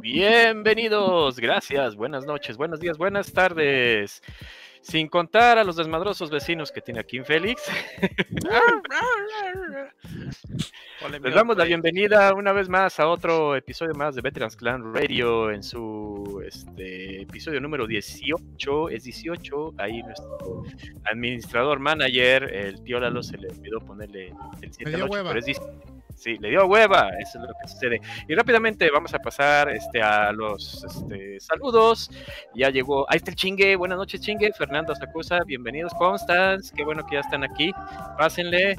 Bienvenidos, gracias, buenas noches, buenos días, buenas tardes. Sin contar a los desmadrosos vecinos que tiene aquí en Félix. Les damos la bienvenida una vez más a otro episodio más de Veterans Clan Radio en su este, episodio número 18. Es 18. Ahí nuestro administrador manager, el tío Lalo, se le olvidó ponerle el 7 pero es Sí, le dio hueva, eso es lo que sucede. Y rápidamente vamos a pasar este, a los este, saludos. Ya llegó, ahí está el chingue, buenas noches chingue, Fernando Sacusa, bienvenidos Constance, qué bueno que ya están aquí. Pásenle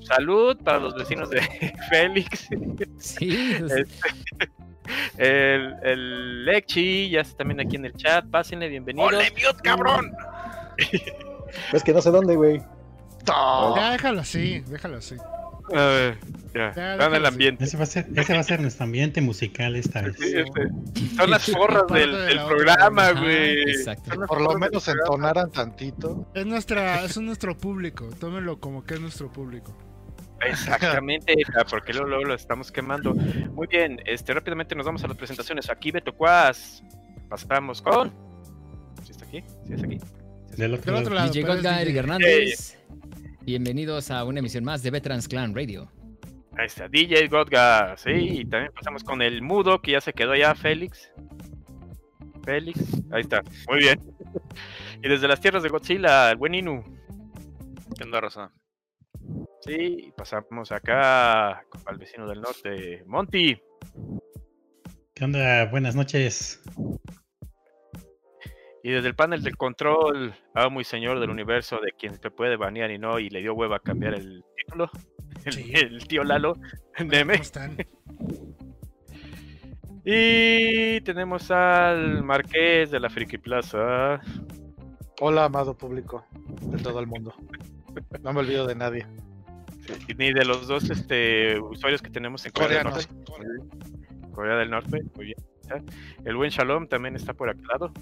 salud para los vecinos de Félix. Sí. Este, el, el Lechi ya está también aquí en el chat, pásenle, bienvenidos. ¡Ole, mute, cabrón! es que no sé dónde, güey. Ya, déjalo así, déjalo así. A ver, ya, el ambiente. Ese va, a ser, ese va a ser nuestro ambiente musical esta vez. Este, son las forras del, del programa, güey. Por lo menos entonaran tantito. Es nuestra, es nuestro público, tómenlo como que es nuestro público. Exactamente, porque luego, lo estamos quemando. Muy bien, este rápidamente nos vamos a las presentaciones. Aquí Beto Cuas. Pasamos con. ¿Sí está aquí? ¿Sí está aquí? Del otro, lado. llegó Hernández. Bienvenidos a una emisión más de Veterans Clan Radio. Ahí está, DJ Godga, sí, y también pasamos con el mudo que ya se quedó allá, Félix. Félix, ahí está, muy bien. Y desde las tierras de Godzilla, el buen Inu. ¿Qué onda, Rosa? Sí, pasamos acá con el vecino del norte, Monty. ¿Qué onda? Buenas noches. Y desde el panel del control, amo y señor del universo, de quien se puede banear y no, y le dio hueva a cambiar el título, el, tío Lalo, Neme. y tenemos al Marqués de la Friki Plaza. Hola, amado público de todo el mundo. No me olvido de nadie. ni de los dos este, usuarios que tenemos en Corea del Norte. Corea del Norte, muy bien. El buen Shalom también está por aquel lado.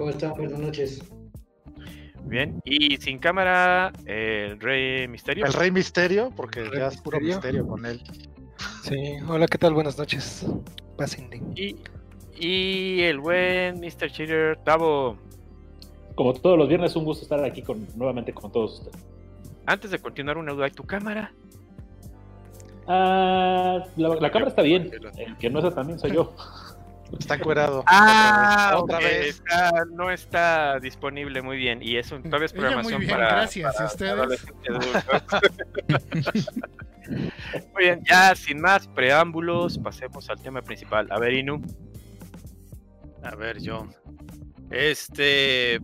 ¿Cómo están? Buenas noches. Bien, y sin cámara, el Rey Misterio. El Rey Misterio, porque ya es puro misterio con él. Sí, hola, ¿qué tal? Buenas noches. Y, y el buen Mr. Cheater Tavo. Como todos los viernes, un gusto estar aquí con, nuevamente con todos ustedes. Antes de continuar, una duda, ¿hay tu cámara? Ah, la, cámara está bien, el que no está también soy yo. Está encuerado. Ah, otra vez. no está disponible muy bien. Y eso todavía es programación muy bien, para. Gracias, a ustedes. muy bien, ya sin más preámbulos, pasemos al tema principal. A ver, Inu. A ver, yo. Este.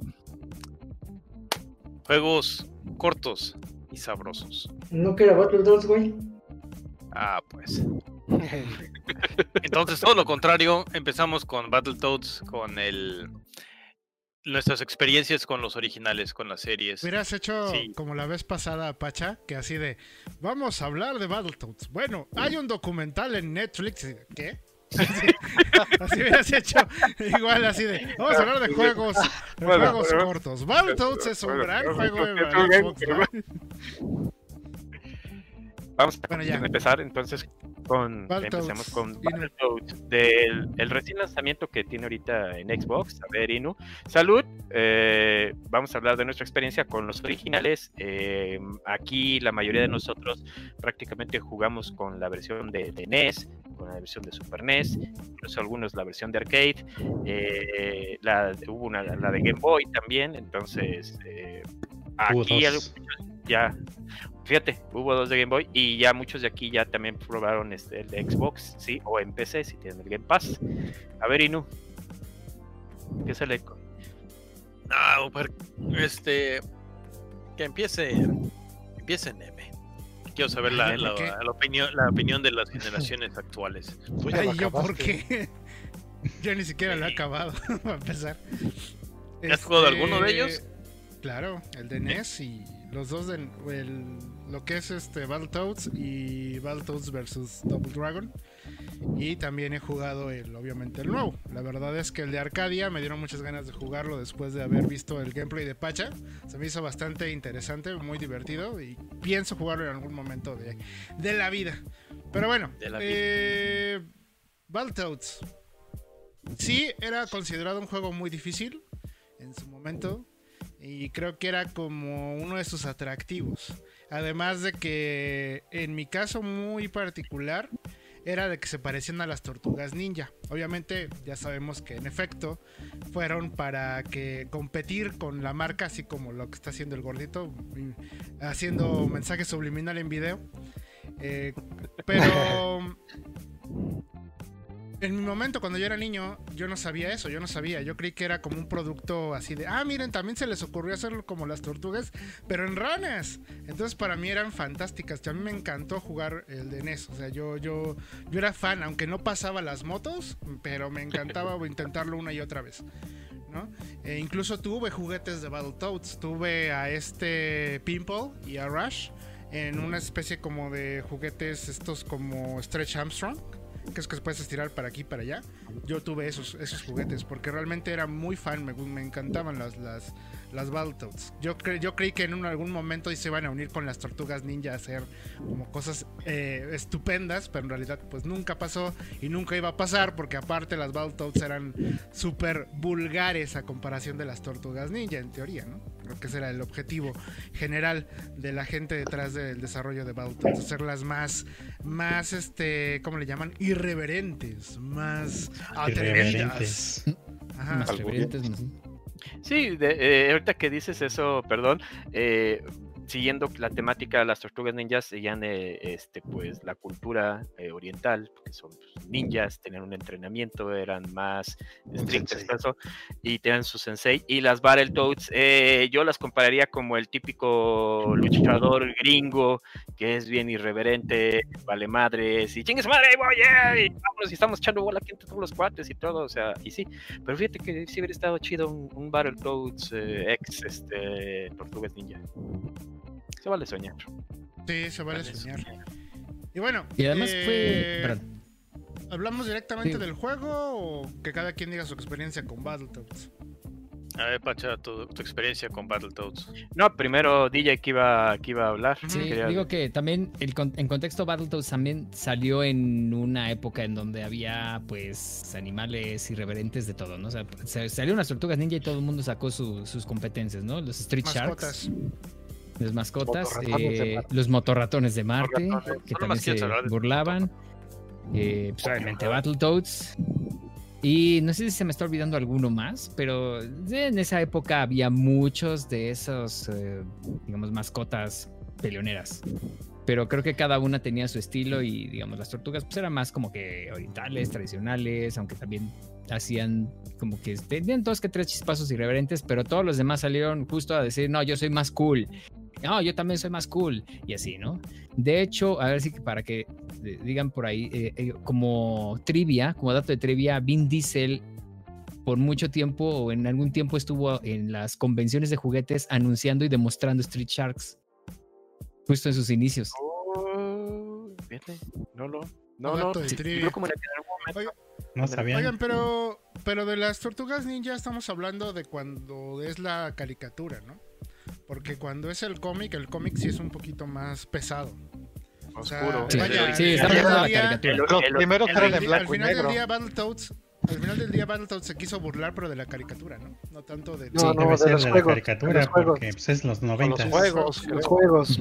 Juegos cortos y sabrosos. ¿No que era Battletoads, güey? Ah, pues. Entonces, todo lo contrario, empezamos con Battletoads, con el nuestras experiencias con los originales, con las series. Hubieras hecho como la vez pasada, Pacha, que así de, vamos a hablar de Battletoads. Bueno, hay un documental en Netflix. ¿Qué? así hubieras hecho igual así de, vamos a hablar de juegos, de juegos cortos. Battletoads es un gran juego de Vamos a empezar entonces con empecemos con Battletoads del el recién lanzamiento que tiene ahorita en Xbox. A ver, Inu. Salud. Eh, vamos a hablar de nuestra experiencia con los originales. Eh, aquí la mayoría de nosotros prácticamente jugamos con la versión de, NES, con la versión de Super NES, incluso algunos la versión de arcade. Eh, la, hubo una, la de Game Boy también. Entonces, aquí ya Fíjate, hubo dos de Game Boy y ya muchos de aquí ya también probaron este, el de Xbox, ¿sí? O en PC si tienen el Game Pass. A ver, Inu, ¿qué es el eco? Ah, este. Que empiece. Empiece M. Quiero saber la, la, opinión, la opinión de las generaciones actuales. Pues Ay, yo, ¿por qué? yo ni siquiera lo he acabado, a empezar. ¿Has jugado alguno de ellos? Claro, el de NES y los dos de lo que es este Battletoads y Battletoads versus Double Dragon. Y también he jugado el, obviamente el nuevo. La verdad es que el de Arcadia me dieron muchas ganas de jugarlo después de haber visto el gameplay de Pacha. Se me hizo bastante interesante, muy divertido y pienso jugarlo en algún momento de, la vida. Pero bueno, eh, Battletoads. Sí, era considerado un juego muy difícil en su momento. Y creo que era como uno de sus atractivos. Además de que en mi caso muy particular era de que se parecían a las tortugas ninja. Obviamente ya sabemos que en efecto fueron para que competir con la marca, así como lo que está haciendo el gordito, haciendo mensaje subliminal en video. Eh, pero en mi momento, cuando yo era niño, yo no sabía eso, yo no sabía. Yo creí que era como un producto así de, ah, miren, también se les ocurrió hacerlo como las tortugas, pero en ranas. Entonces para mí eran fantásticas. a mí me encantó jugar el de NES. O sea, yo, yo, yo era fan, aunque no pasaba las motos, pero me encantaba intentarlo una y otra vez. ¿no? E incluso tuve juguetes de Battletoads. Tuve a este Pimple y a Rush en una especie como de juguetes estos como Stretch Armstrong que es que puedes estirar para aquí para allá. Yo tuve esos, esos juguetes porque realmente era muy fan, me, me encantaban las, las, las Battletoads. Yo, yo creí que en algún momento se iban a unir con las tortugas ninja a hacer como cosas eh, estupendas, pero en realidad pues nunca pasó y nunca iba a pasar porque aparte las Battletoads eran súper vulgares a comparación de las tortugas ninja en teoría, ¿no? Creo que ese era el objetivo general de la gente detrás del desarrollo de Battletoads, hacerlas más, más, este, ¿cómo le llaman? Irreverentes, más atrevidas. Ajá. Más Sí, de, eh, ahorita que dices eso, perdón, eh, siguiendo la temática de las tortugas ninjas, seguían eh, este, pues, la cultura eh, oriental, porque son pues, ninjas, tenían un entrenamiento, eran más estrictos y tenían su sensei. Y las Battletoads, eh, yo las compararía como el típico luchador gringo, que es bien irreverente, vale madres, y chingues madre, y y estamos echando bola aquí entre todos los cuates y todo, o sea, y sí. Pero fíjate que sí hubiera estado chido un, un Battletoads ex este, Tortugas Ninja. Se vale soñar. Sí, se vale, soñar. Y bueno. Y además fue. Eh, ¿Hablamos directamente del juego o que cada quien diga su experiencia con Battletoads? A ver, Pacha, tu, experiencia con Battletoads. No, primero DJ que iba, que iba a hablar. Sí, digo que también el, en contexto Battletoads también salió en una época en donde había pues animales irreverentes de todo, ¿no? O sea, salieron las tortugas ninja y todo el mundo sacó sus competencias, ¿no? Los Street Sharks. Las mascotas, eh, los motorratones de Marte, que también se burlaban. Eh, pues, obviamente Battletoads. Y no sé si se me está olvidando alguno más, pero en esa época había muchos de esos, eh, digamos, mascotas peleoneras. Pero creo que cada una tenía su estilo y, digamos, las tortugas pues eran más como que orientales, tradicionales, aunque también hacían como que tenían dos que tres chispazos irreverentes, pero todos los demás salieron justo a decir, no, yo soy más cool no, yo también soy más cool y así, ¿no? De hecho, a ver si para que digan por ahí, eh, eh, como trivia, como dato de trivia, Vin Diesel por mucho tiempo o en algún tiempo estuvo en las convenciones de juguetes anunciando y demostrando Street Sharks justo en sus inicios. Oh, no lo, no, no, no como no sabían. Oigan, pero, pero de las tortugas ninja estamos hablando de cuando es la caricatura, ¿no? Porque cuando es el cómic, el cómic sí es un poquito más pesado. Oscuro. sí, sí, está la caricatura. Los primeros eran en blanco y negro. Del día, Battletoads, al final del día Battletoads se quiso burlar, pero de la caricatura, ¿no? No tanto de... No, no, de, los de juegos, la caricatura, los porque pues, es los 90. Los juegos, los juegos.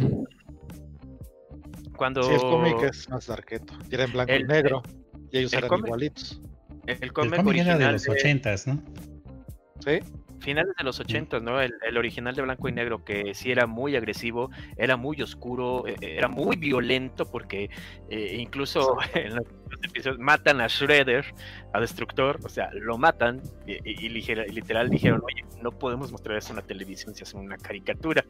Cuando... Sí, el cómic es más darketo. Y era en blanco y negro. Y ellos eran igualitos. El cómic, original era de los 80 ¿no? Sí finales de los 80, ¿no? El, original de blanco y negro, que sí era muy agresivo, era muy oscuro, e, e, era muy violento, porque eh, incluso en los episodios matan a Shredder, a Destructor, o sea, lo matan y, literal dijeron, oye, no podemos mostrar eso en la televisión si hacen una caricatura.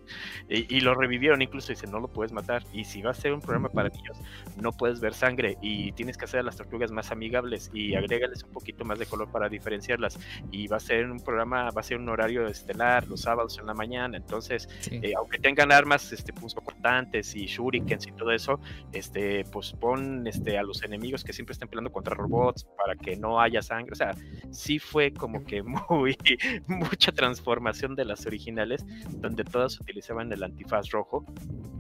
Y, lo revivieron, incluso dicen, no lo puedes matar. Y si va a ser un programa para niños, no puedes ver sangre y tienes que hacer a las tortugas más amigables y agrégales un poquito más de color para diferenciarlas. Y va a ser un programa, va a ser un horario estelar los sábados en la mañana. Entonces, eh, aunque tengan armas este, pues, cortantes y shurikens y todo eso, este, pues pon este, a los enemigos que siempre estén peleando contra robots para que no haya sangre. O sea, sí fue como que muy mucha transformación de las originales, donde todas utilizaban el antifaz rojo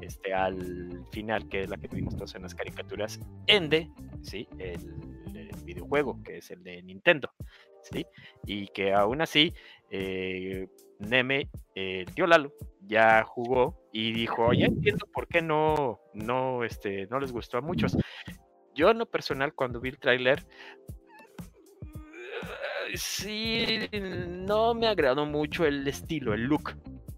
este, al final, que es la que tuvimos todos en las caricaturas. Ende, sí, el, videojuego, que es el de Nintendo, ¿sí? Y que aún así, eh, Neme, el tío Lalo, ya jugó y dijo, ya entiendo por qué no, no, este, no les gustó a muchos. Yo en lo personal, cuando vi el tráiler, sí, no me agradó mucho el estilo, el look.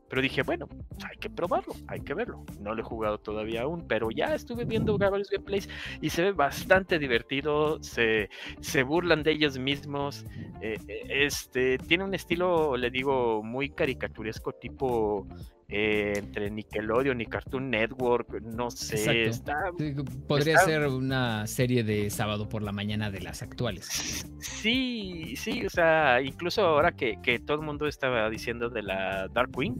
Pero dije, bueno, hay que probarlo, hay que verlo. No lo he jugado todavía aún, pero ya estuve viendo varios gameplays y se ve bastante divertido. Se, se burlan de ellos mismos. Eh, eh, este tiene un estilo, le digo, muy caricaturesco, tipo eh, entre Nickelodeon y Cartoon Network, no sé. Está, podría ser una serie de sábado por la mañana de las actuales. Sí, sí, o sea, incluso ahora que, que todo el mundo estaba diciendo de la Dark Queen,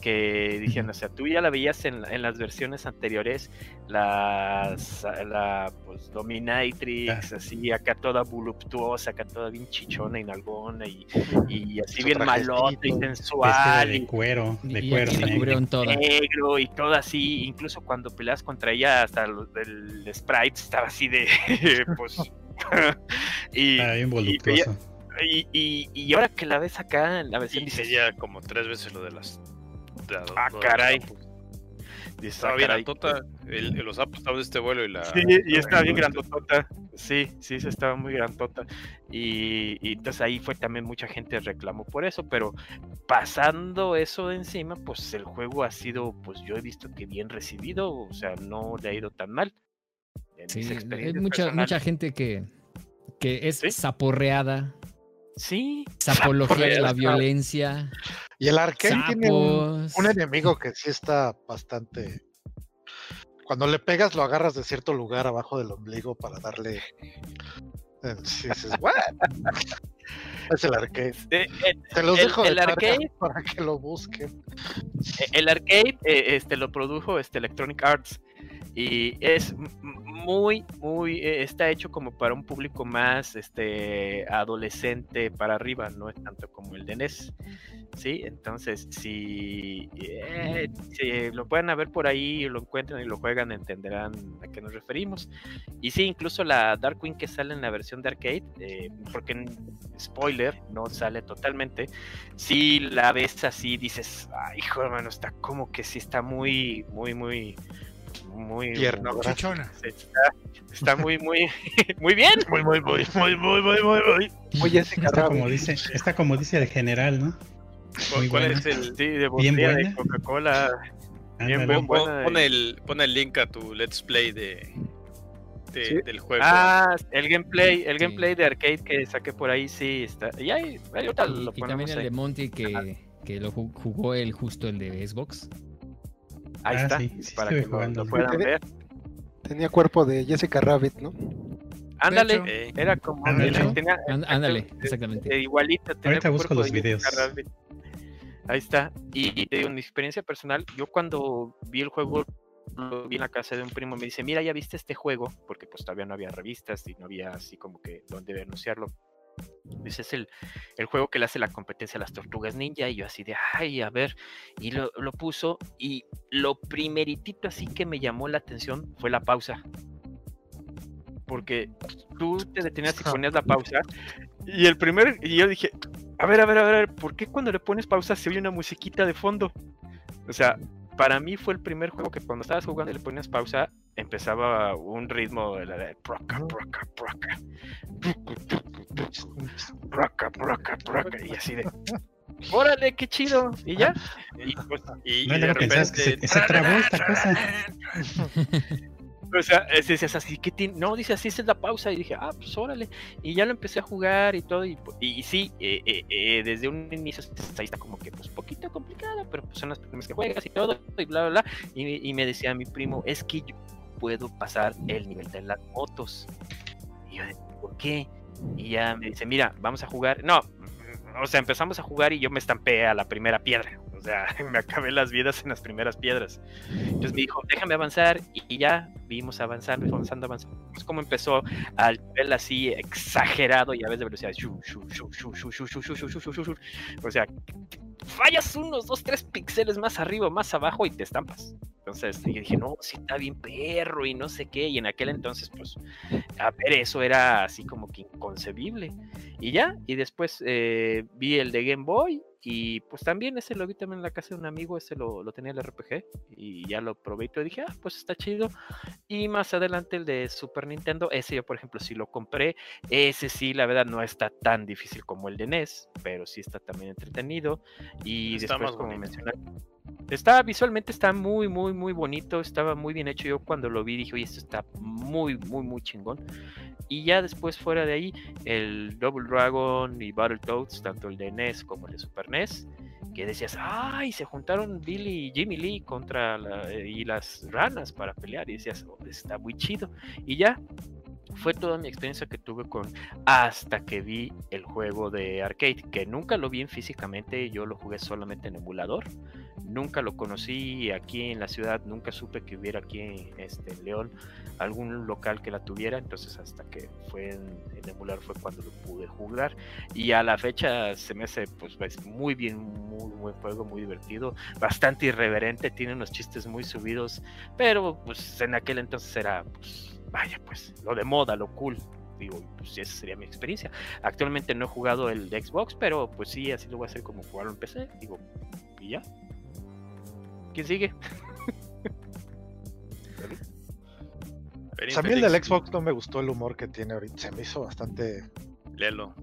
que dijeron, o sea, tú ya la veías en, en las versiones anteriores, las, la pues, Dominatrix, así, acá toda voluptuosa, acá toda bien chichona y nalgona, y, y así bien malota y sensual. De cuero, de y, cuero. Y negro y todo así, incluso cuando peleas contra ella, hasta el, el sprite estaba así de, pues... y, ah, bien voluptuoso. Y, y, y, ahora que la ves acá en la versión dice ya como tres veces lo de las ah, caray. estaba ah, bien grandota. El, los apps estaban de este vuelo y la. Sí, y estaba bien grandotota. Sí, sí, se estaba muy grandota. Y, y, entonces ahí fue también mucha gente reclamó por eso. Pero pasando eso de encima, pues el juego ha sido, pues yo he visto que bien recibido. O sea, no le ha ido tan mal. sí, hay mucha, mucha gente que, que es zaporreada Sí. Apología de la violencia. Y el arcade tiene un, enemigo que sí está bastante. Cuando le pegas, lo agarras de cierto lugar abajo del ombligo para darle. Sí, dices, es el arcade. Eh, eh, Te los dejo el, arcade para que lo busquen. Eh, el arcade este, lo produjo este, Electronic Arts y es muy, muy, eh, está hecho como para un público más este, adolescente para arriba, no es tanto como el de NES. ¿sí? Entonces, si, eh, si, lo pueden ver por ahí, lo encuentran y lo juegan, entenderán a qué nos referimos. Y sí, incluso la Dark Queen que sale en la versión de arcade, eh, porque spoiler, no sale totalmente. Si la ves así, dices, ay, hijo hermano, está como que sí está muy, muy, muy muy tierno, chichona. Está, está, muy, muy, muy bien. Muy, muy, muy, muy, muy, muy, muy, muy. Oye, está como dice, está como dice el general, ¿no? Muy ¿Cuál es el sí, de botella de Coca-Cola? Bien, bien buena. Pon, el, pon el link a tu let's play de, de ¿Sí? del juego. Ah, el gameplay, el gameplay de arcade que saqué por ahí sí está. Y ahí, ahí y, lo y también el ahí. de Monty que, que lo jugó el justo el de Xbox. Ahí ah, está, sí, sí para que lo, lo, puedan ver. Tenía cuerpo de Jessica Rabbit, ¿no? Ándale, eh, era como. Ándale, tenía, ándale exactamente. Igualita. Ahorita busco los videos. Ahí está. Y te digo, mi experiencia personal, yo cuando vi el juego, lo vi en la casa de un primo, me dice, mira, ya viste este juego, porque pues todavía no había revistas y no había así como que donde anunciarlo. Ese es el, el, juego que le hace la competencia a las tortugas ninja. Y yo así de, ay, a ver. Y lo, lo, puso. Y lo primeritito así que me llamó la atención fue la pausa. Porque tú te detenías y ponías la pausa. Y el primer, y yo dije, a ver, a ver, a ver, ¿por qué cuando le pones pausa se oye una musiquita de fondo? O sea, para mí fue el primer juego que cuando estabas jugando y le ponías pausa, empezaba un ritmo de la de proca, proca, proca, proca, proca, proca, y así de órale, qué chido, y ya. Y, pues, y, no, y de repente, que se, se trabó esta cosa. O sea, es, es, así, que no, dice así, es la pausa. Y dije, ah, pues órale. Y ya lo empecé a jugar y todo. Y, y, y sí, eh, eh, eh, desde un inicio ahí está como que, pues, poquito complicado, pero pues son las primeras que juegas y todo, y bla, bla, bla. Y, y me decía mi primo, es que yo puedo pasar el nivel de las motos. Y yo, ¿por qué? Y ya me dice, mira, vamos a jugar. No, o sea, empezamos a jugar y yo me estampé a la primera piedra. O sea, me acabé las vidas en las primeras piedras. Entonces me dijo, déjame avanzar. Y ya vimos avanzar, avanzando, avanzando. Es como empezó al nivel así exagerado y a veces de velocidad. O sea, fallas unos dos, tres píxeles más arriba, más abajo y te estampas. Entonces yo dije, no, sí está bien perro y no sé qué. Y en aquel entonces, pues, a ver, eso era así como que inconcebible. Y ya, y después eh, vi el de Game Boy y pues también ese lo vi también en la casa de un amigo, ese lo, lo tenía el RPG y ya lo probé y todo, dije, ah, pues está chido. Y más adelante el de Super Nintendo, ese yo por ejemplo sí lo compré, ese sí la verdad no está tan difícil como el de NES, pero sí está también entretenido. Y después como mencionar Está visualmente está muy, muy, muy bonito, estaba muy bien hecho. Yo cuando lo vi dije, oye, esto está muy, muy, muy chingón. Y ya después fuera de ahí, el Double Dragon y Battletoads, tanto el de NES como el de Super NES, que decías, ay, se juntaron Billy y Jimmy Lee contra y las ranas para pelear. Y decías, oh, está muy chido. Y ya, fue toda mi experiencia que tuve con hasta que vi el juego de arcade, que nunca lo vi en físicamente, yo lo jugué solamente en emulador. Nunca lo conocí aquí en la ciudad, nunca supe que hubiera aquí en este, León algún local que la tuviera, entonces hasta que fue en, emulador fue cuando lo pude jugar y a la fecha se me hace pues muy bien, muy buen juego, muy divertido, bastante irreverente, tiene unos chistes muy subidos, pero pues en aquel entonces era pues vaya, pues lo de moda, lo cool. Digo, pues esa sería mi experiencia. Actualmente no he jugado el de Xbox, pero pues sí, así lo voy a hacer como jugarlo en PC. Digo, y ya. ¿Quién sigue? a mí el del Xbox no me gustó el humor que tiene ahorita. Se me hizo bastante. Lelo.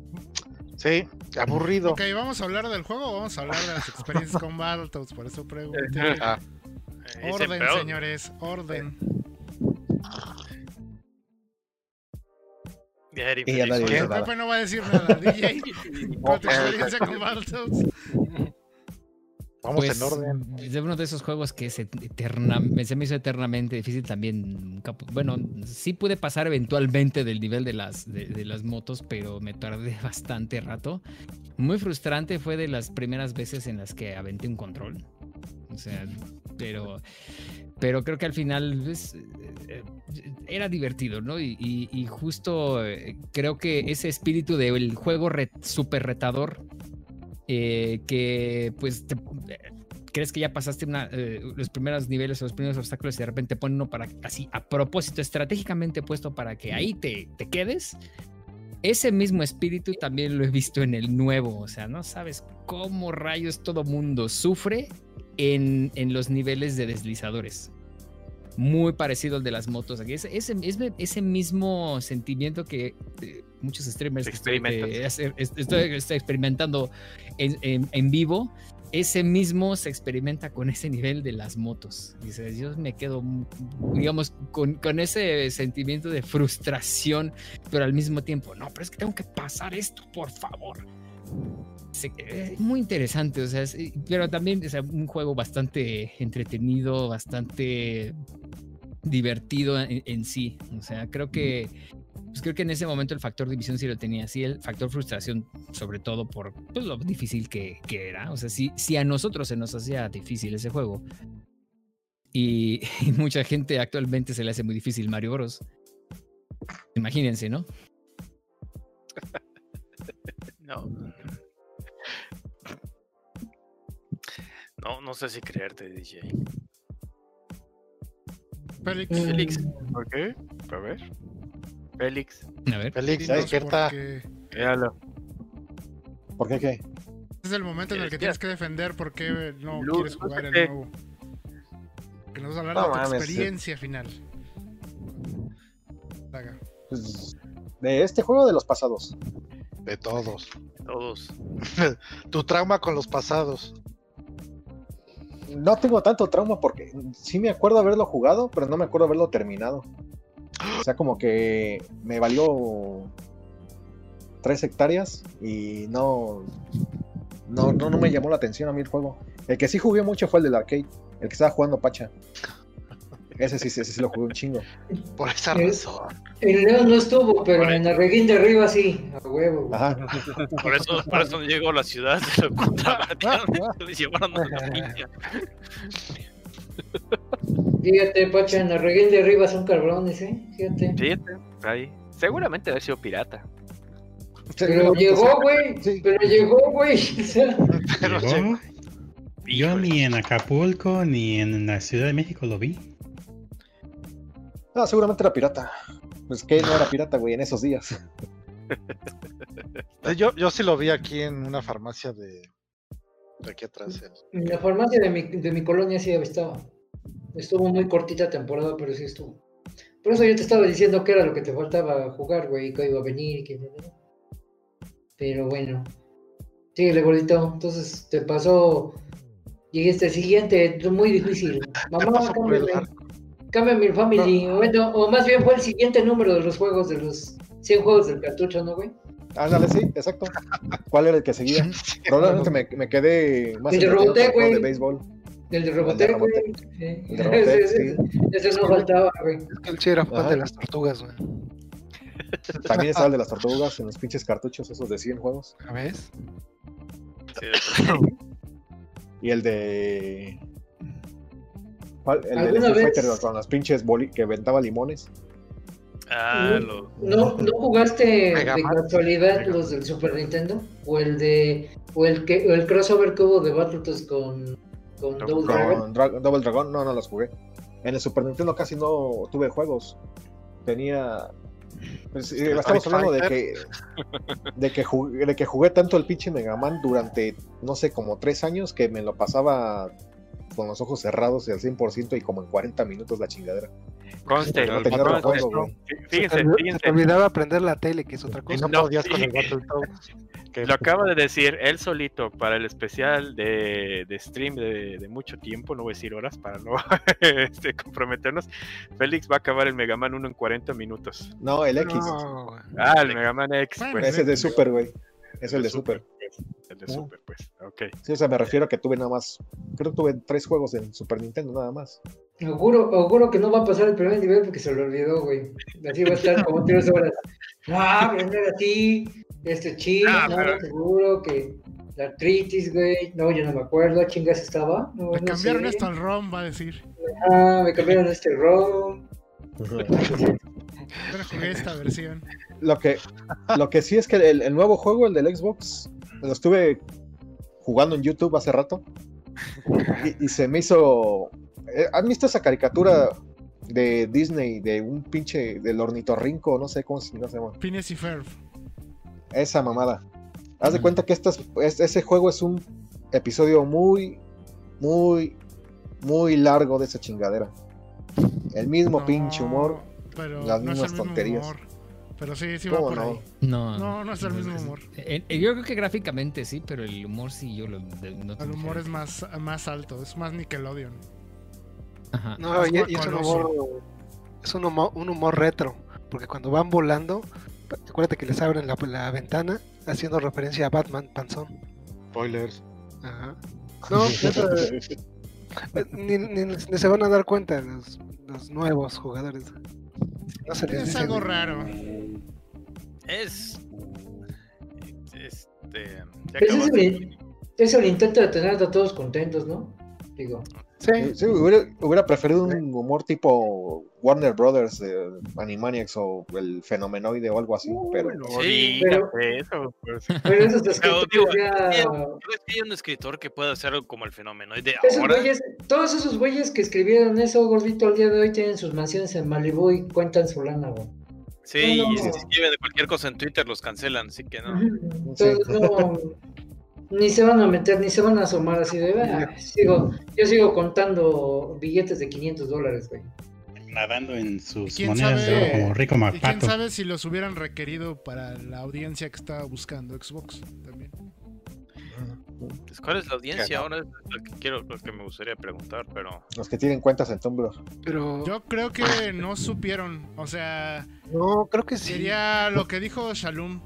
Sí, aburrido. Ok, vamos a hablar del juego o vamos a hablar de las experiencias con Battletoads. Por eso pregunté. Ah. Orden, señores, orden. Y ya dice nada. no va a decir nada. DJ, con tu experiencia con Battletoads. Vamos pues, en orden. Es uno de esos juegos que se, eterna, se me hizo eternamente difícil también. Bueno, sí pude pasar eventualmente del nivel de las, de, de, las motos, pero me tardé bastante rato. Muy frustrante fue de las primeras veces en las que aventé un control. O sea, pero pero creo que al final eh, era divertido, ¿no? Y, justo eh, creo que ese espíritu del juego súper retador, eh, que pues crees que ya pasaste los primeros niveles o los primeros obstáculos y de repente pone uno para así a propósito, estratégicamente puesto para que ahí te, te quedes. Ese mismo espíritu también lo he visto en el nuevo, o sea, no sabes cómo rayos todo mundo sufre en, los niveles de deslizadores. Muy parecido al de las motos. Ese, ese, ese mismo sentimiento que eh, muchos streamers estoy, experimentando en, vivo, ese mismo se experimenta con ese nivel de las motos. Dice, yo me quedo, digamos, con, con, ese sentimiento de frustración, pero al mismo tiempo, no, pero es que tengo que pasar esto, por favor es eh, muy interesante, o sea, pero también es un juego bastante entretenido, bastante divertido en, sí. O sea, creo que pues creo que en ese momento el factor división sí lo tenía, sí el factor frustración, sobre todo por pues, lo difícil que, era. O sea, si, si a nosotros se nos hacía difícil ese juego y, y mucha gente actualmente se le hace muy difícil Mario Bros. Imagínense, ¿no? no. No, no sé si creerte, DJ. Félix. Mm. Félix. ¿Por qué? A ver. Félix. A ver. Félix, despierta. Véalo. ¿Por qué qué? Es el momento en el que tienes que defender por qué no quieres jugar el nuevo. Que nos vas a hablar de tu experiencia final. Pues, de este juego de los pasados. De todos. Todos. tu trauma con los pasados no tengo tanto trauma porque sí me acuerdo haberlo jugado, pero no me acuerdo haberlo terminado. O sea, como que me valió tres hectáreas y no, no, no, no me llamó la atención a mí el juego. El que sí jugué mucho fue el del arcade, el que estaba jugando Pacha. Ese sí, ese sí lo jugué un chingo. Por esa razón. El León no estuvo, pero en el reguín de arriba sí, a huevo. Por eso, por eso no llegó a la ciudad, se lo contrabatearon y llevaron a la niña. Fíjate, Pacha, en el reguín de arriba son cabrones, ¿eh? Fíjate. Fíjate, ahí. Seguramente ha sido pirata. Pero llegó, güey. Pero llegó, güey. Pero llegó. Yo ni en Acapulco ni en la Ciudad de México lo vi. No, seguramente era pirata. Pues que no era pirata, güey, en esos días. Yo, yo sí lo vi aquí en una farmacia de, de aquí atrás. en- la farmacia de mi, de mi colonia sí estaba. Estuvo muy cortita temporada, pero sí estuvo. Por eso yo te estaba diciendo que era lo que te faltaba jugar, güey, que iba a venir y que... Pero bueno. Síguele, gordito. Entonces te pasó... Llegaste al siguiente, muy difícil. Mamá, pasó el family. Bueno, o más bien fue el siguiente número de los juegos, de los 100 juegos del cartucho, ¿no, güey? Ándale, sí, exacto. ¿Cuál era el que seguía? Probablemente me, me quedé más El de Robotech, güey. de béisbol. El de Robotech, güey. Sí. El de Robotech, Ese- no faltaba, güey. Es que él sí era fan de las tortugas, güey. También estaba el de las tortugas en los pinches cartuchos, esos de 100 juegos. ¿Ya ves? Sí, Y el de. ¿Cuál? El de ¿Alguna Street vez? Fighter con las pinches boli que aventaba limones. Ah, lo. ¿No, ¿No jugaste Mega de Man. casualidad los del Super Nintendo? ¿O el de o el que o el crossover que hubo de Battletoads con, con Double Dragon? Dra- Double Dragon, no, no los jugué. En el Super Nintendo casi no tuve juegos. Tenía. pues, eh, estamos hablando de que, de, que jugué, de que jugué tanto el pinche Mega Man durante, no sé, como tres años que me lo pasaba con los ojos cerrados y al 100% y como en 40 minutos la chingadera. Conste, No tenía otro conste. juego, Fíjense, olvidó- se te fíjense. olvidaba prender la tele, que es otra cosa. no, No, podías con el que- Lo acaba de decir él solito para el especial de, de stream de, de mucho tiempo, no voy a decir horas para no este, comprometernos. Félix va a acabar el Mega Man 1 en 40 minutos. No, el X. No. Ah, el Mega Man X, Bueno, pues. Ese es de Super, güey. Es el de Super. El de Uh. Super, pues. Ok. Sí, o sea, me refiero a que tuve nada más. Creo que tuve tres juegos en Super Nintendo, nada más. Auguro, auguro que no va a pasar el primer nivel porque se lo olvidó, güey. Así va a estar como tres horas. No era así. Este ching, Ah, no, pero- seguro que la artritis, güey. No, yo no me acuerdo. Chingas estaba. No, no cambiaron sé. esto al ROM, va a decir. Ah, me cambiaron este ROM. Pero jugué esta versión. Lo que, lo que sí es que el, el nuevo juego, el del Xbox, lo estuve jugando en YouTube hace rato. Y, y se me hizo. eh, ¿Han visto esa caricatura de Disney de un pinche. del ornitorrinco? No sé cómo se no se llama. Phineas y Ferb. Esa mamada. Haz de cuenta que es- es- ese juego es un episodio muy, muy, muy largo de esa chingadera. El mismo No, pinche humor. Pero las no es mismas el mismo tonterías. humor. Pero sí, sí va ¿Cómo por no? ahí. No, No, no es el mismo humor. eh, eh, yo creo que gráficamente sí, pero el humor sí yo lo de- no El humor es más, más alto, es más Nickelodeon. Ajá. No, y, y es un humor, es un humor, un humor retro, porque cuando van volando, acuérdate que les abren la, la ventana haciendo referencia a Batman Panzón. Spoilers. Ajá. No, eh, ni, ni- ni se van a dar cuenta los, los nuevos jugadores. No se les Es dice algo ni- raro. Es. Este. es, el, de- es el intento de tener a todos contentos, ¿no? Digo. Sí, Sí, hubiera, hubiera preferido un humor tipo Warner Brothers, eh, Animaniacs o el Fenomenoide o algo así, pero Sí, pero- eso, pues. Pero esos Pero, escritores digo, ya. ¿Crees que hay un escritor que pueda hacer algo como el fenómeno? Y de Esos ahora. güeyes, todos esos güeyes que escribieron eso, gordito, al día de hoy tienen sus mansiones en Malibu y cuentan su lana, güey. Sí, No, y si escriben de cualquier cosa en Twitter los cancelan, así que no. Entonces, no, ni se van a meter, ni se van a asomar así de, "Ah, sigo, yo sigo contando billetes de 500 dólares, güey. Nadando en sus ¿Quién monedas de oro como Rico Y quién sabe si los hubieran requerido para la audiencia que estaba buscando Xbox también. Pues, ¿Cuál es la audiencia ahora? Es lo que quiero, lo que me gustaría preguntar, pero. los que tienen cuentas en Tumblr. pero Yo creo que no supieron, o sea, no, creo que sí. sería lo que dijo Shalom.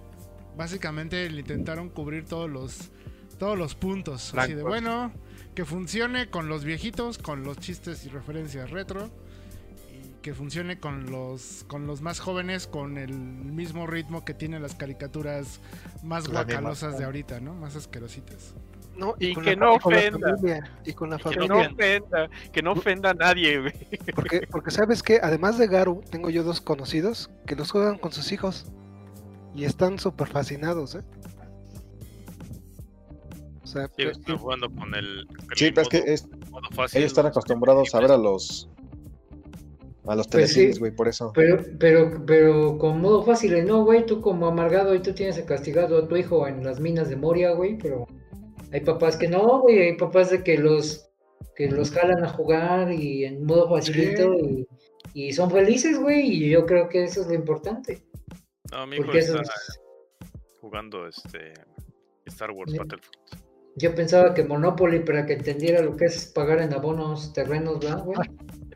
Básicamente le intentaron cubrir todos los todos los puntos. Así de bueno, que funcione con los viejitos, con los chistes y referencias retro. Y que funcione con los con los más jóvenes, con el mismo ritmo que tienen las caricaturas más La guacalosas de ahorita, ¿no? Más asquerositas. No, Y con que la- no y ofenda. familia, y con la que no Que no familia. ofenda, que no ofenda a nadie, güey. Porque, porque sabes que además de Garu, tengo yo dos conocidos que los juegan con sus hijos. Y están súper fascinados, ¿eh? O sea, Sí, estoy jugando con el. con Sí, el pero es que modo- es- modo fácil, ellos están acostumbrados a ver a los a los Pues sí. telecines, güey, por eso. Pero, pero, pero con modo fácil, no, güey, tú como amargado y tú tienes castigado a tu hijo en las minas de Moria, güey, pero hay papás que no, güey, hay papás de que los que los jalan a jugar y en modo facilito y, y son felices, güey, y yo creo que eso es lo importante. No, mi hijo Porque eso está es- jugando este Star Wars Sí. Battlefront. Yo pensaba que Monopoly, para que entendiera lo que es pagar en abonos terrenos, ¿verdad, güey?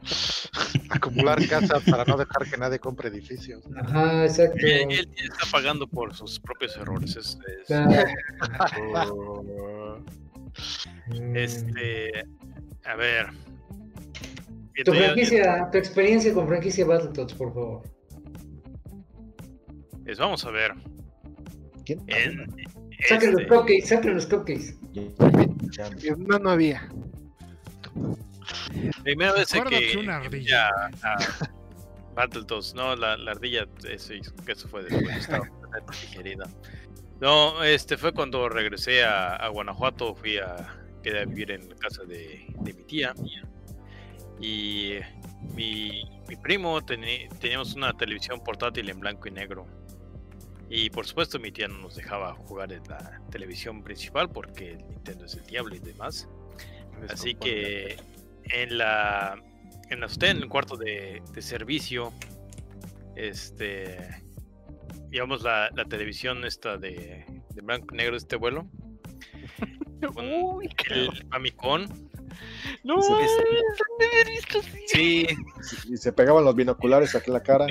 Acumular casas para no dejar que nadie compre edificios. Ajá, exacto. Él, él está pagando por sus propios errores. Es, es- Claro. Este, a ver. Tu franquicia, tu experiencia con franquicia Battletoads, por favor. es- vamos a ver. ¿Quién? En, Saquen los este, cupcakes, saquen los cupcakes. No, no había. Primera vez que, que una ardilla. a- a Battletoads, no, la, la ardilla, eso, que eso fue después, estaba bastante digerida. No, este fue cuando regresé a, a Guanajuato, fui a, quedé a vivir en la casa de, de mi tía. Y mi, mi primo teni- teníamos una televisión portátil en blanco y negro. Y por supuesto mi tía no nos dejaba jugar en la televisión principal porque el Nintendo es el diablo y demás. Así que en la en la usted en el cuarto de, de servicio, este digamos la, la televisión esta de, de blanco y negro de este vuelo. Con el Famicom. No. Sí, Y se pegaban los binoculares aquí en la cara.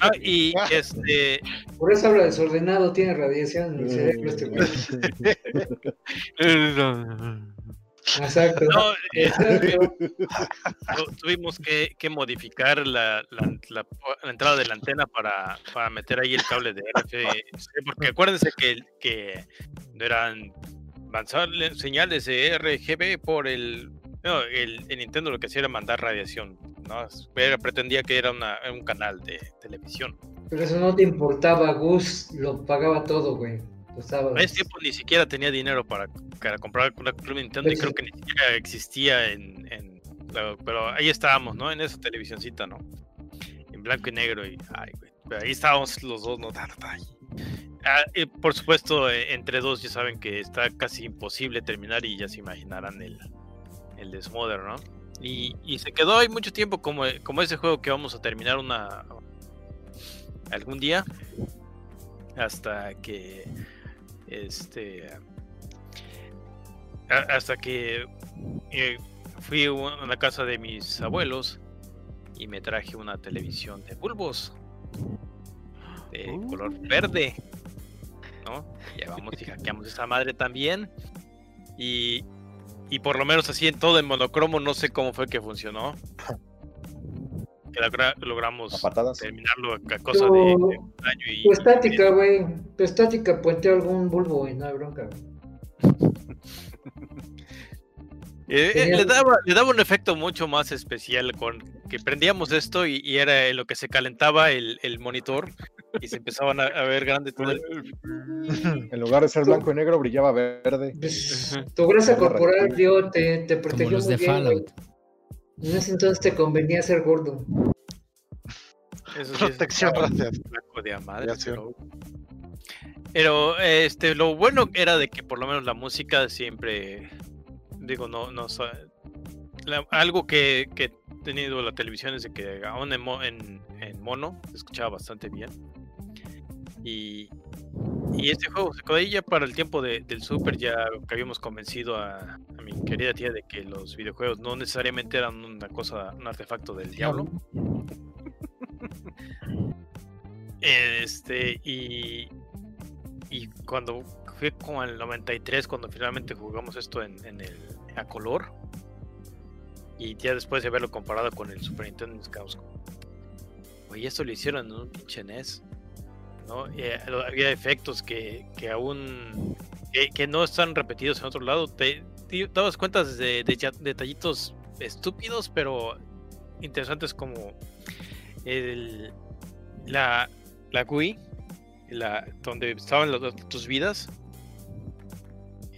ah, y este Por eso habla desordenado, tiene radiación en el cerebro este güey. Exacto. no, eh, tuvimos que, que modificar la, la- la- la entrada de la antena para, para meter ahí el cable de RFC, porque acuérdense que, eran lanzarle señales de RGB por el, no, el, el Nintendo lo que hacía era mandar radiación, ¿no? Era- pretendía que era una- un canal de televisión. Pero eso no te importaba, Gus lo pagaba todo, güey. Lo estaba- En ese tiempo ni siquiera tenía dinero para, para comprar una Club Nintendo y creo que ni siquiera existía en, en la- pero ahí estábamos, ¿no? En esa televisioncita, ¿no? En blanco y negro y ay, güey, pero ahí estábamos los dos, ¿no? Ah, por supuesto, eh, entre dos ya saben que está casi imposible terminar y ya se imaginarán el, el desmoder, ¿no? Y, y se quedó ahí mucho tiempo como, como ese juego que vamos a terminar una algún día hasta que este hasta que eh, fui a la casa de mis abuelos y me traje una televisión de bulbos de color verde ¿no? Y vamos y hackeamos esa madre también. Y y por lo menos así en todo en monocromo no sé cómo fue que funcionó que logra- logramos patadas. terminarlo a cosa de, de un año y Tu estática, güey. Tu estática puenteó algún bulbo, güey. No hay bronca, güey. Eh, eh, le, daba, le daba un efecto mucho más especial con que prendíamos esto y, y era en lo que se calentaba el, el monitor y se empezaban a, a ver grande todo el... En lugar de ser blanco y negro, brillaba verde. Pues, tu grasa Como corporal, tío, te, te Como protegió los muy de bien, güey. En ese entonces te convenía ser gordo. Eso sí es Protección racial. de madre, pero, pero, este lo bueno era de que por lo menos la música siempre digo no no la- algo que, que he tenido la televisión es de que aún en, mo- en, en mono se escuchaba bastante bien y y este juego se ya para el tiempo de- del super ya que habíamos convencido a, a mi querida tía de que los videojuegos no necesariamente eran una cosa un artefacto del diablo. Este, y, y cuando fue como en el 93, cuando finalmente jugamos esto en, en el, a color, y ya después de haberlo comparado con el Super Nintendo, nos oye, esto lo hicieron en un pinche NES, Eh, había efectos que, que aún, que, no están repetidos en otro lado, te, te dabas cuenta de, detallitos estúpidos, pero interesantes como la, la GUI, la, donde estaban las- tus vidas,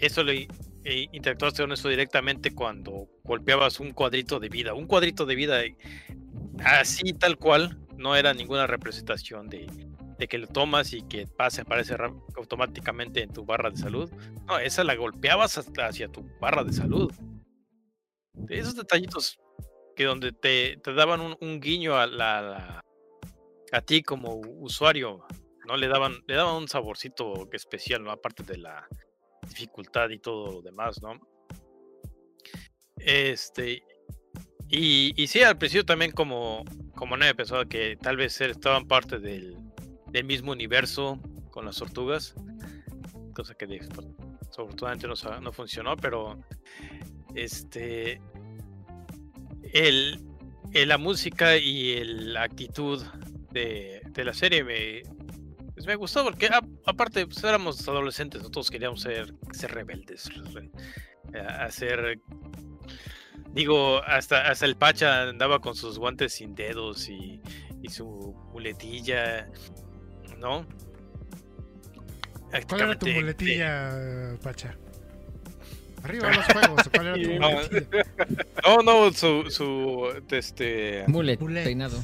eso le, e interactuaste con eso directamente cuando golpeabas un cuadrito de vida. Un cuadrito de vida así tal cual, no era ninguna representación de, que lo tomas y que pase, aparece automáticamente en tu barra de salud. No, esa la golpeabas hacia tu barra de salud. Esos detallitos que donde te, te daban un, guiño a, la, a ti como usuario, ¿no? Le daban, le daban un saborcito especial, ¿no? Aparte de la dificultad y todo lo demás, ¿no? Este. Y, sí, al principio también como, como no había pensado que tal vez estaban parte del, del mismo universo con las tortugas, cosa que desafortunadamente no, no funcionó, pero este el, la música y la actitud de, de, la serie me, pues me gustó porque aparte pues éramos adolescentes, todos queríamos ser, ser rebeldes, hacer digo, hasta, hasta el Pacha andaba con sus guantes sin dedos y, y su muletilla ¿no? ¿Cuál era tu muletilla, Pacha? Arriba los juegos, ¿cuál era tu muletilla? No, no, su, su este Mulet, peinado.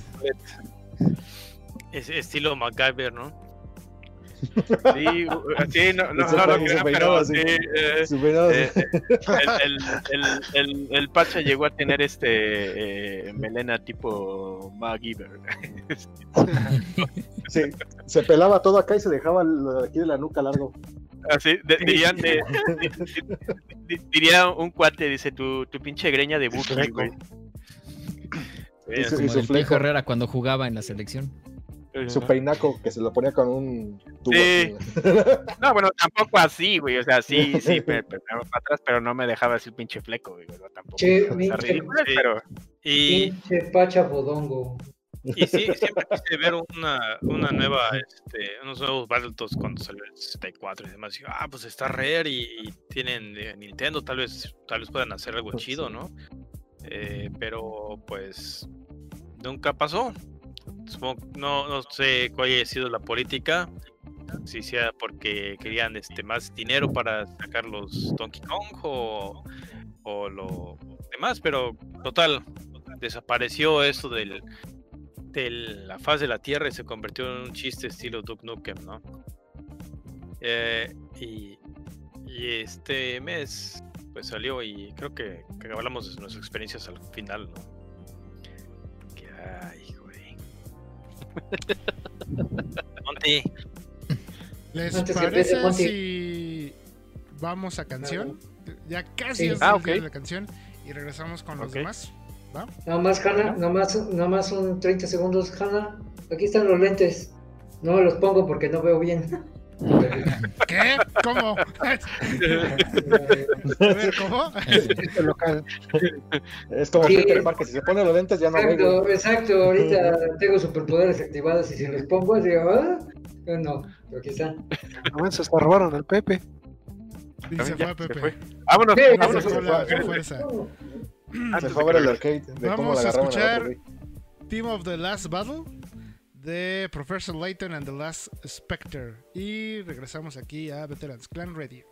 Es estilo MacGyver, ¿no? Sí, sí, no, no, no, no, pero sí, eh, eh, el, el, el, el, Pacha llegó a tener este eh, melena tipo MacGyver. sí, se pelaba todo acá y se dejaba aquí de la nuca largo. Así, dirían de, diría un cuate, dice tu, tu pinche greña de Buki, güey. Y su, y su Herrera cuando jugaba en la selección. Su peinaco que se lo ponía con un tubo. Sí. no, bueno, tampoco así, güey. O sea, sí, sí, pero, pero, para atrás, pero no me dejaba así el pinche fleco, güey. Tampoco. Che, pinche, pero... y... pinche pacha bodongo. Y sí, siempre quise ver una, una nueva, este, unos nuevos Battletoads cuando salió el 64 y demás. Y, ah, pues está Rare y, y tienen eh, Nintendo, tal vez, tal vez puedan hacer algo pues chido, ¿no? Eh, pero pues nunca pasó no, no sé cuál haya sido la política, si sea porque querían este más dinero para sacar los Donkey Kong o, lo demás, pero total, desapareció eso del, de la faz de la Tierra y se convirtió en un chiste estilo Duke Nukem, ¿no? Eh, y, y, este mes pues salió y creo que, hablamos de nuestras experiencias al final, ¿no? Monty. ¿Les parece si vamos a canción? Ya casi es ah, la canción y regresamos con los demás. ¿Va? Nada más, Hanna, nada más, nada más un 30 segundos, Hanna. Aquí están los lentes. No me los pongo porque no veo bien. ¿Qué? ¿Cómo? ¿cómo? Es como sí, Peter Parker, si se pone los lentes ya no Exacto, exacto, ahorita tengo superpoderes activados y si los pongo, digo, ah, no, pero aquí están. No, se robaron al Pepe. Y se fue Pepe. Vámonos, sí, vámonos. Se fue fuerza. Se fue a ver el arcade. De Vamos cómo a escuchar Team of the Last Battle de Professor Layton and the Last Spectre. Y regresamos aquí a Veterans Clan Radio.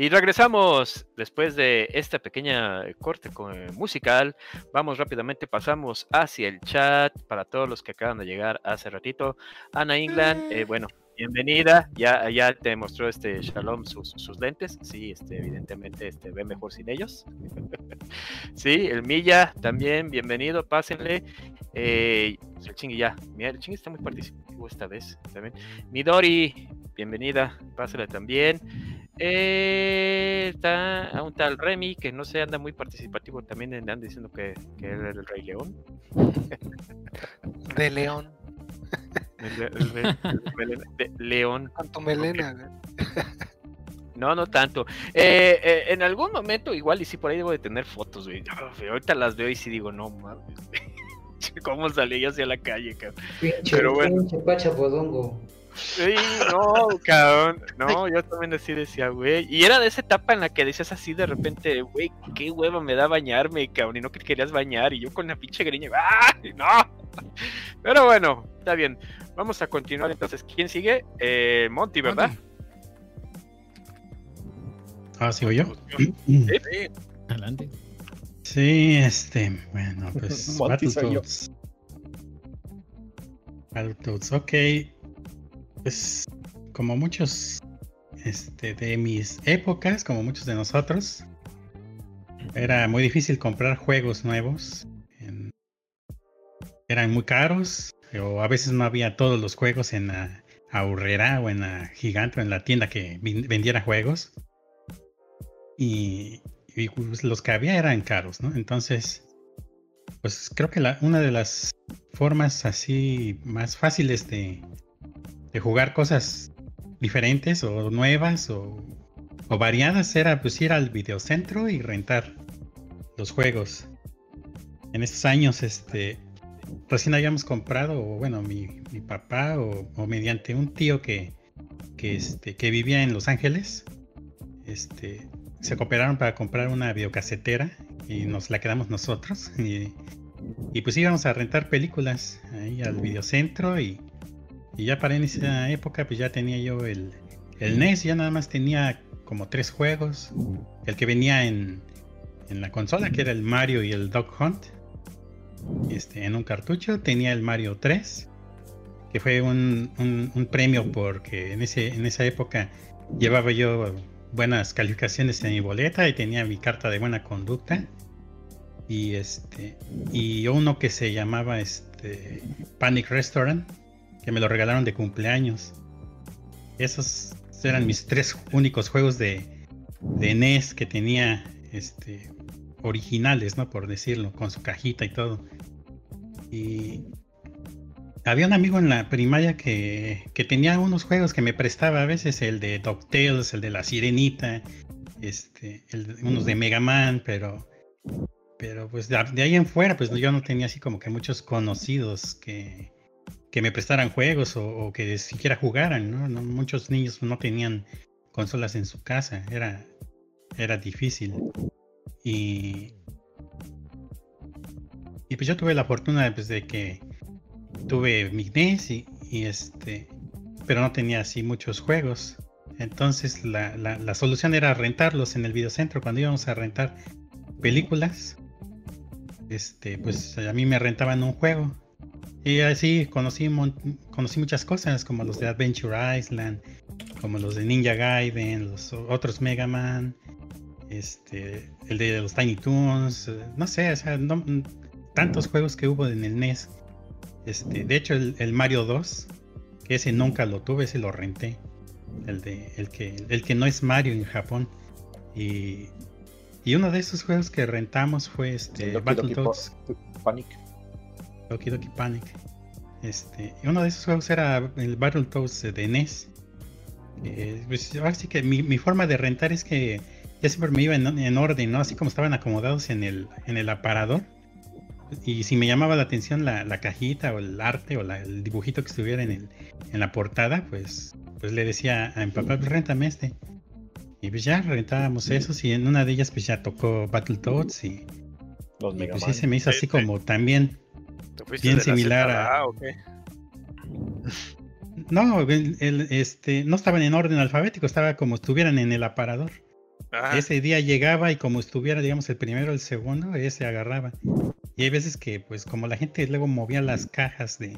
Y regresamos después de esta pequeña corte musical. Vamos rápidamente, pasamos hacia el chat para todos los que acaban de llegar hace ratito. Ana England, eh, bueno, bienvenida. Ya, ya te mostró este Shalom sus, lentes. Sí, este, evidentemente este, ve mejor sin ellos. sí, el Milla también, bienvenido, pásenle. Eh, el chingui ya, mira, el chingui está muy participativo esta vez también. Midori, bienvenida, pásale también. Eh, está a un tal Remy que no se anda muy participativo también andan diciendo que, que era el Rey León. De León. León. Con melena. No, no tanto. Eh, eh, en algún momento, igual, y sí, por ahí debo de tener fotos, güey. Ahorita las veo y sí digo, no mames. ¿Cómo salí hacia la calle, cabrón? Pero bueno. Pacha podongo. Sí, no, cabrón. No, yo también así decía, güey. Y era de esa etapa en la que decías así de repente, güey, qué hueva me da bañarme, cabrón. Y no que querías bañar. Y yo con la pinche greña, ¡ah! No. Pero bueno, está bien. Vamos a continuar entonces. ¿Quién sigue? Eh, Monty, ¿verdad? Ah, sigo yo. Sí, Adelante. Sí, este, bueno, pues Battletoads. Battletoads, ok. Pues como muchos este, de mis épocas, como muchos de nosotros, era muy difícil comprar juegos nuevos. eran muy caros, o a veces no había todos los juegos en la ahorrera o en la gigante o en la tienda que vendiera juegos. Y, pues, los que había eran caros, ¿no? Entonces, pues creo que una de las formas así más fáciles de, de jugar cosas diferentes o nuevas o, variadas era pues ir al videocentro y rentar los juegos. En estos años, este, recién habíamos comprado, o bueno, mi, papá o, mediante un tío que, que, este, que vivía en Los Ángeles, este, se cooperaron para comprar una videocasetera y nos la quedamos nosotros. Y, y pues íbamos a rentar películas ahí al videocentro y, y ya para en esa época, pues ya tenía yo el, el NES, ya nada más tenía como tres juegos. El que venía en, en la consola, que era el Mario y el Dog Hunt. Este, en un cartucho tenía el Mario 3, que fue un, un, premio porque en, ese, en esa época llevaba yo buenas calificaciones en mi boleta y tenía mi carta de buena conducta. Y este y uno que se llamaba este Panic Restaurant, que me lo regalaron de cumpleaños. Esos eran mis tres únicos juegos de, NES que tenía este, originales, ¿no? Por decirlo, con su cajita y todo. Y había un amigo en la primaria que, que tenía unos juegos que me prestaba a veces, el de DuckTales, el de la Sirenita, este, unos de Mega Man, pero, pero pues de, de, ahí en fuera, pues yo no tenía así como que muchos conocidos que, que me prestaran juegos o, que siquiera jugaran, ¿no? Muchos niños no tenían consolas en su casa, era, era difícil. Y, y pues yo tuve la fortuna pues, de que tuve mi NES y, este, pero no tenía así muchos juegos. Entonces la, la, la, solución era rentarlos en el videocentro cuando íbamos a rentar películas. Este, pues a mí me rentaban un juego y así conocí, conocí muchas cosas, como los de Adventure Island, como los de Ninja Gaiden, los otros Mega Man, este, el de los Tiny Toons, eh, no sé, o sea, tantos juegos que hubo en el NES. Este, de hecho, el, Mario 2, que ese nunca lo tuve, ese lo renté. El, de, el, que, el que no es Mario en Japón. Y, y uno de esos juegos que rentamos fue este, Battletoads. Panic. Doki Doki Panic. Este, uno de esos juegos era el Battletoads de NES. Eh, pues, así que mi, forma de rentar es que ya siempre me iba en, orden, ¿no? Así como estaban acomodados en el, en el aparador. Y si me llamaba la atención la, cajita o el arte o el dibujito que estuviera en, el, en la portada, pues, pues le decía a mi papá, pues rentame este. Y pues ya rentábamos esos y en una de ellas pues ya tocó Battletoads y, Los y pues sí se me hizo así como también bien similar a. No, el, este, no estaban en orden alfabético, estaba como estuvieran en el aparador. Ese día llegaba y como estuviera, digamos, el primero o el segundo, ese agarraba. Y hay veces que, pues, como la gente luego movía las cajas de,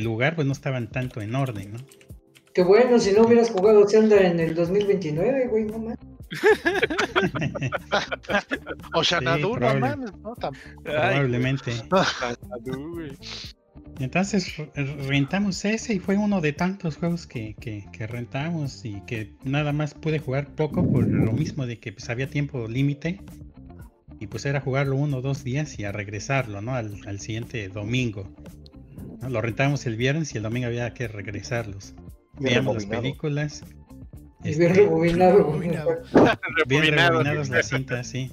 lugar, pues no estaban tanto en orden, ¿no? Qué bueno, si no hubieras jugado Zelda en el 2029, güey, no más. o Xanadu, no mames, ¿no? Probablemente. Entonces rentamos ese y fue uno de tantos juegos que, que, rentamos y que nada más pude jugar poco por lo mismo de que pues había tiempo límite y pues era jugarlo uno o dos días y a regresarlo, ¿no? Al, siguiente domingo. Lo rentamos el viernes y el domingo había que regresarlos. Veíamos las películas. Y bien este, rebobinado. Bien rebobinados las cintas, sí.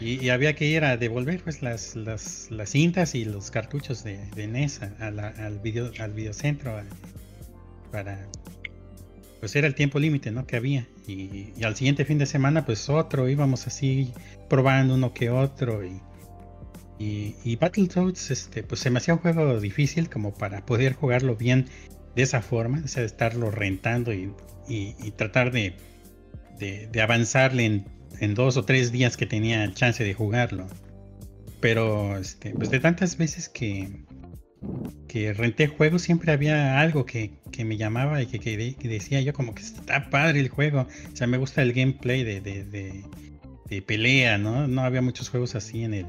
Y, había que ir a devolver pues las, las, las cintas y los cartuchos de, de NES al, video, al videocentro para pues era el tiempo límite ¿no? que había y, al siguiente fin de semana pues otro íbamos así probando uno que otro y, y, y Battletoads este, pues se me hacía un juego difícil como para poder jugarlo bien de esa forma, o sea, de estarlo rentando y, tratar de, de, de avanzarle en en dos o tres días que tenía chance de jugarlo. Pero este, pues de tantas veces que, que renté juegos siempre había algo que, me llamaba y que, decía yo como que está padre el juego. O sea, me gusta el gameplay de, de, pelea, ¿no? No había muchos juegos así en el,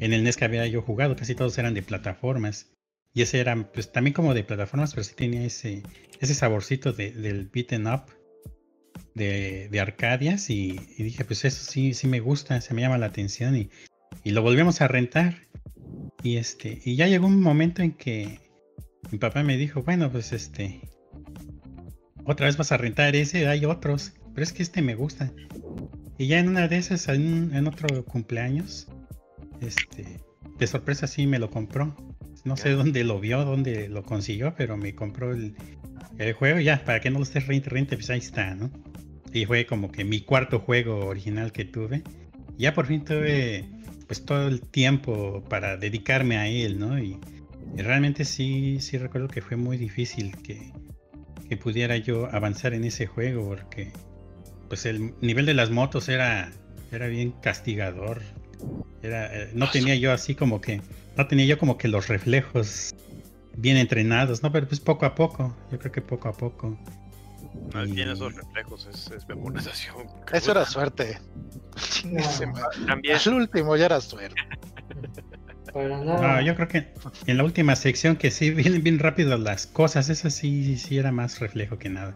en el NES que había yo jugado, casi todos eran de plataformas. Y ese era pues también como de plataformas, pero sí tenía ese, ese saborcito del beaten up de, de Arcadias y, dije, pues eso sí, sí me gusta, se me llama la atención y, y, lo volvemos a rentar. Y este, y ya llegó un momento en que mi papá me dijo, bueno, pues este, otra vez vas a rentar ese, hay otros, pero es que este me gusta. Y ya en una de esas, en, en otro cumpleaños, este, de sorpresa sí me lo compró. No sé dónde lo vio, dónde lo consiguió, pero me compró el, el juego ya, para que no lo estés rente, rente, pues ahí está, ¿no? Y fue como que mi cuarto juego original que tuve. Ya por fin tuve pues todo el tiempo para dedicarme a él, ¿no? Y, realmente sí, sí recuerdo que fue muy difícil que, que, pudiera yo avanzar en ese juego porque pues el nivel de las motos era, era bien castigador. Era, eh, no tenía yo así como que, no tenía yo como que los reflejos bien entrenados, ¿no? Pero pues poco a poco, yo creo que poco a poco. No, tiene esos reflejos, es, memorización. Eso era suerte. También. El último ya era suerte. No, yo creo que en la última sección que sí vienen bien rápido las cosas, eso sí, sí era más reflejo que nada.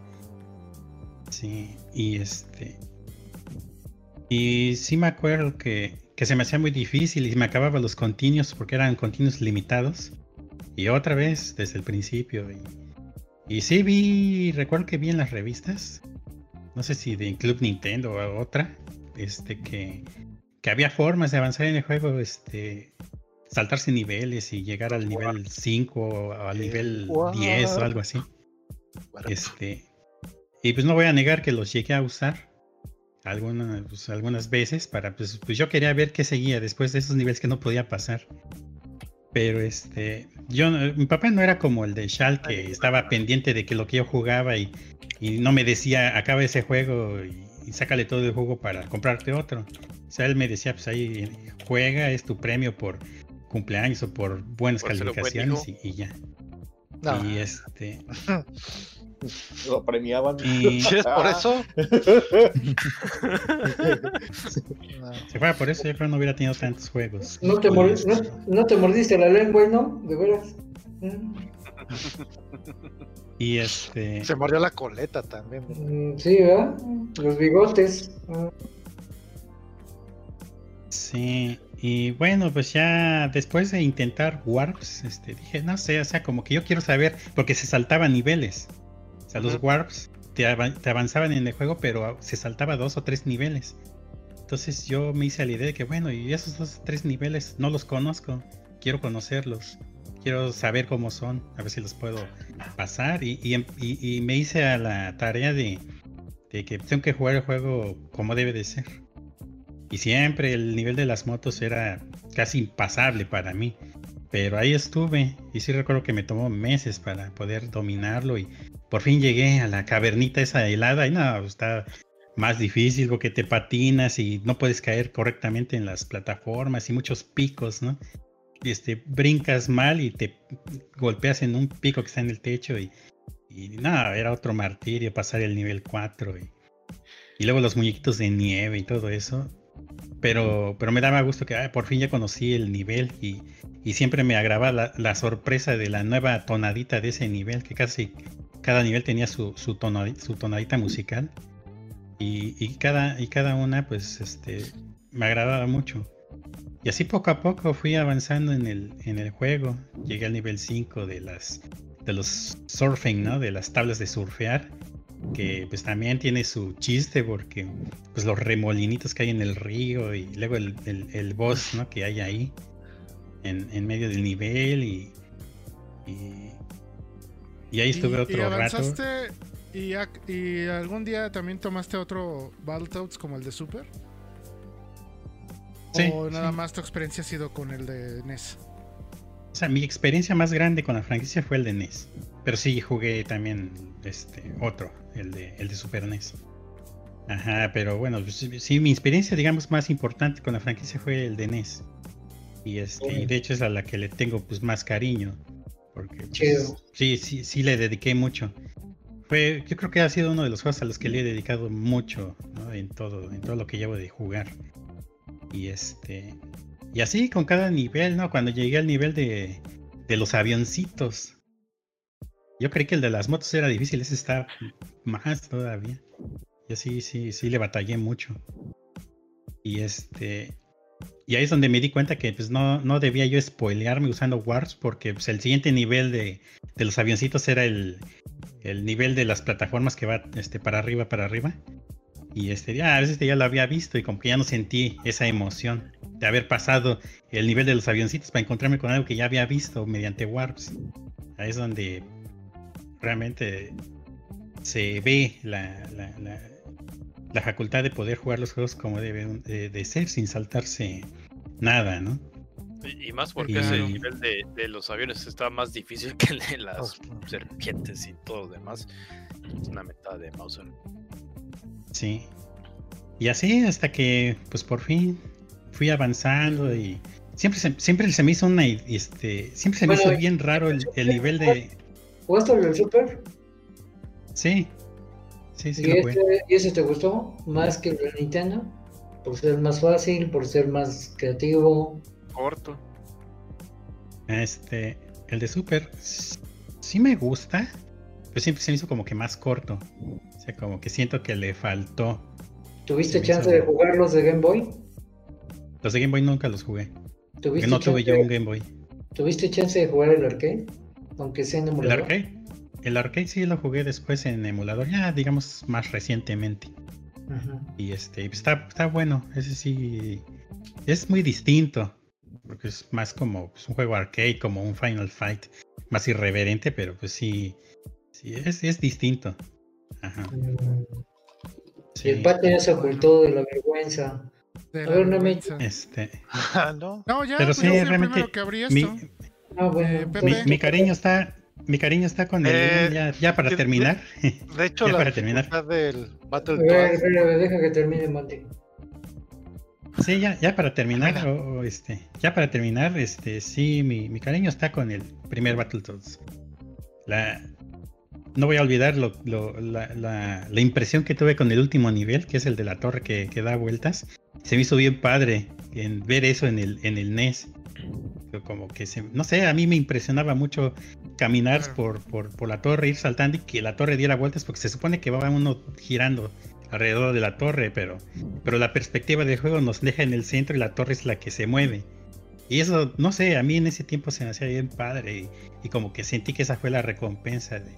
Sí, y este. Y sí me acuerdo que, que se me hacía muy difícil y me acababa los continuos porque eran continuos limitados. Y otra vez desde el principio. Y, y sí vi, recuerdo que vi en las revistas, no sé si de Club Nintendo o otra, este que, que había formas de avanzar en el juego, este saltarse niveles y llegar al nivel 5 o al nivel 10 o algo así. Este, y pues no voy a negar que los llegué a usar algunas, pues, algunas veces para, pues, pues yo quería ver qué seguía después de esos niveles que no podía pasar. Pero este, yo, mi papá no era como el de Shal que estaba pendiente de que lo que yo jugaba y, no me decía, acaba ese juego y, sácale todo el juego para comprarte otro. O sea, él me decía, pues ahí juega, es tu premio por cumpleaños o por buenas calificaciones y, ya. Y este. Lo premiaban. Y... es por eso? Si fuera por eso, yo creo que no hubiera tenido tantos juegos. No te, no, te mordiste la lengua, ¿no? De veras. Y este. Se mordió la coleta también. Mm, sí, ¿verdad? Los bigotes. Sí, y bueno, pues ya después de intentar warps, este, dije, no sé, o sea, como que yo quiero saber, porque se saltaban niveles. O sea, los warps te, avanzaban en el juego, pero se saltaba dos o tres niveles. Entonces yo me hice la idea de que, bueno, y esos dos o tres niveles no los conozco. Quiero conocerlos. Quiero saber cómo son. A ver si los puedo pasar. Y, em, me hice a la tarea de, de que tengo que jugar el juego como debe de ser. Y siempre el nivel de las motos era casi impasable para mí. Pero ahí estuve. Y sí recuerdo que me tomó meses para poder dominarlo y por fin llegué a la cavernita esa helada y no, está más difícil porque te patinas y no puedes caer correctamente en las plataformas y muchos picos, ¿no? Este, brincas mal y te golpeas en un pico que está en el techo y, y nada, era otro martirio pasar el nivel 4 y, y luego los muñequitos de nieve y todo eso. Pero, pero me daba gusto que por fin ya conocí el nivel y, y siempre me agrava la, sorpresa de la nueva tonadita de ese nivel, que casi cada nivel tenía su, tonadita, musical. Y, cada, una, pues, este, me agradaba mucho. Y así poco a poco fui avanzando en el, juego. Llegué al nivel 5 de las de los surfing, ¿no? De las tablas de surfear. Que pues también tiene su chiste porque pues los remolinitos que hay en el río y luego el, el, boss. Que hay ahí en, en medio del nivel y, y, ahí estuve otro rato. ¿Y, ¿Y algún día también tomaste otro Battletoads como el de Super? Sí, ¿O nada más tu experiencia ha sido con el de NES? O sea, mi experiencia más grande con la franquicia fue el de NES. Pero sí jugué también este otro, el de, el de Super NES. Ajá, pero bueno, pues, sí, mi experiencia, digamos, más importante con la franquicia fue el de NES. Y este, de hecho es a la que le tengo pues más cariño. Porque pues, sí, sí, sí le dediqué mucho yo creo que ha sido uno de los juegos a los que le he dedicado mucho en todo, en todo lo que llevo de jugar. Y este. Y así con cada nivel, ¿no? Cuando llegué al nivel de, de los avioncitos. Yo creí que el de las motos era difícil, ese está más todavía. Y así, sí, sí, le batallé mucho. Y este. Y ahí es donde me di cuenta que pues no, no debía yo spoilearme usando Wars, porque pues, el siguiente nivel de, de los avioncitos era el, el nivel de las plataformas que va este, para arriba, para arriba. Y este, ya, a veces ya lo había visto y como que ya no sentí esa emoción de haber pasado el nivel de los avioncitos para encontrarme con algo que ya había visto mediante Warps. Ahí es donde realmente se ve la, la, facultad de poder jugar los juegos como deben de ser sin saltarse nada, ¿no? Y, más porque ese nivel de, los aviones está más difícil que el de las serpientes y todo lo demás. Es una meta de Mauser. Sí. Y así hasta que, pues por fin, fui avanzando y siempre se, siempre se me hizo una, este, siempre se me hizo bien raro el, nivel de... ¿Jugaste el Super? Sí. Sí, sí. ¿Y, este, ¿Y ese te gustó más que el de Nintendo? Por ser más fácil, por ser más creativo corto. Este, el de Super sí me gusta, pero siempre se me hizo como que más corto. O sea, como que siento que le faltó. ¿Tuviste chance de jugar los de Game Boy? Los de Game Boy nunca los jugué. Porque no tuve yo un Game Boy. ¿Tuviste chance de jugar el arcade? Aunque sea en emulador. El arcade, el arcade sí lo jugué después en emulador, ya digamos más recientemente. Y este, está, está bueno, ese sí es muy distinto porque es más como pues, un juego arcade, como un Final Fight, más irreverente, pero pues sí, sí es, es distinto. Ajá. Mm. Sí. El pate ya se ocultó de la vergüenza. De a ver, no me... Este. no. no, ya, pero sí, realmente. Mi, ah, bueno, mi, mi, cariño está. Mi cariño está con el. Eh, ya, ya, para terminar. De, hecho, ya la para terminar. del Battle deja que termine, Mati. Sí, ya, ya para terminar, o, este, ya para terminar, este, sí, mi, mi cariño está con el primer Battletoads. La, no voy a olvidar lo, lo, la, la, la, impresión que tuve con el último nivel, que es el de la torre que, que, da vueltas. Se me hizo bien padre en ver eso en el, en el NES. Como que se, no sé, a mí me impresionaba mucho caminar por, por, por la torre, ir saltando y que la torre diera vueltas, porque se supone que va uno girando alrededor de la torre, pero, pero la perspectiva del juego nos deja en el centro y la torre es la que se mueve. Y eso, no sé, a mí en ese tiempo se me hacía bien padre y, como que sentí que esa fue la recompensa de,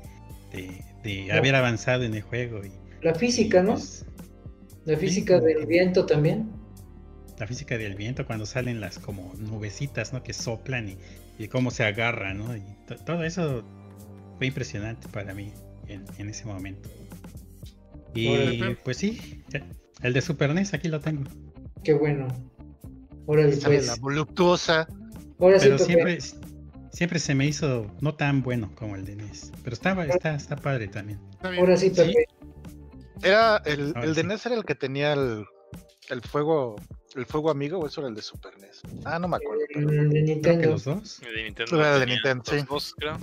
haber avanzado en el juego. Y, la física, ¿no? Pues, la física del viento también. La física del viento cuando salen las como nubecitas, ¿no? Que soplan y, y cómo se agarran, ¿no? Y todo eso fue impresionante para mí en, en ese momento. Y pues sí, el de Super NES aquí lo tengo. Qué bueno. Ahora pues. la voluptuosa. pero siempre, siempre se me hizo no tan bueno como el de NES. Pero está, está, está padre también. Ahora sí, perfecto. Era el, el de NES era el que tenía el, el fuego el fuego amigo o eso era el de Super NES. Ah, no me acuerdo. El de Nintendo. los dos. El de Nintendo. Era el de Nintendo, los sí. dos, creo.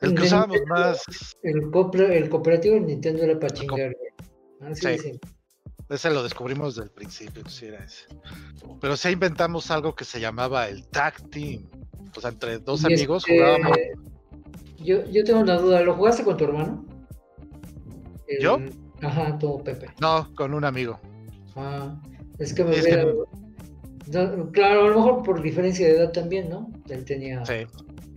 El El que usábamos Nintendo, más, El, cooper- el cooperativo de Nintendo era para chingar. Ah, sí, Sí. sí. ese lo descubrimos desde el principio, sí era ese. Pero sí inventamos algo que se llamaba el tag team. O sea, entre dos Y amigos este, jugábamos. Yo, yo tengo una duda, ¿lo jugaste con tu hermano? El- ¿Yo? Ajá, tú, Pepe. No, con un amigo. Ah, es que me Es que hubiera- No, claro, a lo mejor por diferencia de edad también, ¿no? Él tenía Sí.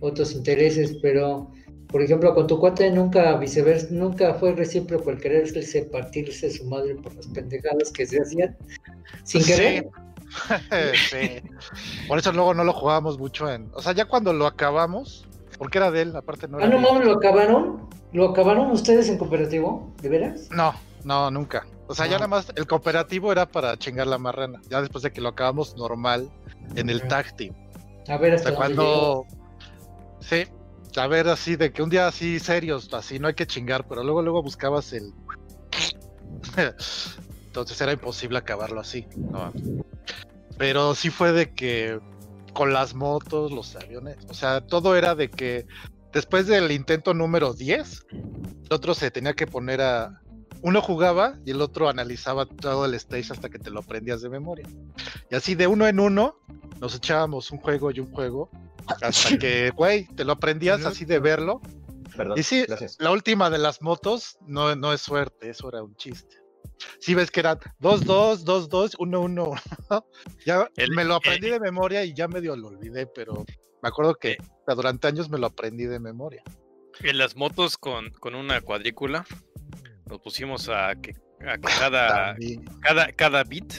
otros intereses, pero por ejemplo, con tu cuate nunca viceversa, nunca fue recíproco el quererse partirse su madre por las pendejadas que se hacían sin querer. sí. Por eso luego no lo jugábamos mucho en. O sea, ya cuando lo acabamos, porque era de él, aparte no Ah, era no mío. mames, ¿lo acabaron? ¿Lo acabaron ustedes en cooperativo? ¿De veras? No, no, nunca. O sea, ya Ah. nada más el cooperativo era para chingar la marrana. Ya después de que lo acabamos normal en el tag team. A ver O hasta sea, dónde llegó. cuando. Sí, a ver, así de que un día así serios, así no hay que chingar, pero luego, luego buscabas el. Entonces era imposible acabarlo así. ¿no? Pero sí fue de que con las motos, los aviones, o sea, todo era de que después del intento número 10, el otro se tenía que poner a. Uno jugaba y el otro analizaba todo el stage hasta que te lo aprendías de memoria. Y así de uno en uno nos echábamos un juego y un juego hasta que, güey, te lo aprendías así de verlo. Perdón, Y sí, gracias. la última de las motos no, no es suerte, eso era un chiste. Si ves que eran 2-2, 2-2, 1-1. ya El- me lo aprendí de memoria y ya medio lo olvidé, pero me acuerdo que Eh. durante años me lo aprendí de memoria. En las motos con, con una cuadrícula nos pusimos a que, a que cada, cada, cada bit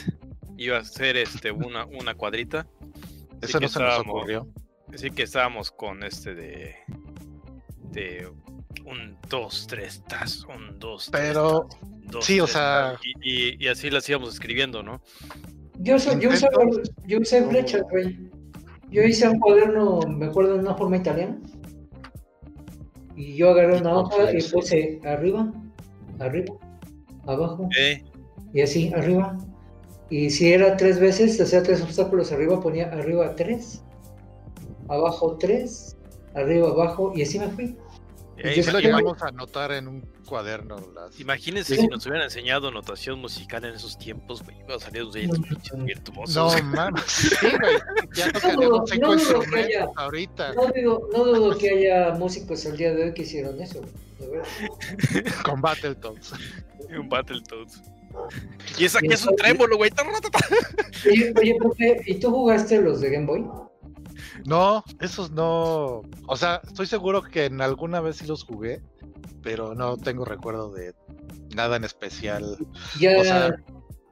iba a ser este una, una cuadrita. Eso no se nos ocurrió. Así que estábamos con este de. de un 2, 3, tas, un 2, Pero sí, o sea- Y, y- y así las íbamos escribiendo, ¿no? Yo, so- yo, usé, yo usé flechas, güey. Yo hice un cuaderno, me acuerdo, de una forma italiana. Y yo agarré una hoja y puse arriba, arriba, abajo, Eh, y así, arriba. Y si era tres veces, o sea, tres obstáculos arriba, ponía arriba tres, abajo tres, arriba, abajo, y así me fui. Eh, Sí lo llegamos a anotar en un cuaderno. Las... Imagínense Sí. si nos hubieran enseñado notación musical en esos tiempos, güey. Iba a salir No, pinches no. virtuosos. No mames, sí, güey. Ya No cinco no dudo que instrumentos haya- ahorita. No dudo, no dudo que haya músicos al día de hoy que hicieron eso, de verdad. Con Battletoads. Un Battletoads. Y esa Y que es un trémolo, güey. Oye, oye, Pepe, ¿y tú jugaste los de Game Boy? No, esos no. O sea, estoy seguro que en alguna vez sí los jugué, pero no tengo recuerdo de nada en especial. Ya O sea,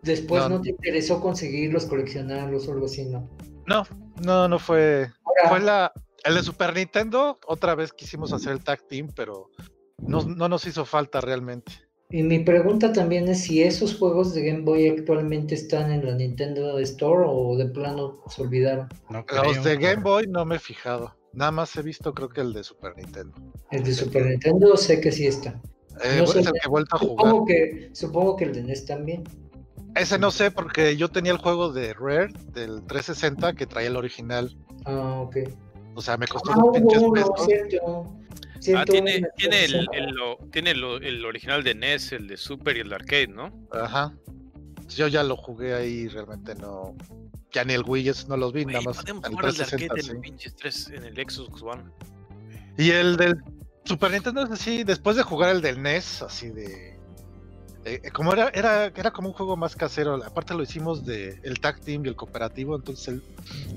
después no. no, te interesó conseguirlos, coleccionarlos o algo así, ¿no? No, no, no fue. Ahora, Fue la. El de Super Nintendo, otra vez quisimos hacer el tag team, pero no, no nos hizo falta realmente. Y mi pregunta también es si esos juegos de Game Boy actualmente están en la Nintendo Store o de plano se olvidaron. No Los de Game Boy no me he fijado. Nada más he visto, creo que el de Super Nintendo. El de Super Nintendo sé que sí está. Eh, No es sé. el que he vuelto a jugar. Supongo que, supongo que el de NES también. Ese no sé, porque yo tenía el juego de Rare del 360 que traía el original. Ah, ok. O sea, me costó Ah, hubo pinches uno, pesos. Ah, tiene, tiene, el, el, lo- tiene lo- el original de NES, el de Super y el de arcade, ¿no? Ajá. Yo ya lo jugué ahí, realmente no. Ya ni el Wii, no los vi, nada Güey, más. podemos el jugar el de arcade 360, en el sí. pinches 3 en el Xbox One. Y el del Super Nintendo es así, después de jugar el del NES, así de. Eh, eh, como era, era, era como un juego más casero. Aparte lo hicimos de el tag team y el cooperativo. Entonces el,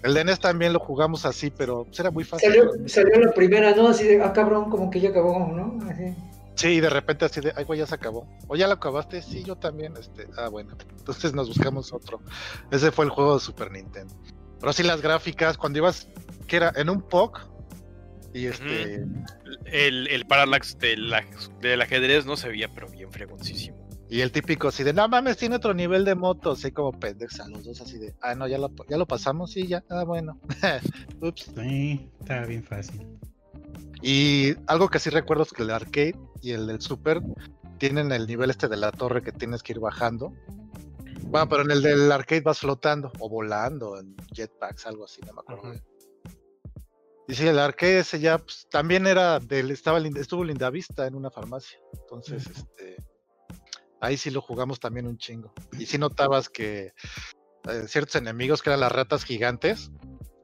el de NES también lo jugamos así, pero pues, era muy fácil. Salió, salió la primera, ¿no? Así de, ah, cabrón, como que ya acabó, ¿no? Así. Sí, y de repente así de, ay, güey, ya se acabó. ¿O ya lo acabaste? Sí, yo también. Este, ah, bueno. Entonces nos buscamos otro. Ese fue el juego de Super Nintendo. Pero sí, las gráficas, cuando ibas, que era en un POC, y este, El, el parallax del, del ajedrez no se veía, pero bien fregoncísimo. Y el típico así de, no mames, tiene otro nivel de moto, así como pendejos a los dos, así de, ah, no, ya lo, ya lo pasamos, sí, ya, ah, bueno. Ups. Sí, estaba bien fácil. Y algo que sí recuerdo es que el arcade y el del Super tienen el nivel este de la torre que tienes que ir bajando. Bueno, pero en el del arcade vas flotando o volando en jetpacks, algo así, no me acuerdo. Y sí, el arcade ese ya pues, también era del, estaba estuvo Linda Vista en una farmacia. Entonces, este ahí sí lo jugamos también un chingo. Y sí notabas que eh, ciertos enemigos que eran las ratas gigantes,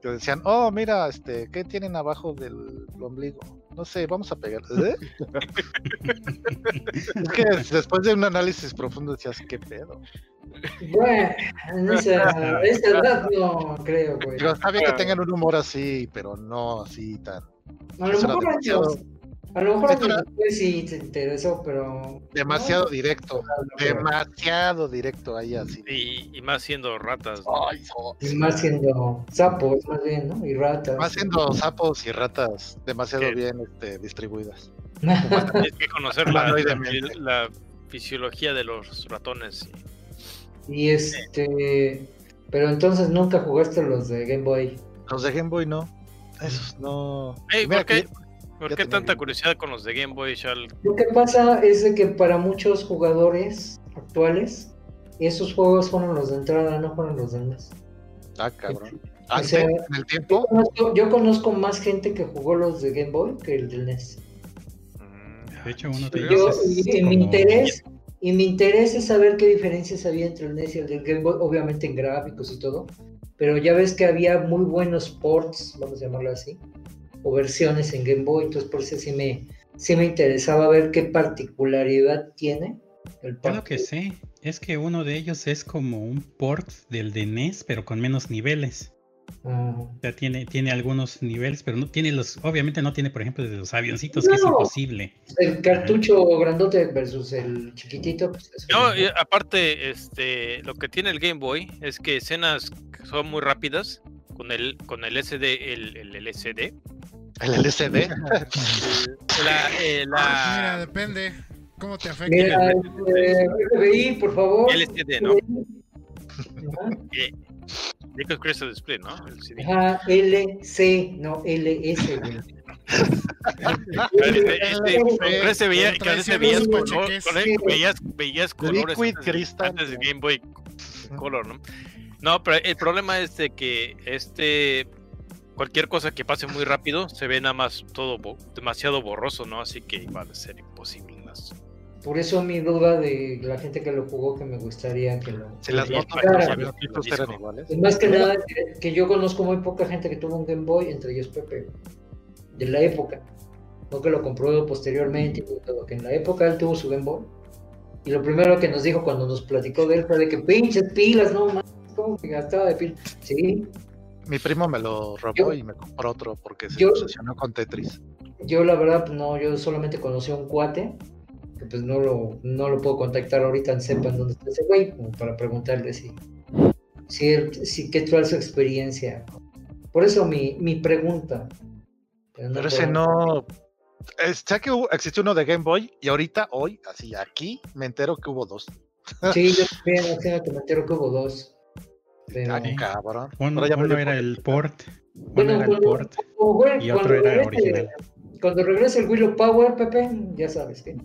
que decían, oh, mira, este, ¿qué tienen abajo del ombligo? No sé, vamos a pegar. ¿Eh? es que después de un análisis profundo decías, ¿qué pedo? Bueno, en esa, esa edad no creo, güey. está bien que tengan un humor así, pero no así tan. A lo mejor años, a lo mejor después sí te interesó, pero. Demasiado directo. Demasiado directo ahí así. Y, más siendo ratas. y más siendo sapos, más bien, ¿no? Y ratas. Más siendo sapos y ratas demasiado bien este, distribuidas. Tienes que conocer la, la, fisiología de los ratones. Y este. Pero entonces nunca jugaste los de Game Boy. Los de Game Boy no. Esos no. ¿por, qué, ¿por qué tanta curiosidad con los de Game Boy, Shal? Lo que pasa es de que para muchos jugadores actuales, esos juegos fueron los de entrada, no fueron los de NES. Ah, cabrón. O sea, ¿En el tiempo? Yo conozco, más gente que jugó los de Game Boy que el del NES. Mm, de hecho, uno de ellos. y, mi interés, y mi interés es saber qué diferencias había entre el NES y el del Game Boy, obviamente en gráficos y todo. Pero ya ves que había muy buenos ports, vamos a llamarlo así, o versiones en Game Boy, entonces por eso sí me, sí me interesaba ver qué particularidad tiene el Lo que sé es que uno de ellos es como un port del de NES, pero con menos niveles. Ya tiene, tiene algunos niveles, pero no tiene los, obviamente no tiene, por ejemplo, de los avioncitos, que es imposible. El cartucho grandote versus el chiquitito. Pues, no, aparte, este, lo que tiene el Game Boy es que escenas son muy rápidas con el, con el SD, el, el LCD. El LCD. la, eh, la... Mira, depende. ¿Cómo te afecta? Mira, el FBI, por favor. LCD, ¿no? Eh, Liquid Crystal Display, ¿no? El CD. Ajá, LC, no LS, güey. este, veía, veías, veías, colores Liquid Crystal antes de Game Boy Color, ¿no? No, pero el problema es de que este cualquier cosa que pase muy rápido se ve nada más todo demasiado borroso, ¿no? Así que va a ser imposible las por eso mi duda de la gente que lo jugó, que me gustaría que lo... Se las notas eran iguales. Más que nada, que, yo conozco muy poca gente que tuvo un Game Boy, entre ellos Pepe, de la época. No que lo compró posteriormente, que en la época él tuvo su Game Boy. Y lo primero que nos dijo cuando nos platicó de él fue de que pinches pilas, no más, como que gastaba de pilas. Sí. Mi primo me lo robó y me compró otro porque se obsesionó con Tetris. Yo la verdad, no, yo solamente conocí a un cuate que pues no lo, no lo puedo contactar ahorita en sepan dónde está ese güey, como para preguntarle si, si, si qué tal su experiencia. Por eso mi, mi pregunta. Pero, ese no. sé que existió uno de Game Boy y ahorita, hoy, así aquí, me entero que hubo dos. Sí, yo también que me entero que hubo dos. Pero... Ah, cabrón. Uno, era el port. Uno era el port. y otro era el original cuando regrese el Willow Power, Pepe, ya sabes que.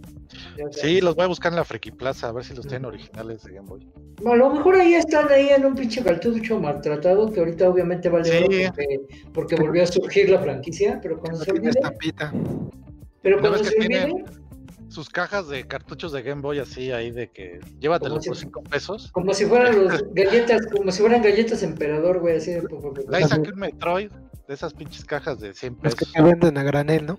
Sí, los voy a buscar en la Friki Plaza, a ver si los tienen originales de Game Boy. A lo mejor ahí están ahí en un pinche cartucho maltratado, que ahorita obviamente vale sí. porque, porque, volvió a surgir la franquicia, pero cuando se olvide. Pero cuando se olvide. Sus cajas de cartuchos de Game Boy así ahí de que llévatelos por 5 pesos. Como si fueran los galletas, como si fueran galletas emperador, güey, así de Ahí saqué un Metroid de esas pinches cajas de 100 pesos. Los que venden a granel, ¿no?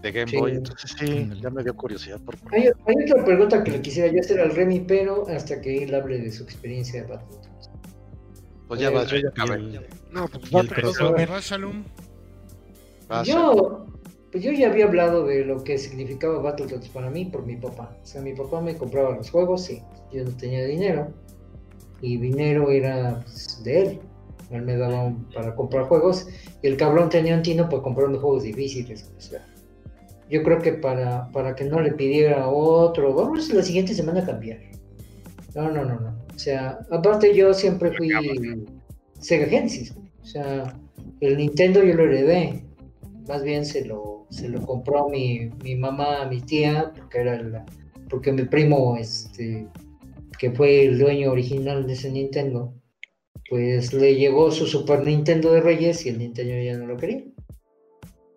De Game Boy, entonces sí, ya me dio curiosidad. Por... Hay, hay, otra pregunta que le quisiera yo hacer al Remy, pero hasta que él hable de su experiencia de Battletoads. Pues ya va, yo ya acabé. No, pues Battletoads. Yo, pues yo ya había hablado de lo que significaba Battletoads para mí por mi papá. O sea, mi papá me compraba los juegos, sí. Yo no tenía dinero. Y dinero era pues, de él él me daba para comprar juegos y el cabrón tenía un tino para comprar juegos difíciles. O sea, yo creo que para, para que no le pidiera otro, vamos a la siguiente semana a cambiar. No, no, no, no. O sea, aparte yo siempre fui Sega Genesis. O sea, el Nintendo yo lo heredé. Más bien se lo, se lo compró mi, mi mamá, mi tía, porque era la, porque mi primo, este, que fue el dueño original de ese Nintendo, pues le llegó su Super Nintendo de Reyes y el Nintendo ya no lo quería.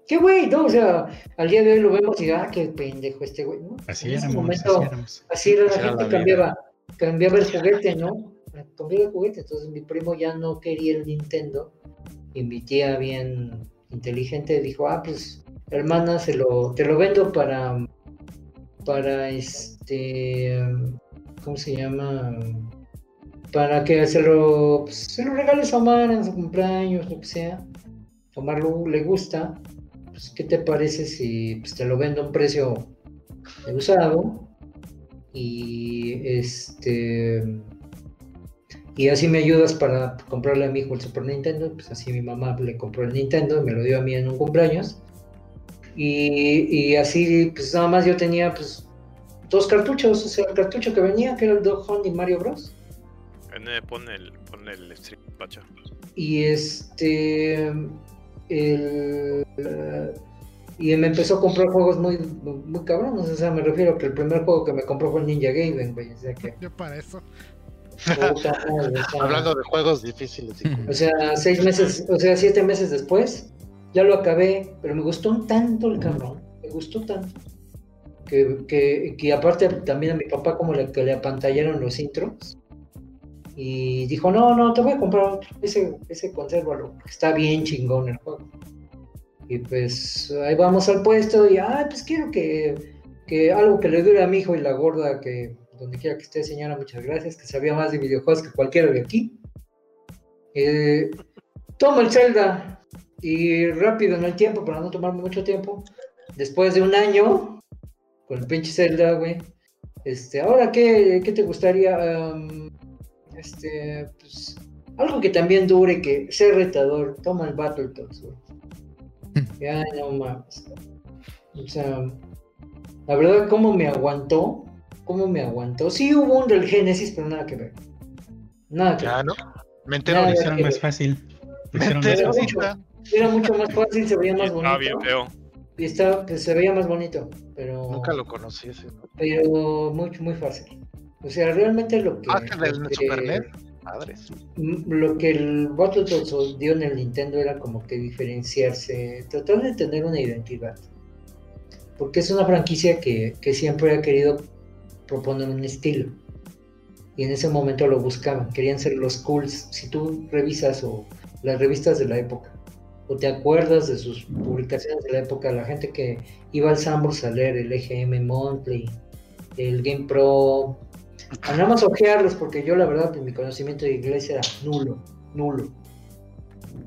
Qué güey, ¿no? O sea, al día de hoy lo vemos y, ah, qué pendejo este güey, ¿no? Así en ese éramos, momento, así éramos. así era la Así era gente, la cambiaba, cambiaba el juguete, ¿no? Cambiaba el juguete, entonces mi primo ya no quería el Nintendo y mi tía bien inteligente dijo, ah, pues, hermana, se lo, te lo vendo para, para este, ¿cómo se llama? Para que se lo, pues, se lo regales a Omar en su cumpleaños, lo que sea. A Omar lo- le gusta. Pues, ¿qué te parece si pues, te lo vendo a un precio de usado? Y este. Y así me ayudas para comprarle a mi hijo el Super Nintendo. Pues así mi mamá le compró el Nintendo y me lo dio a mí en un cumpleaños. Y, y así, pues nada más yo tenía pues dos cartuchos. O sea, el cartucho que venía, que era el Dog Hunt y Mario Bros. Pon el, pon el stream, Pacho. Y este. El, y me empezó a comprar juegos muy, muy cabrones. O sea, me refiero que el primer juego que me compró fue el Ninja Gaiden, güey. O sea que. Yo para eso. puta madre, o sea, Hablando de juegos difíciles. y O sea, seis meses, o sea, siete meses después, ya lo acabé, pero me gustó tanto el cabrón, me gustó tanto, que, que, que aparte también a mi papá como le, que le apantallaron los intros, y dijo, no, no, te voy a comprar otro, ese, ese consérvalo, está bien chingón el juego. Y pues ahí vamos al puesto y, ah, pues quiero que, que algo que le dure a mi hijo y la gorda, que donde quiera que esté señora, muchas gracias, que sabía más de videojuegos que cualquiera de aquí. Eh, toma el Zelda y rápido en el tiempo, para no tomarme mucho tiempo, después de un año con el pinche Zelda, güey. Este, ahora, ¿qué, qué te gustaría? Este, pues, algo que también dure, que sea retador. Toma el Battletoads, güey. Ya, no mames. O sea, la verdad, ¿cómo me aguantó? ¿Cómo me aguantó? Sí hubo un del Genesis, pero nada que ver. Nada que ver. Ya, ¿no? Me entero Lo hicieron más fácil. Me entero. Era mucho más fácil, se veía más Ah, bien bonito. feo. Y estaba, pues, se veía más bonito, pero, Nunca lo conocí ese, ¿no? pero muy, muy fácil. O sea, realmente lo que, Ah, que del lo que- Super NES. Madres. lo que el Battletoads dio en el Nintendo era como que diferenciarse, tratar de tener una identidad. Porque es una franquicia que, que siempre ha querido proponer un estilo. Y en ese momento lo buscaban, querían ser los cools. Si tú revisas o las revistas de la época, o te acuerdas de sus publicaciones de la época, la gente que iba al Sambors a leer el EGM Monthly, el Game Pro, nada más ojearlos, porque yo la verdad, pues, mi conocimiento de inglés era nulo, nulo.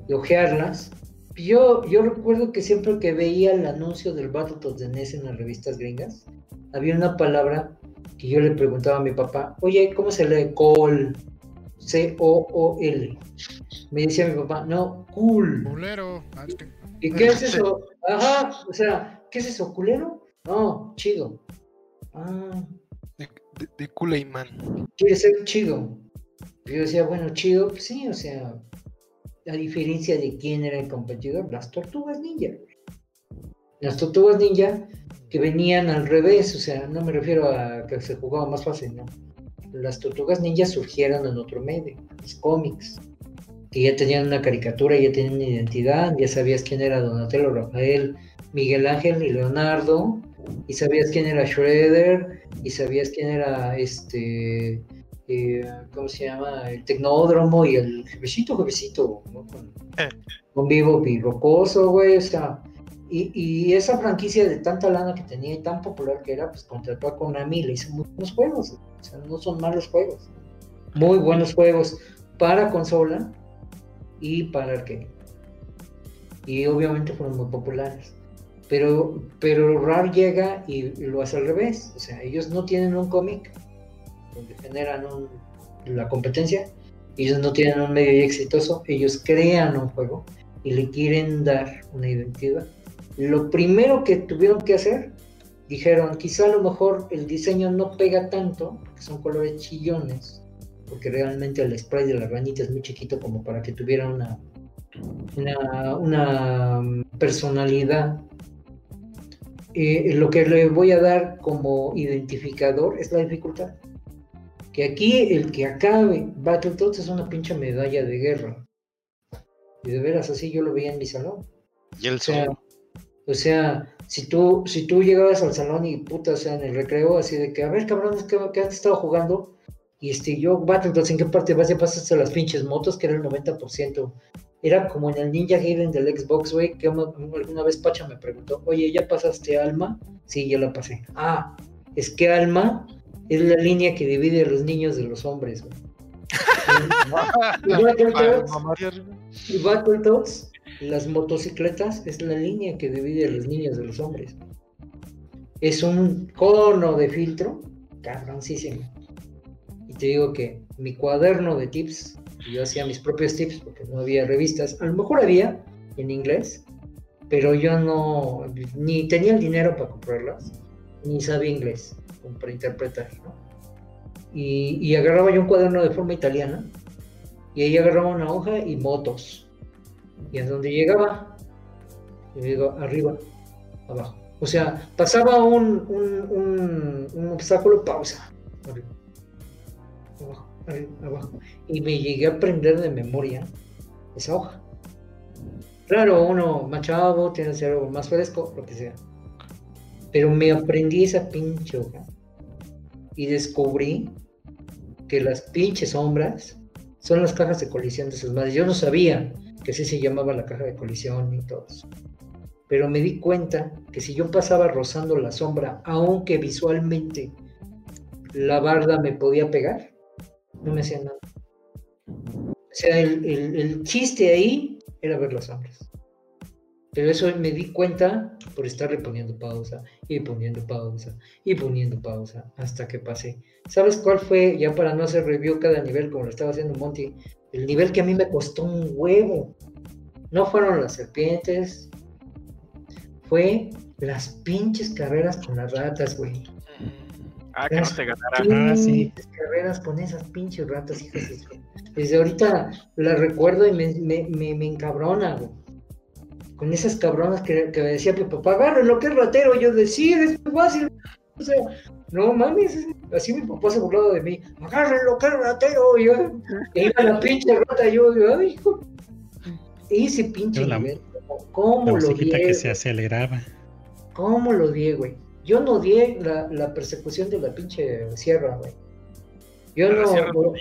Y ojearlas. Yo, yo recuerdo que siempre que veía el anuncio del Battletoads de NES en las revistas gringas, había una palabra que yo le preguntaba a mi papá, oye, ¿cómo se lee call? C-O-O-L. Me decía mi papá, no, cool. Culero. Ah, ¿Y qué es eso? Ajá, o sea, ¿qué es eso? ¿Culero? No, chido. Ah, De, de, de quiere ser chido. Yo decía, bueno, chido, pues sí, o sea, a diferencia de quién era el competidor, las tortugas ninja. Las tortugas ninja que venían al revés, o sea, no me refiero a que se jugaba más fácil, ¿no? Las tortugas ninja surgieron en otro medio, los cómics, que ya tenían una caricatura, ya tenían una identidad, ya sabías quién era Donatello, Rafael, Miguel Ángel y Leonardo, y sabías quién era Shredder, y sabías quién era este eh, ¿cómo se llama? El Tecnódromo y el jefecito, jefecito, ¿no? Con, Eh. con Vivo y Rocoso, güey, o sea, y, y esa franquicia de tanta lana que tenía y tan popular que era, pues contrató a Konami y le hizo buenos juegos, o sea, no son malos juegos, muy buenos juegos para consola y para arcade. Y obviamente fueron muy populares. Pero, pero Rare llega y lo hace al revés. O sea, ellos no tienen un cómic donde generan un- la competencia. Ellos no tienen un medio exitoso. Ellos crean un juego y le quieren dar una identidad. Lo primero que tuvieron que hacer, dijeron, quizá a lo mejor el diseño no pega tanto, porque son colores chillones, porque realmente el spray de la ranita es muy chiquito como para que tuviera una, una, una mm, personalidad eh, lo que le voy a dar como identificador es la dificultad. Que aquí el que acabe Battletoads es una pinche medalla de guerra. Y de veras, así yo lo veía en mi salón. Y el O sea, o sea, si tú, si tú llegabas al salón y puta, o sea, en el recreo, así de que, a ver, cabrones, ¿qué, qué has estado jugando? Y este, yo, Battletoads, ¿en qué parte vas? Ya pasaste las pinches motos, que era el 90%. Era como en el Ninja Gaiden del Xbox, güey, que una- alguna vez Pacha me preguntó, oye, ¿ya pasaste Alma? Sí, ya la pasé. Ah, es que Alma es la línea que divide a los niños de los hombres, güey. Y y Battletoads, las motocicletas, es la línea que divide a los niños de los hombres. Es un cono de filtro, cabroncísimo. Y te digo que mi cuaderno de tips, yo hacía mis propios tips porque no había revistas, a lo mejor había en inglés, pero yo no, ni tenía el dinero para comprarlas, ni sabía inglés para interpretar, ¿no? Y, y agarraba yo un cuaderno de forma italiana, y ahí agarraba una hoja y motos. Y a donde llegaba, yo digo, arriba, abajo. O sea, pasaba un, un, un, obstáculo, pausa. Arriba, abajo, arriba, abajo. Y me llegué a aprender de memoria esa hoja. Claro, uno más chavo, tiene el cerebro más fresco, lo que sea. Pero me aprendí esa pinche hoja. Y descubrí que las pinches sombras son las cajas de colisión de sus madres. Yo no sabía que así se llamaba la caja de colisión y todo eso. Pero me di cuenta que si yo pasaba rozando la sombra, aunque visualmente la barda me podía pegar, no me hacía nada. O sea, el, el- el chiste ahí era ver las sombras. Pero eso me di cuenta por estarle poniendo pausa y poniendo pausa y poniendo pausa hasta que pasé. ¿Sabes cuál fue? Ya para no hacer review cada nivel como lo estaba haciendo Monty, el nivel que a mí me costó un huevo. No fueron las serpientes, fue las pinches carreras con las ratas, güey. Ah, que no te ganara. Ah, sí. Pinches carreras con esas pinches ratas, hijas Desde ahorita la recuerdo y me, me, me, me encabrona, güey. Con esas cabronas que, que me decía mi papá, agarre lo que es ratero. Y yo decía, es muy fácil. O sea, no mames. Así mi papá se burlaba de mí. Agarre lo que ratero. Y yo, e iba la pinche rata. Y yo, ay, hijo. Ese pinche Yo la- nivel, ¿cómo- La ¿cómo lo odié? que se aceleraba. ¿Cómo lo odié, güey? Yo no odié la, la persecución de la pinche sierra, güey. Yo no, yo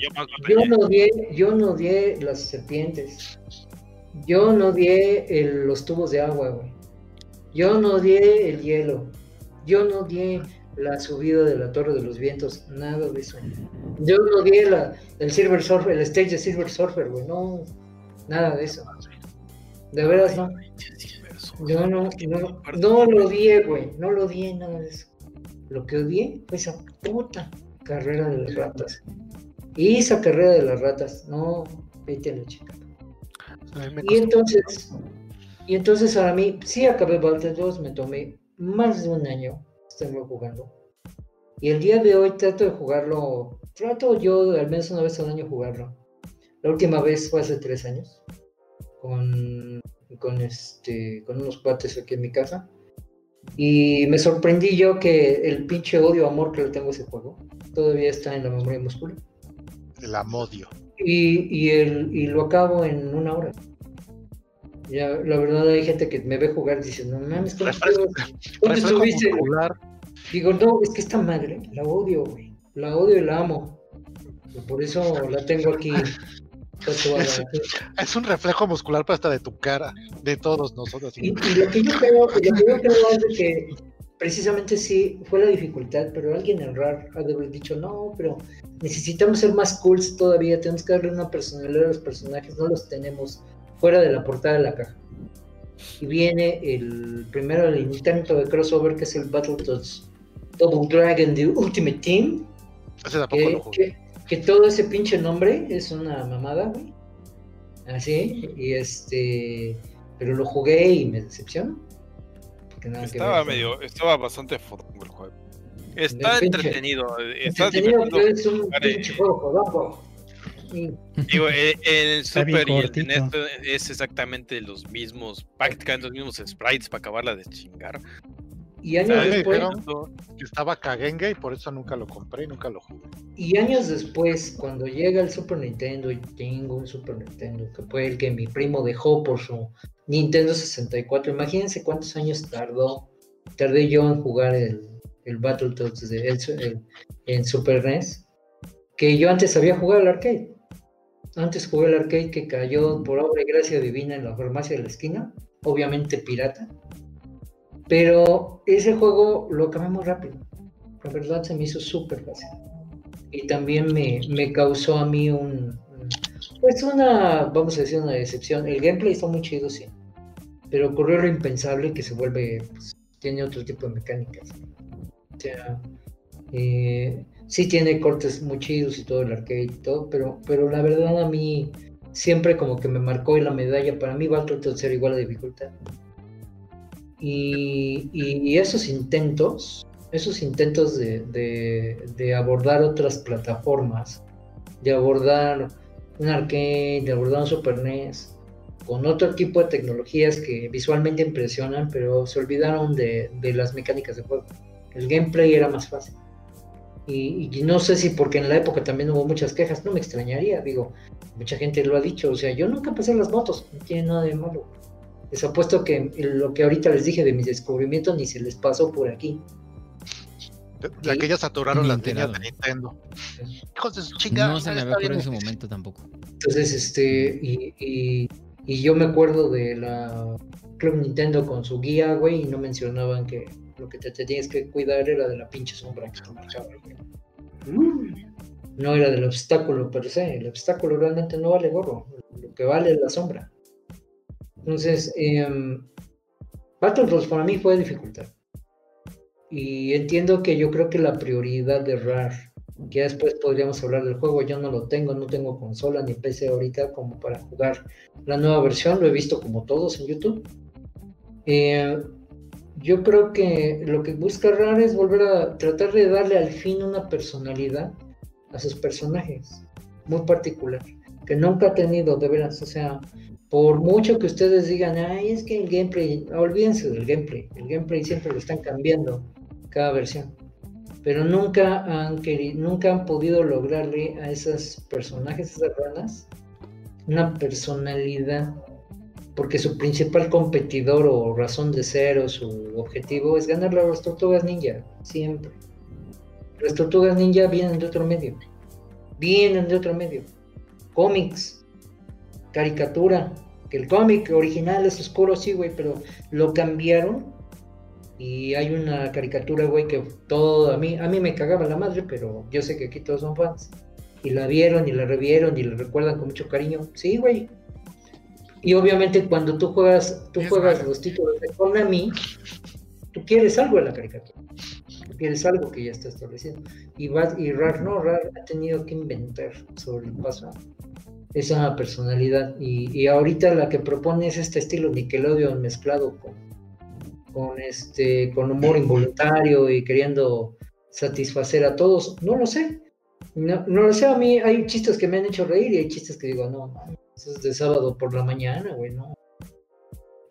yo no odié, yo no odié las serpientes. Yo no odié el- los tubos de agua, güey. Yo no odié el hielo. Yo no odié la subida de la Torre de los Vientos. Nada de eso. Yo no odié la, el Silver Surfer, el stage de Silver Surfer, güey. No, nada de eso. De veras, no. Yo no, no, no lo odié, güey. No lo odié, nada de eso. Lo que odié fue esa puta carrera de las ratas. Y esa carrera de las ratas, no, vete a la chica. Y entonces, y entonces a mí, sí acabé Baltic 2, me tomé más de un año estarlo jugando. Y el día de hoy trato de jugarlo, trato yo al menos una vez al año jugarlo. La última vez fue hace tres años, con, con, este, con unos cuates aquí en mi casa. Y me sorprendí yo que el pinche odio amor que le tengo a ese juego todavía está en la memoria muscular. El amodio. Y, y, el, y lo acabo en una hora. Ya, la verdad hay gente que me ve jugar y dice, no mames, ¿cómo Refresco- ¿dónde estuviste? muscular. Digo, no, es que esta madre, la odio, güey. La odio y la amo. Por eso la tengo aquí. Es un reflejo muscular, pero hasta de tu cara, de todos nosotros. Y, y lo que yo creo, lo que yo creo es de que precisamente sí fue la dificultad, pero alguien en RAR ha de haber dicho, no, pero necesitamos ser más cools todavía, tenemos que darle una personalidad a los personajes, no los tenemos fuera de la portada de la caja. Y viene el primero el intento de crossover que es el Battletoads Double Dragon The Ultimate Team, Ese tampoco que, lo jugué. que- que todo ese pinche nombre es una mamada, güey. Así, y este, pero lo jugué y me decepcionó. Estaba medio, estaba bastante fodongo el juego. Está entretenido, está Entretenido, es un pinche juego Digo, eh, el Super y el. NES es exactamente los mismos, prácticamente los mismos sprites para acabarla de chingar. Y años después. que estaba Kagenge y por eso nunca lo compré y nunca lo jugué. Y años después, cuando llega el Super Nintendo y tengo un Super Nintendo, que fue el que mi primo dejó por su Nintendo 64, imagínense cuántos años tardó, tardé yo en jugar el, el Battletoads de, el, en Super NES, que yo antes había jugado al arcade. Antes jugué el arcade que cayó por obra y gracia divina en la farmacia de la esquina, obviamente pirata. Pero ese juego lo acabé muy rápido. La verdad se me hizo súper fácil. Y también me, me, causó a mí un, Pues una, vamos a decir, una decepción. El gameplay está muy chido, sí. Pero ocurrió lo impensable que se vuelve... Pues, tiene otro tipo de mecánicas. O sea... Eh, sí tiene cortes muy chidos y todo el arcade y todo, pero, pero la verdad a mí siempre como que me marcó la medalla. Para mí Battletoads ser igual a dificultad. Y, y, esos intentos, esos intentos de, abordar otras plataformas, de abordar un arcade, de abordar un Super NES, con otro tipo de tecnologías que visualmente impresionan, pero se olvidaron de, de las mecánicas de juego. El gameplay era más fácil. Y, no sé si porque en la época también hubo muchas quejas, no me extrañaría, digo, mucha gente lo ha dicho, o sea, yo nunca pasé las motos, no tiene nada de malo. Les apuesto que lo que ahorita les dije de mis descubrimientos ni se les pasó por aquí. La que ya saturaron las líneas de Nintendo. Hijos de su chingada. No se me había en su momento tampoco. Entonces, este, y, y, yo me acuerdo de la Club Nintendo con su guía, güey, y no mencionaban que lo que te tenías que cuidar era de la pinche sombra que te marcaba. No era del obstáculo per se, el obstáculo realmente no vale gorro, lo que vale es la sombra. Entonces, eh, Battletoads para mí fue dificultad. Y entiendo que yo creo que la prioridad de RAR, que después podríamos hablar del juego, yo no lo tengo, no tengo consola ni PC ahorita como para jugar la nueva versión, lo he visto como todos en YouTube. Eh, yo creo que lo que busca RAR es volver a tratar de darle al fin una personalidad a sus personajes, muy particular, que nunca ha tenido, de veras, o sea, por mucho que ustedes digan, ay, es que el gameplay, olvídense del gameplay, el gameplay siempre lo están cambiando cada versión, pero nunca han querido, nunca han podido lograrle a esos personajes, esas ranas, una personalidad porque su principal competidor o razón de ser o su objetivo es ganar las tortugas ninja, siempre. Las tortugas ninja vienen de otro medio, vienen de otro medio. Cómics, caricatura, que el cómic original es oscuro, sí, güey, pero lo cambiaron y hay una caricatura, güey, que todo, a mí, a mí me cagaba la madre, pero yo sé que aquí todos son fans. Y la vieron y la revieron y la recuerdan con mucho cariño. Sí, güey, y obviamente cuando tú juegas, tú juegas los títulos de Konami, tú quieres algo en la caricatura. Tú quieres algo que ya está establecido. Y, y RAR no, RAR ha tenido que inventar sobre el paso esa personalidad. Y, y, ahorita la que propone es este estilo Nickelodeon mezclado con, con, este, con humor involuntario y queriendo satisfacer a todos. No lo sé. No, no lo sé, a mí hay chistes que me han hecho reír y hay chistes que digo, no, eso es de sábado por la mañana, güey, ¿no?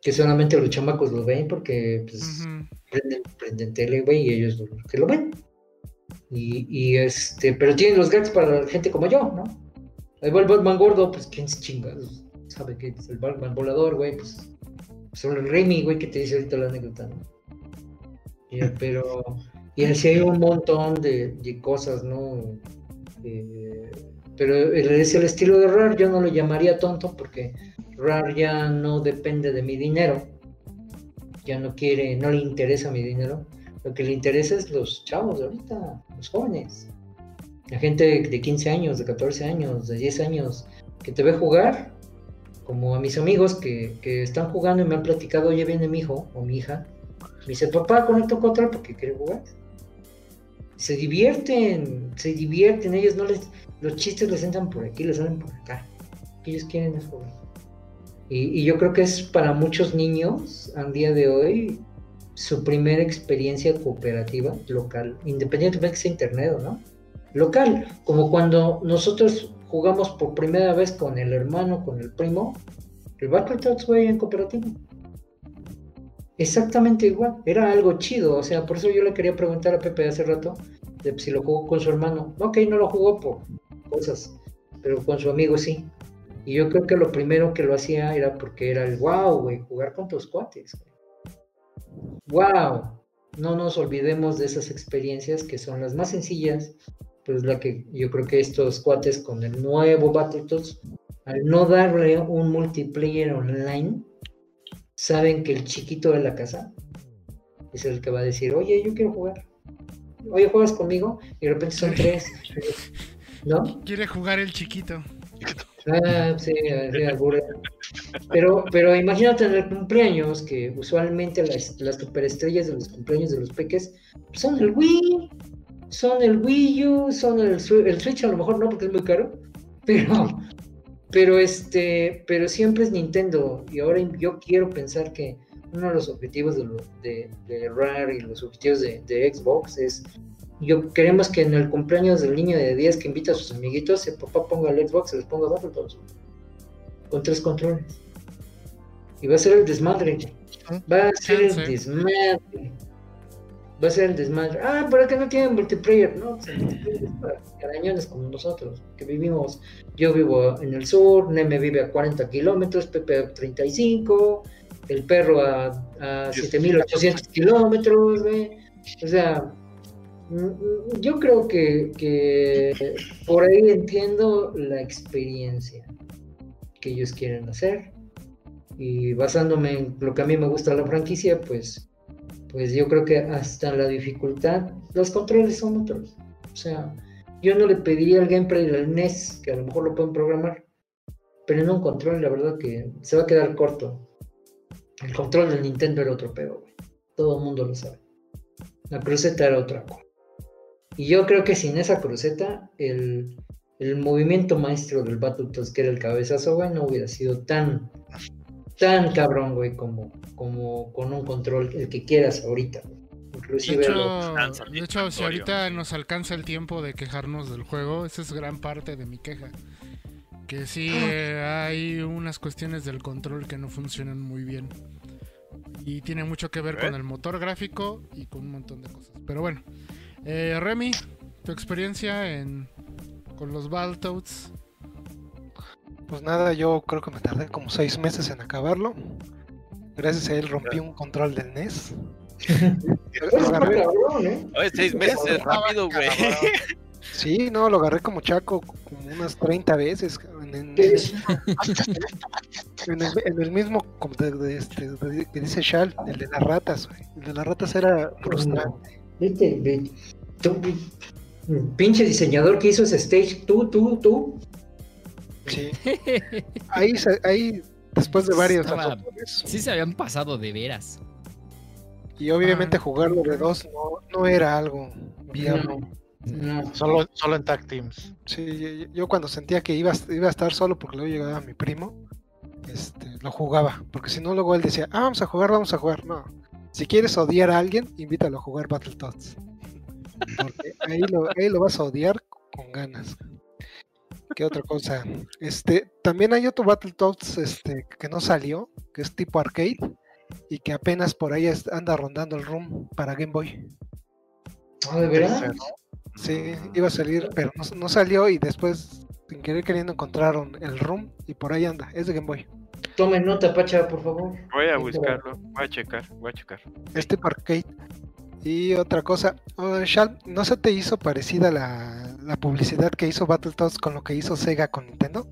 Que solamente los chamacos lo ven porque pues, prenden, tele, güey, y ellos que lo ven. Y, y, este, pero tienen los gags para gente como yo, ¿no? Ahí va el Batman gordo, pues quién se chinga, sabe que es el Batman volador, güey, pues, pues el Remy, güey, que te dice ahorita la anécdota, ¿no? pero, y así hay un montón de, de cosas, ¿no? Eh, pero es el estilo de RAR, yo no lo llamaría tonto porque RAR ya no depende de mi dinero, ya no quiere, no le interesa mi dinero, lo que le interesa es los chavos de ahorita, los jóvenes, la gente de 15 años, de 14 años, de 10 años, que te ve jugar, como a mis amigos que, están jugando y me han platicado, oye viene mi hijo o mi hija, me dice, papá, conecto contra porque quiere jugar. Se divierten, se divierten, ellos no les, los chistes les entran por aquí, les salen por acá. ellos quieren es jugar. Y, yo creo que es para muchos niños, al día de hoy, su primera experiencia cooperativa local, independientemente de que sea internet o no. Local, como cuando nosotros jugamos por primera vez con el hermano, con el primo, el Battletoads, güey, en cooperativo. Exactamente igual, era algo chido, o sea, por eso yo le quería preguntar a Pepe hace rato de si lo jugó con su hermano. Ok, no lo jugó por cosas, pero con su amigo sí. Y yo creo que lo primero que lo hacía era porque era el wow, güey, jugar con tus cuates. Wow, no nos olvidemos de esas experiencias que son las más sencillas, pues la que yo creo que estos cuates con el nuevo Battletoads, al no darle un multiplayer online, saben que el chiquito de la casa es el que va a decir, oye, yo quiero jugar. Oye, ¿juegas conmigo? Y de repente son tres. ¿No? Quiere jugar el chiquito. Ah, sí, Pero, pero imagínate en el cumpleaños, que usualmente las, las superestrellas de los cumpleaños de los peques son el Wii, son el Wii U, son el, el Switch, a lo mejor no, porque es muy caro, pero, pero este, pero siempre es Nintendo. Y ahora yo quiero pensar que uno de los objetivos de, de, Rare y los objetivos de, Xbox es yo queremos que en el cumpleaños del niño de 10 que invita a sus amiguitos, el papá ponga el Xbox y les ponga Battletoads con tres controles. Y va a ser el desmadre. Va a ser el desmadre. Va a ser el desmadre. Ah, pero que no tienen multiplayer. No, pues para carañones como nosotros, que vivimos. Yo vivo en el sur, Neme vive a 40 kilómetros, Pepe a 35, el perro a, a 7800 kilómetros, O sea, mm, mm, yo creo que, que por ahí entiendo la experiencia que ellos quieren hacer. Y basándome en lo que a mí me gusta la franquicia, pues, pues yo creo que hasta la dificultad, los controles son otros. O sea, yo no le pediría al gameplay del NES, que a lo mejor lo pueden programar, pero en un control, la verdad que se va a quedar corto. El control del Nintendo era otro pedo, güey. Todo el mundo lo sabe. La cruceta era otra cosa. Y yo creo que sin esa cruceta, el, movimiento maestro del Battletoads, que era el cabezazo, güey, no hubiera sido tan, tan cabrón, güey, como, como con un control, el que quieras ahorita, Inclusive de hecho, de hecho si ahorita nos alcanza el tiempo de quejarnos del juego, esa es gran parte de mi queja. Que sí, eh, hay unas cuestiones del control que no funcionan muy bien. Y tiene mucho que ver con el motor gráfico y con un montón de cosas. Pero bueno, eh, Remy, tu experiencia en, con los Battletoads. Pues nada, yo creo que me tardé como seis meses en acabarlo. Gracias a él rompí un control del NES. Oye, seis meses, rápido, güey. Sí, no, lo agarré como chaco como unas 30 veces. En, el, mismo de, este, que dice Shal, el de las ratas, güey. El de las ratas era frustrante. Viste, pinche diseñador que hizo ese stage, tú, tú, tú. Sí. Ahí, ahí después de varios Sí se habían pasado de veras. Y obviamente jugarlo de dos no, no era algo viable. No, solo, solo en tag teams. Sí, yo, cuando sentía que iba, iba a estar solo porque luego llegaba mi primo, este, lo jugaba. Porque si no, luego él decía, ah, vamos a jugar, vamos a jugar. No. Si quieres odiar a alguien, invítalo a jugar Battletoads. Porque ahí lo, ahí lo vas a odiar con ganas. ¿Qué otra cosa? Este, también hay otro Battletoads este, que no salió, que es tipo arcade, y que apenas por ahí anda rondando el room para Game Boy. Ah, ¿de verdad? Sí, iba a salir, pero no, salió y después, sin querer queriendo, encontraron el room y por ahí anda. Es de Game Boy. Tomen nota, Pacha, por favor. Voy a buscarlo, voy a checar, voy a checar. Este arcade. Y otra cosa, oh, Shal, ¿no se te hizo parecida la, publicidad que hizo Battletoads con lo que hizo Sega con Nintendo?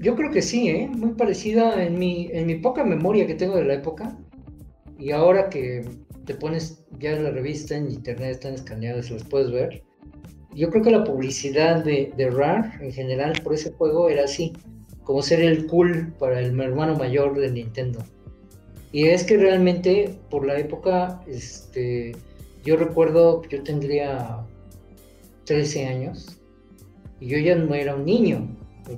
Yo creo que sí, ¿eh? muy parecida en mi, en mi poca memoria que tengo de la época. Y ahora que te pones ya en la revista, en internet están escaneados, los puedes ver. Yo creo que la publicidad de, de RAR en general por ese juego era así, como ser el cool para el hermano mayor de Nintendo. Y es que realmente por la época, este, yo recuerdo, yo tendría 13 años y yo ya no era un niño.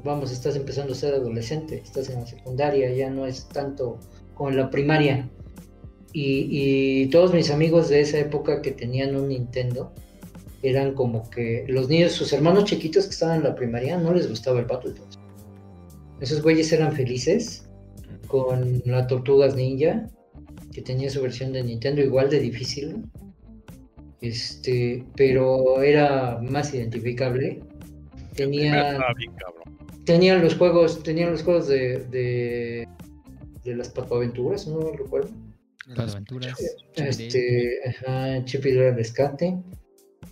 Vamos, estás empezando a ser adolescente, estás en la secundaria, ya no es tanto como en la primaria. Y, todos mis amigos de esa época que tenían un Nintendo eran como que los niños, sus hermanos chiquitos que estaban en la primaria, no les gustaba el Battletoads. Esos güeyes eran felices con las tortugas ninja que tenía su versión de Nintendo igual de difícil, este, pero era más identificable. Tenía, tenía los juegos, tenía los juegos de, de, de las Aventuras, no recuerdo. Aventuras. Este, ajá, Chip y Rescate.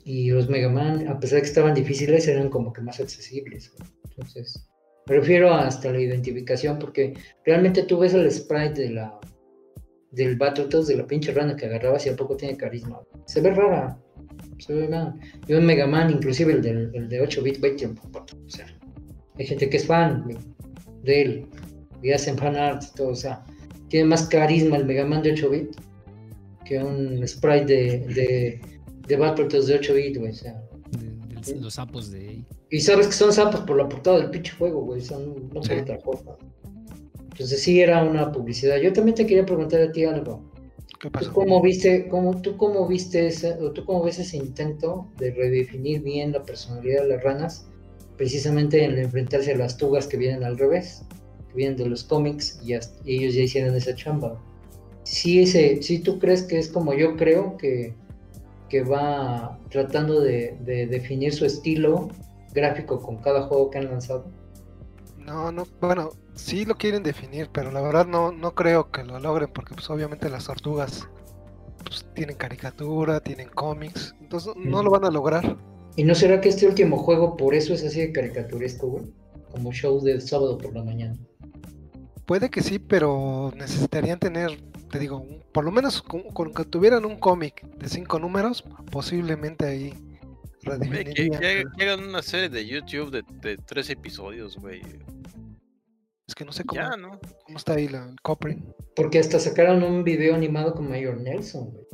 Y los Mega Man, a pesar de que estaban difíciles, eran como que más accesibles. Entonces, me refiero hasta la identificación, porque realmente tú ves el sprite de la del Battletoads de la pinche rana que agarrabas y poco tiene carisma. Se ve rara. Se ve nada. Y un Mega Man, inclusive el, del, el de 8 bit, o sea, hay gente que es fan de él y hacen fan art y todo, o sea, tiene más carisma el Mega Man de 8 bit que un sprite de, de, de Battletoads de 8 bit, o sea. Los sapos de Y sabes que son sapos por la portada del pinche juego, güey, son no por otra cosa. Entonces sí era una publicidad. Yo también te quería preguntar a ti algo. ¿Qué pasó? ¿Tú cómo viste, cómo, tú cómo viste ese, o tú cómo ves ese intento de redefinir bien la personalidad de las ranas, precisamente en enfrentarse a las tugas que vienen al revés, que vienen de los cómics y, ellos ya hicieron esa chamba? Sí, ese, sí tú crees que es como yo creo que, que va tratando de, de definir su estilo gráfico con cada juego que han lanzado. No, no, bueno, sí lo quieren definir, pero la verdad no, no creo que lo logren porque pues obviamente las tortugas pues, tienen caricatura, tienen cómics, entonces no lo van a lograr. ¿Y no será que este último juego por eso es así de caricaturesco, güey? Como show de sábado por la mañana. Puede que sí, pero necesitarían tener, te digo, por lo menos con, que tuvieran un cómic de cinco números, posiblemente ahí. Que, que, una serie de YouTube de, de tres episodios, güey. Es que no sé cómo, cómo está ahí la, el copring. Porque hasta sacaron un video animado con Mayor Nelson, güey.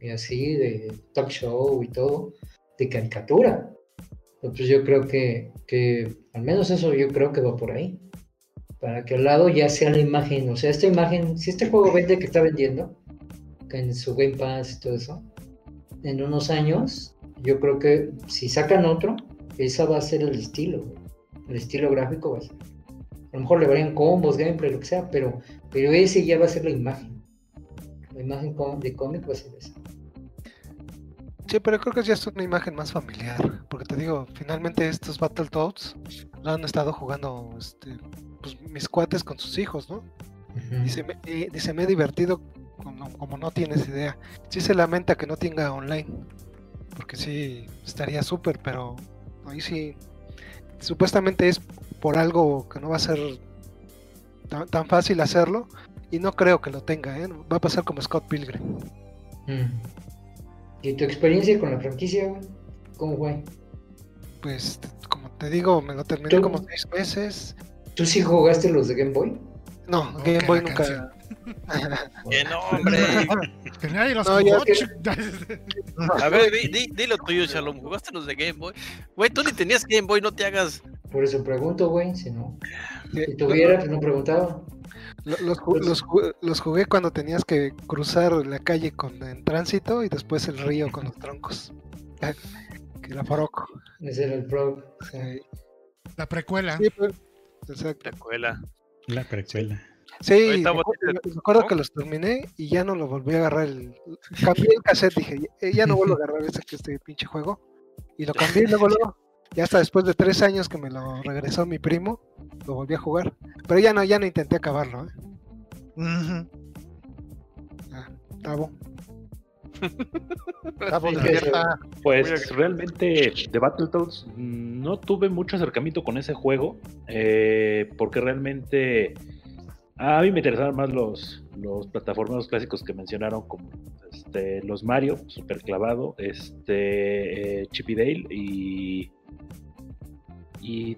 Y así, de talk show y todo, de caricatura. Entonces yo creo que, que, al menos eso yo creo que va por ahí. Para que al lado ya sea la imagen, o sea, esta imagen, si este juego vende que está vendiendo, en su Game Pass y todo eso, en unos años, yo creo que si sacan otro, esa va a ser el estilo, el estilo gráfico va a ser. A lo mejor le varían combos, gameplay, lo que sea, pero, pero ese ya va a ser la imagen. La imagen de cómic va a ser esa. Sí, pero creo que ya es una imagen más familiar. Porque te digo, finalmente estos Battletoads lo han estado jugando este, pues, mis cuates con sus hijos, ¿no? dice, me, dice, me he divertido como, como, no tienes idea. Sí se lamenta que no tenga online. Porque sí, estaría súper, pero ahí sí. Supuestamente es por algo que no va a ser tan, fácil hacerlo. Y no creo que lo tenga, ¿eh? va a pasar como Scott Pilgrim. Mm. ¿Y tu experiencia con la franquicia, ¿Cómo fue? Pues, como te digo, me lo terminé como seis meses. ¿Tú sí jugaste los de Game Boy? No, Game Boy nunca. ¡Qué nombre! que nadie los no, A ver, dilo tuyo, Shalom. ¿Jugaste los de Game Boy? Güey, tú ni tenías Game Boy, no te hagas. Por eso pregunto, güey, si no. Si tuviera, pues no preguntaba. Los, los, los, jugué cuando tenías que cruzar la calle con en tránsito y después el río con los troncos. Que era Foroco. Ese era el Pro. La precuela. Sí, pues, exacto. Precuela. La precuela. Sí, me acuerdo, que los terminé y ya no lo volví a agarrar. El... Cambié el cassette, dije, ya no vuelvo a agarrar este, este pinche juego. Y lo cambié y luego, luego ya hasta después de tres años que me lo regresó mi primo, lo volví a jugar. Pero ya no, ya no intenté acabarlo, ¿eh? ah, pues realmente de Battletoads no tuve mucho acercamiento con ese juego eh, porque realmente a mí me interesaban más los, los plataformas clásicos que mencionaron como este, los Mario, super clavado, este, eh, Chippy Dale y y eh,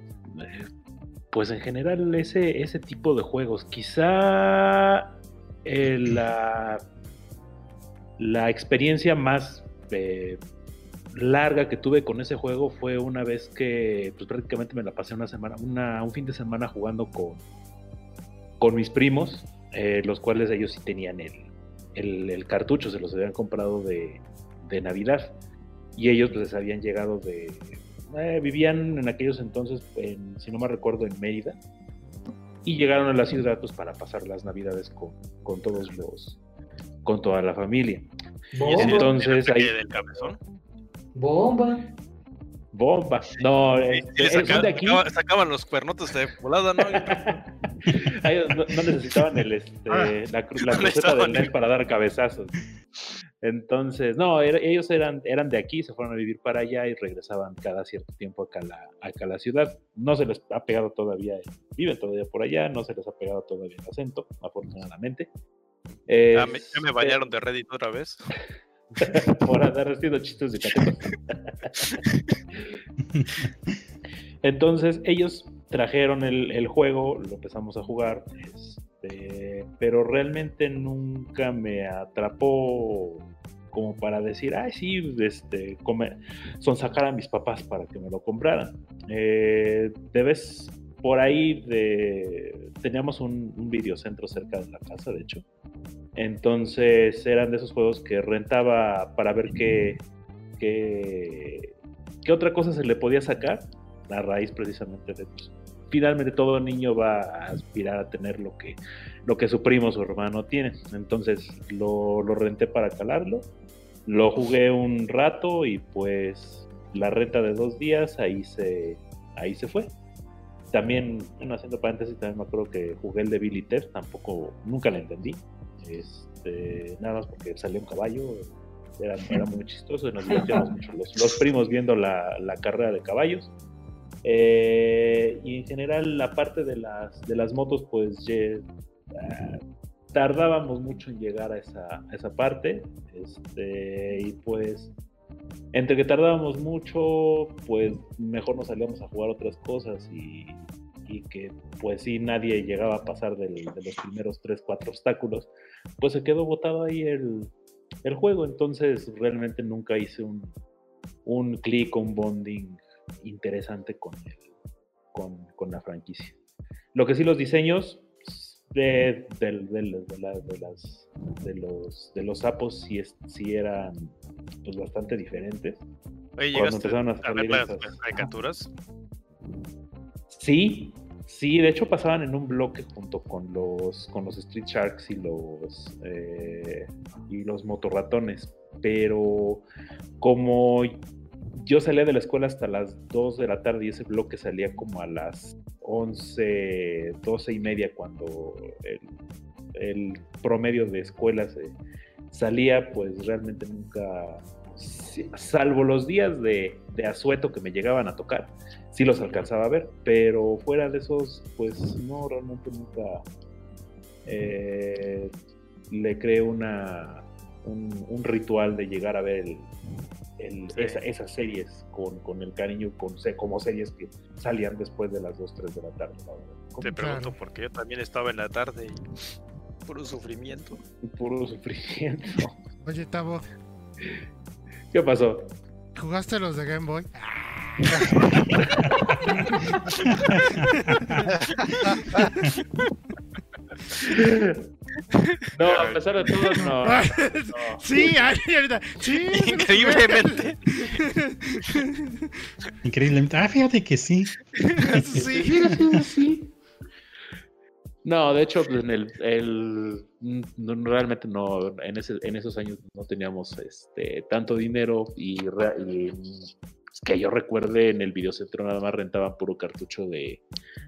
pues en general ese, ese tipo de juegos. Quizá eh, la, la experiencia más eh, larga que tuve con ese juego fue una vez que pues prácticamente me la pasé una semana, una, un fin de semana jugando con, con mis primos, los cuales ellos sí tenían el, el, cartucho, se los habían comprado de, de Navidad. Y ellos pues habían llegado de, eh, vivían en aquellos entonces, si no me recuerdo, en Mérida, y llegaron a la ciudad pues, para pasar las navidades con, todos los, con toda la familia. ¿Y ese Entonces ahí del cabezón? Bomba. bomba. No, Sí, son saca- de aquí. sacaba- sacaban los cuernotes de volada, ¿no? No, no necesitaban el, este, la, cru- la No cruceta del NES para dar cabezazos. Entonces, no, era- ellos eran, eran de aquí, se fueron a vivir para allá y regresaban cada cierto tiempo acá a, la, acá a la ciudad. No se les ha pegado todavía, viven todavía por allá, no se les ha pegado todavía el acento, afortunadamente. Ah, me- ya me Este, bañaron de Reddit otra vez. por andar haciendo chistes de. Entonces ellos trajeron el, el juego, lo empezamos a jugar, este, pero realmente nunca me atrapó como para decir, ay sí, este, come- son sacar a mis papás para que me lo compraran. Eh, de vez por ahí teníamos un, videocentro cerca de la casa, de hecho. Entonces eran de esos juegos que rentaba para ver qué, qué, qué otra cosa se le podía sacar a raíz precisamente de pues, finalmente todo niño va a aspirar a tener lo que, lo que su primo su hermano tiene. Entonces lo, lo renté para calarlo, lo jugué un rato y pues la renta de dos días ahí se, ahí se fue. También, bueno, haciendo paréntesis, también me acuerdo que jugué el de Billy Ted, tampoco, nunca la entendí. Este, nada más porque salía un caballo, era, era muy chistoso, nos divertíamos mucho los, primos viendo la, la carrera de caballos. Eh, y en general la parte de las, de las motos, pues ah, tardábamos mucho en llegar a esa, a esa parte. Este, y pues entre que tardábamos mucho, pues mejor nos salíamos a jugar otras cosas y, y que pues sí nadie llegaba a pasar del- de los primeros 3, 4 obstáculos, pues se quedó botado ahí el, el juego. Entonces realmente nunca hice un, un clic, un bonding interesante con, el, con, con la franquicia. Lo que sí los diseños de, del- de, la- de las, de los, de los sapos sí, sí eran pues, bastante diferentes. Oye, ¿llegaste a a ver las, esas- las caricaturas? Sí, sí, de hecho pasaban en un bloque junto con los, con los Street Sharks y los, eh, y los motorratones, pero como yo salía de la escuela hasta las 2 de la tarde y ese bloque salía como a las 11, 12 y media cuando el, promedio de escuelas eh, salía, pues realmente nunca, salvo los días de, de asueto que me llegaban a tocar, sí los alcanzaba a ver, pero fuera de esos, pues no, realmente nunca eh, le creé una, un, un ritual de llegar a ver el- el- Sí. esa- esas series con, con el cariño, con, como series que salían después de las 2, 3 de la tarde. la. Te pregunto Claro. porque yo también estaba en la tarde y puro sufrimiento. Puro sufrimiento. Oye, Tavo, ¿Qué pasó? ¿jugaste los de Game Boy? No, a pesar de todo, no. no. Sí, ahorita. Sí, sí. Increíblemente. Increíblemente. Ah, fíjate que sí. Sí. No, de hecho, pues, en el, el- no, realmente no, en, ese, en esos años no teníamos este, tanto dinero y, y, mm, que yo recuerde en el videocentro nada más rentaban puro cartucho de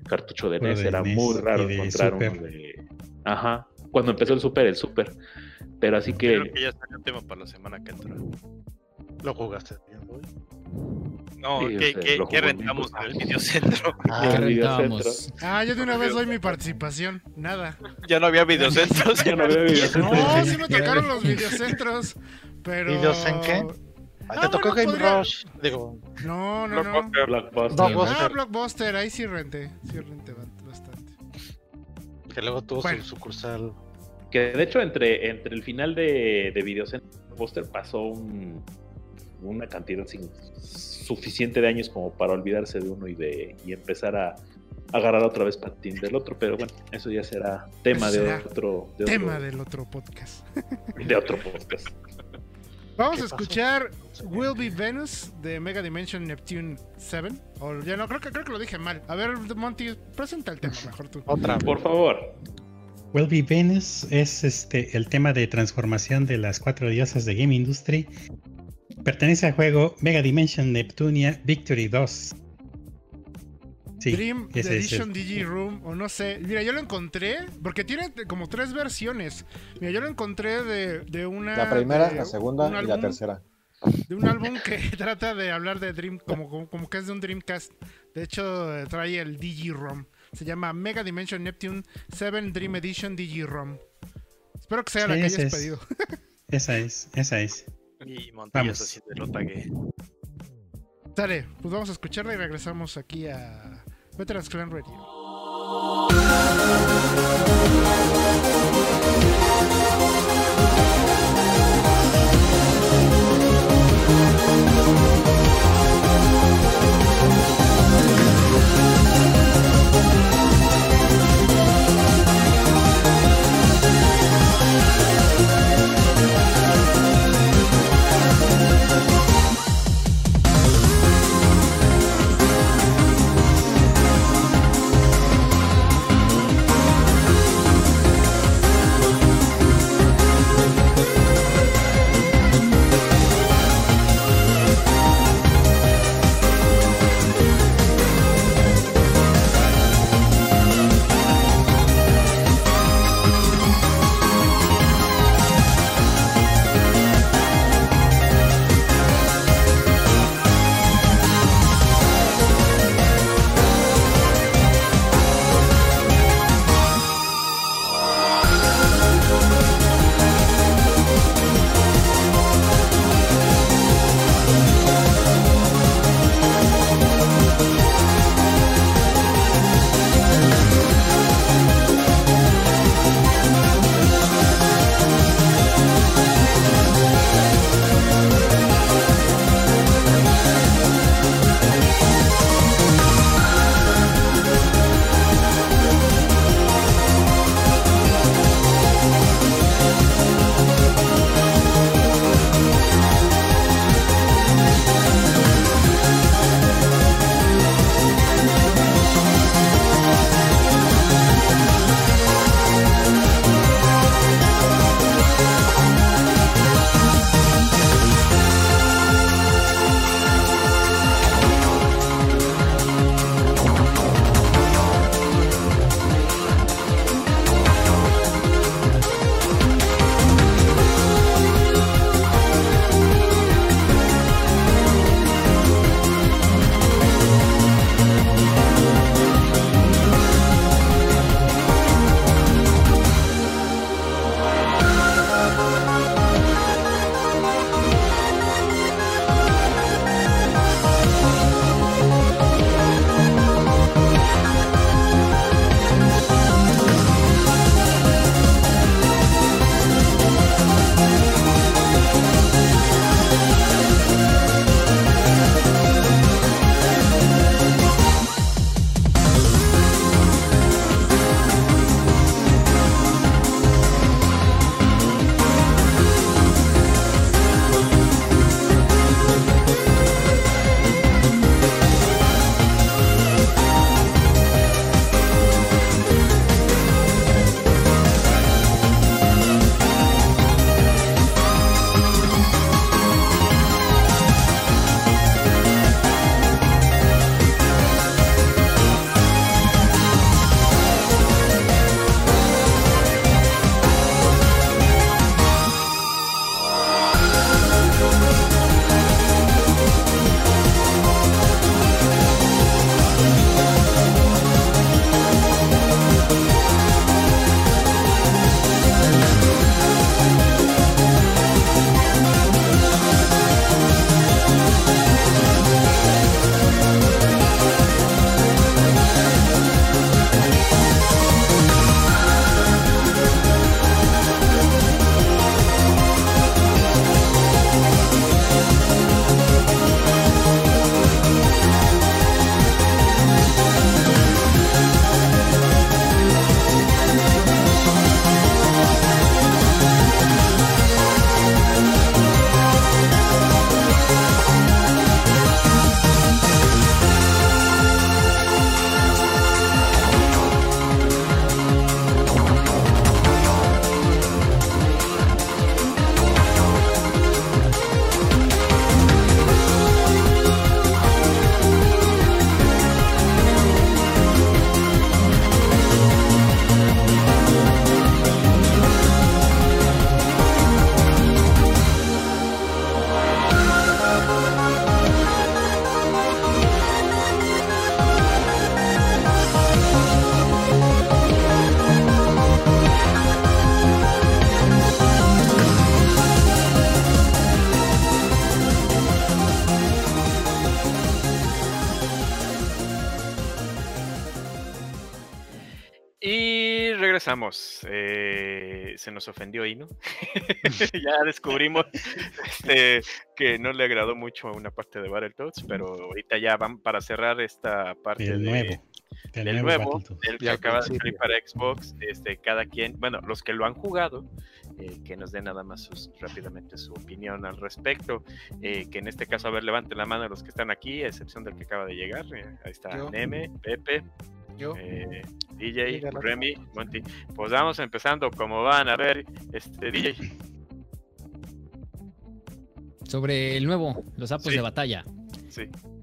cartucho de NES, de era NES muy raro encontrar uno de... Ajá, cuando empezó el Super, el Super. Pero así que... Creo que ya salió un tema para la semana que entra. ¿Lo jugaste bien, güey? No, Sí, ¿qué, sea, qué- qué rentamos en el videocentro? Ah, el rentábamos. Ah, yo de una vez doy mi participación. Nada. ya no había videocentros. Ya no había videocentro. No, sí me tocaron los videocentros. Pero. ¿Videos en qué? Ah, te tocó bueno, Game podría- Rush. Digo, No, no, no. Blockbuster. Blockbuster. Blockbuster. Ah, Blockbuster, ahí sí renté. Sí renté bastante. que luego tuvo Bueno. su sucursal. Que de hecho entre, entre el final de, de Videocentro y Blockbuster pasó un- una cantidad sin- suficiente de años como para olvidarse de uno y de y empezar a agarrar otra vez patín del otro, pero bueno, eso ya será tema Eso de será otro, de Tema otro, del otro podcast. de otro podcast. Vamos ¿Qué a pasó? escuchar Will Be Venus de Mega Dimension Neptune 7. O ya no, creo que, creo que lo dije mal. A ver, Monty, presenta el tema mejor tú. Otra. Por favor, Will Be Venus es este el tema de transformación de las cuatro diosas de Game Industry. Pertenece al juego Mega Dimension Neptunia Victory 2. Dream Edition Digi Room, o no sé. Mira, yo lo encontré, porque tiene como tres versiones. Mira, yo lo encontré de, una. La primera, la segunda y la tercera. De un álbum que trata de hablar de Dream, como, como, que es de un Dreamcast. De hecho, trae el Digi-ROM. Se llama Mega Dimension Neptune 7 Dream Edition Digi-ROM. Espero que sea la que hayas pedido. esa es, esa es. Y Montillas así de lo tagué. Dale, pues vamos a escucharla y regresamos aquí a Veterans Clan Radio. Regresamos. Eh, se nos ofendió Ino. ya descubrimos este, que no le agradó mucho a una parte de Battletoads, pero ahorita ya van para cerrar esta parte El de, nuevo. El del nuevo nuevo, Battletoads. el que acaba de salir para Xbox. Este, cada quien, bueno, los que lo han jugado, eh, que nos den nada más sus- rápidamente su opinión al respecto. Eh, que en este caso, a ver, levanten la mano los que están aquí, a excepción del que acaba de llegar. Eh, ahí está Yo. Neme, Pepe, Yo, eh, DJ. Remy, Monty. Pues vamos empezando como van. A ver, este DJ. Sobre el nuevo, los sapos Sí. de batalla. Sí.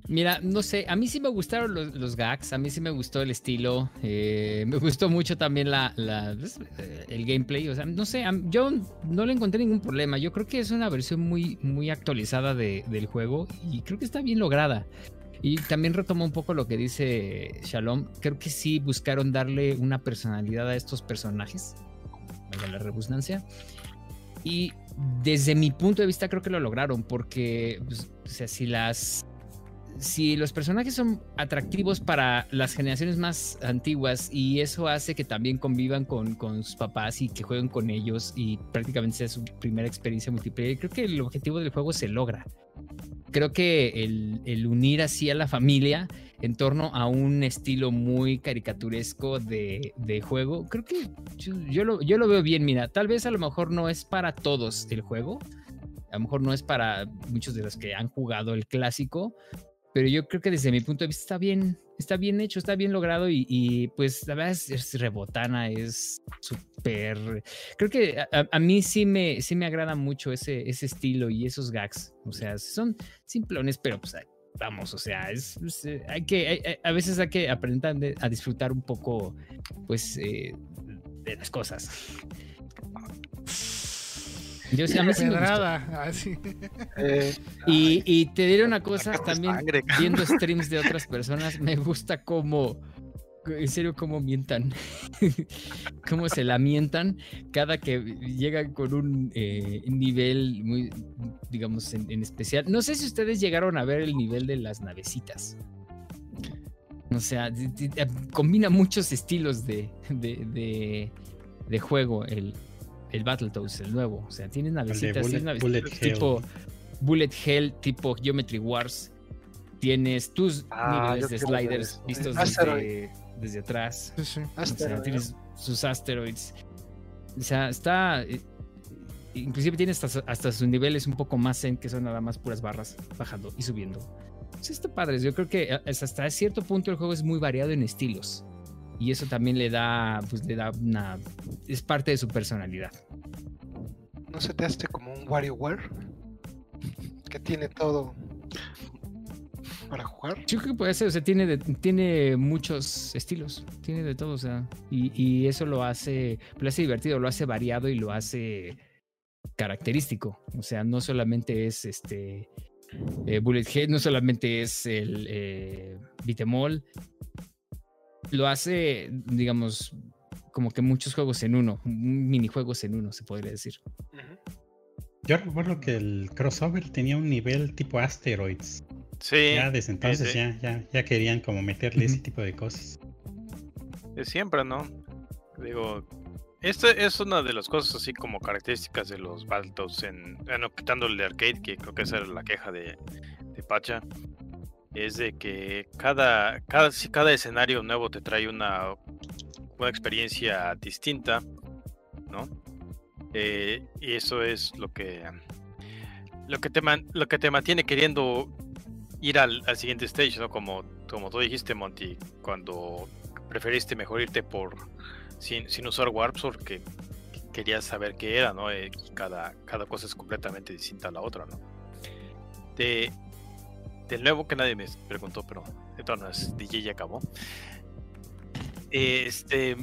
Mira, no sé, a mí sí me gustaron los, los gags, a mí sí me gustó el estilo, eh, me gustó mucho también la, la- pues, eh, el gameplay, o sea, no sé, yo no le encontré ningún problema, yo creo que es una versión muy, muy actualizada de- del juego y creo que está bien lograda. Y también retomo un poco lo que dice Shalom, creo que sí buscaron darle una personalidad a estos personajes, valga la redundancia, y desde mi punto de vista creo que lo lograron, porque, pues, o sea, si las si los personajes son atractivos para las generaciones más antiguas y eso hace que también convivan con, con sus papás y que jueguen con ellos y prácticamente sea su primera experiencia multiplayer, creo que el objetivo del juego se logra. Creo que el, unir así a la familia en torno a un estilo muy caricaturesco de, juego, creo que yo lo, yo lo veo bien, mira, tal vez a lo mejor no es para todos el juego, a lo mejor no es para muchos de los que han jugado el clásico, pero yo creo que desde mi punto de vista está bien, está bien hecho, está bien logrado y, pues la verdad es, rebotana, es súper... Creo que a, mí sí me, sí me agrada mucho ese, ese estilo y esos gags, o sea, son simplones, pero pues vamos, o sea, es, eh, hay que, a veces hay que aprender de- a disfrutar un poco, pues, eh, de las cosas. Yo sí, a mí sí me así. eh, Y, y te diré una cosa también, sangre, viendo streams de otras personas, me gusta cómo, en serio, cómo mientan, cómo se lamentan cada que llegan con un eh, nivel muy, digamos, en, en especial. No sé si ustedes llegaron a ver el nivel de las navecitas. O sea, eh, combina muchos estilos de, de, de- de juego el, el Battletoads, el nuevo. O sea, tienes navecitas, Bullet- tienes navecitas Bullet Hell. tipo Bullet Hell, tipo Geometry Wars. Tienes tus Ah, niveles de ver sliders vistos desde, desde atrás. Sí, sí. O sea, Asteroid. tienes sus asteroids. O sea, está. eh, Inclusive tiene hasta, hasta sus niveles un poco más zen, que son nada más puras barras bajando y subiendo. Pues está padre. Yo creo que eh, hasta cierto punto el juego es muy variado en estilos. Y eso también le da, pues le da una. Es parte de su personalidad. ¿No se te hace como un WarioWare? Que tiene todo para jugar. Yo creo que puede ser, o sea, tiene, de- tiene muchos estilos, tiene de todo, o sea, y, y eso lo hace, lo hace divertido, lo hace variado y lo hace característico. O sea, no solamente es este eh, Bullet Head, no solamente es el eh, Bitemol, lo hace, digamos, como que muchos juegos en uno, un- minijuegos en uno, se podría decir. Yo recuerdo que el crossover tenía un nivel tipo asteroids. Sí, Ya desde entonces sí. ya, ya, ya querían como meterle ese tipo de cosas. de siempre, ¿no? Digo, este es una de las cosas así como características de los Battletoads en, bueno, quitando el de arcade, que creo que esa era la queja de, de Pacha, es de que cada, cada, cada escenario nuevo te trae una, experiencia distinta, ¿no? Eh, y eso es lo que lo que te man- lo que te mantiene queriendo ir al, al siguiente stage, ¿no? Como, como tú dijiste, Monty, cuando preferiste mejor irte por sin, sin usar warps porque querías saber qué era, ¿no? Eh, cada, cada cosa es completamente distinta a la otra, ¿no? De, del nuevo que nadie me preguntó, pero de todas maneras, DJ ya acabó. Este,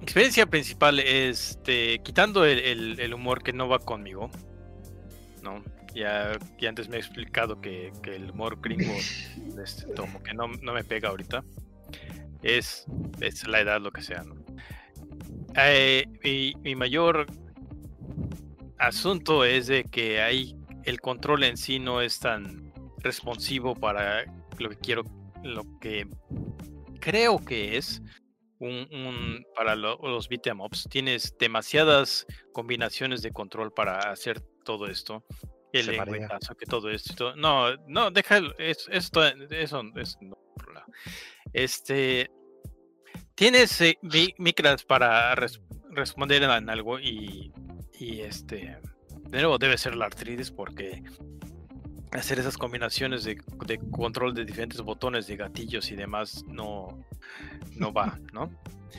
experiencia principal, este, quitando el, el- el humor que no va conmigo, ¿no? Ya, ya antes me he explicado que, que el humor gringo, este, que no, no me pega ahorita. Es, es la edad, lo que sea, ¿no? Eh, mi, mi mayor asunto es de que hay el control en sí no es tan responsivo para lo que quiero, lo que creo que es. un, para los beat'em ups. Tienes demasiadas combinaciones de control para hacer todo esto. El lengüetazo, que todo esto. No, no, deja eso, eso, eso, no, Este, tienes eh, micras para responder en algo y, y este, de nuevo debe ser la artritis porque hacer esas combinaciones de, control de diferentes botones, de gatillos y demás, no, no va, ¿no?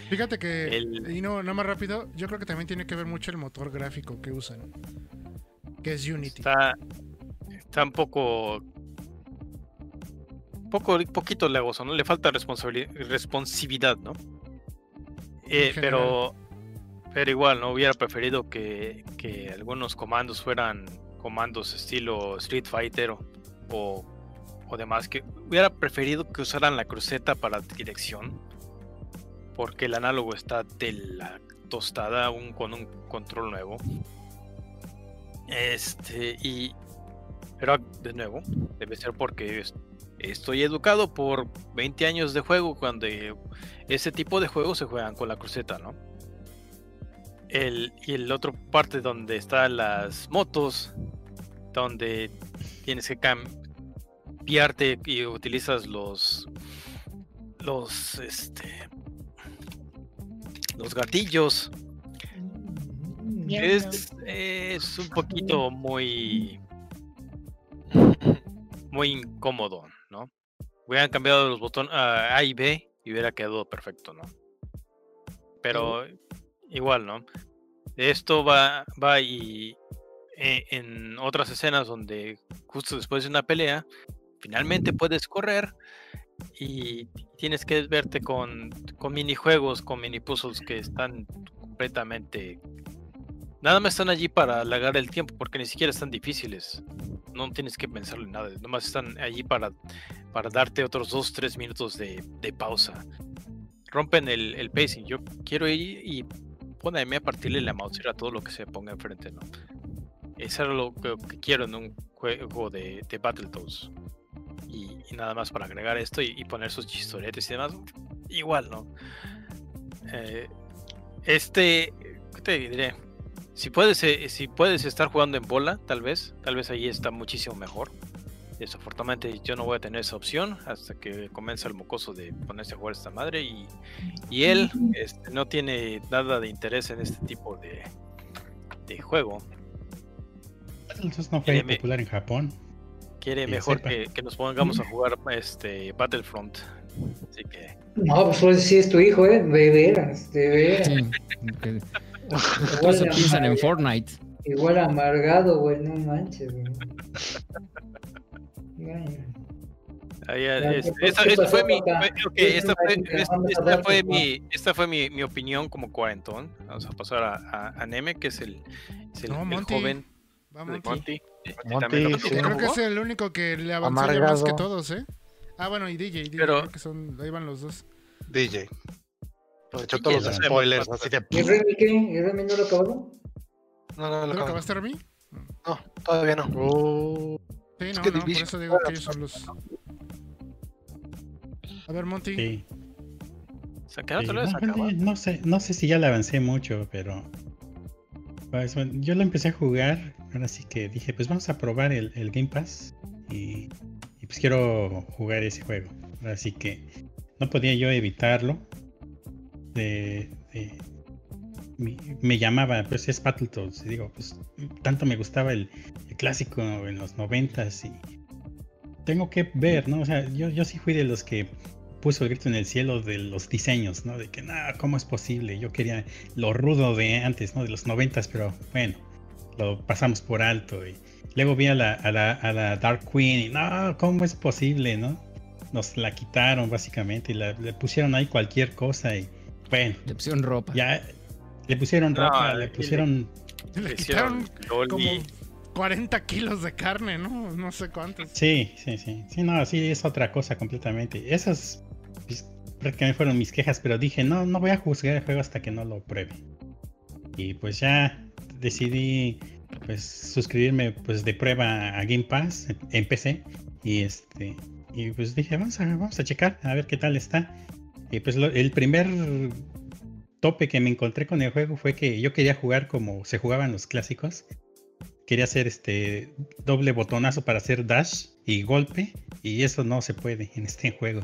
Fíjate que, y no, no más rápido, yo creo que también tiene que ver mucho el motor gráfico que usan, que es Unity. Está, está un poco, poco, poquito legoso, ¿no? Le falta responsividad, ¿no? Eh, pero, pero igual, ¿no? Hubiera preferido que, que algunos comandos fueran comandos estilo Street Fighter o, o, demás, que hubiera preferido que usaran la cruceta para dirección, porque el análogo está de la tostada aún con un control nuevo. Este, y. Pero de nuevo, debe ser porque estoy educado por 20 años de juego cuando ese tipo de juegos se juegan con la cruceta, ¿no? El, y el otro parte donde están las motos, donde tienes que cambiarte y utilizas los los este los gatillos es, es un poquito muy muy incómodo, ¿no? Hubieran cambiado los botones A y B y hubiera quedado perfecto, ¿no? Pero igual, ¿no? Esto va, va y eh, en otras escenas donde justo después de una pelea, finalmente puedes correr y tienes que verte con, con minijuegos, con mini puzzles que están completamente... Nada más están allí para alargar el tiempo porque ni siquiera están difíciles. No tienes que pensarle nada. Nomás están allí para, para darte otros 2-3 minutos de, de pausa rompen el, el, pacing. Yo quiero ir y ponerme a partirle la mouse a todo lo que se ponga enfrente, ¿no? Eso es lo que, quiero en un juego de, de Battletoads. Y, nada más para agregar esto y, poner sus chistoretes y demás. Igual, ¿no? Eh, este, ¿qué te diré? Si puedes, eh, si puedes estar jugando en bola, tal vez, tal vez ahí está muchísimo mejor. Desafortunadamente yo no voy a tener esa opción hasta que comience el mocoso de ponerse a jugar esta madre y, y él este, no tiene nada de interés en este tipo de, de juego. Entonces no fue popular en Japón. Quiere mejor que, que, nos pongamos a jugar este Battlefront. Así que. No, pues, pues sí es tu hijo, eh, de veras, de veras. Todos se piensan en Fortnite. Igual amargado, güey, no manches, güey. Esta, fue mi, esta fue, mi, esta fue mi, mi, opinión como cuarentón. Vamos a pasar a, a, Neme, que es el, es el, el joven Monty. Monty. Monty Creo que es el único que le avanzó más que todos, ¿eh? Ah, bueno, y DJ, DJ Pero... que son, ahí van los dos. DJ. Hecho, todos los spoilers, así de... ¿Y Remy qué? ¿Y Remy no lo acabó? No, no, lo, ¿Lo acabaste, Remy? No, todavía no. Oh. Sí, no, no, por eso digo que ellos son los... A ver, Monty. Sí. ¿Se sí, no, no, sé, no sé si ya le avancé mucho, pero pues, yo lo empecé a jugar, ahora sí que dije, pues vamos a probar el, Game Pass y, pues quiero jugar ese juego. Así que no podía yo evitarlo. De, me, llamaba, pues es Battletoads. Digo, pues tanto me gustaba el, clásico en los noventas y tengo que ver, ¿no? O sea, yo, yo sí fui de los que puso el grito en el cielo de los diseños, ¿no? De que, nada, ¿cómo es posible? Yo quería lo rudo de antes, ¿no? De los noventas, pero bueno, lo pasamos por alto. Y luego vi a la, a la, a la Dark Queen y, no, ¿cómo es posible, no? Nos la quitaron básicamente y le pusieron ahí cualquier cosa y, bueno. Le pusieron ropa. Ya, le pusieron ropa, le pusieron... Le, quitaron como 40 kilos de carne, ¿no? No sé cuántos. Sí, sí, sí. Sí, no, sí, es otra cosa completamente. Esas prácticamente fueron mis quejas, pero dije, no, no voy a juzgar el juego hasta que no lo pruebe. Y pues ya decidí pues suscribirme pues de prueba a Game Pass en PC y este y pues dije vamos a, vamos a checar a ver qué tal está Y pues el primer tope que me encontré con el juego fue que yo quería jugar como se jugaban los clásicos. Quería hacer este doble botonazo para hacer dash y golpe. Y eso no se puede en este juego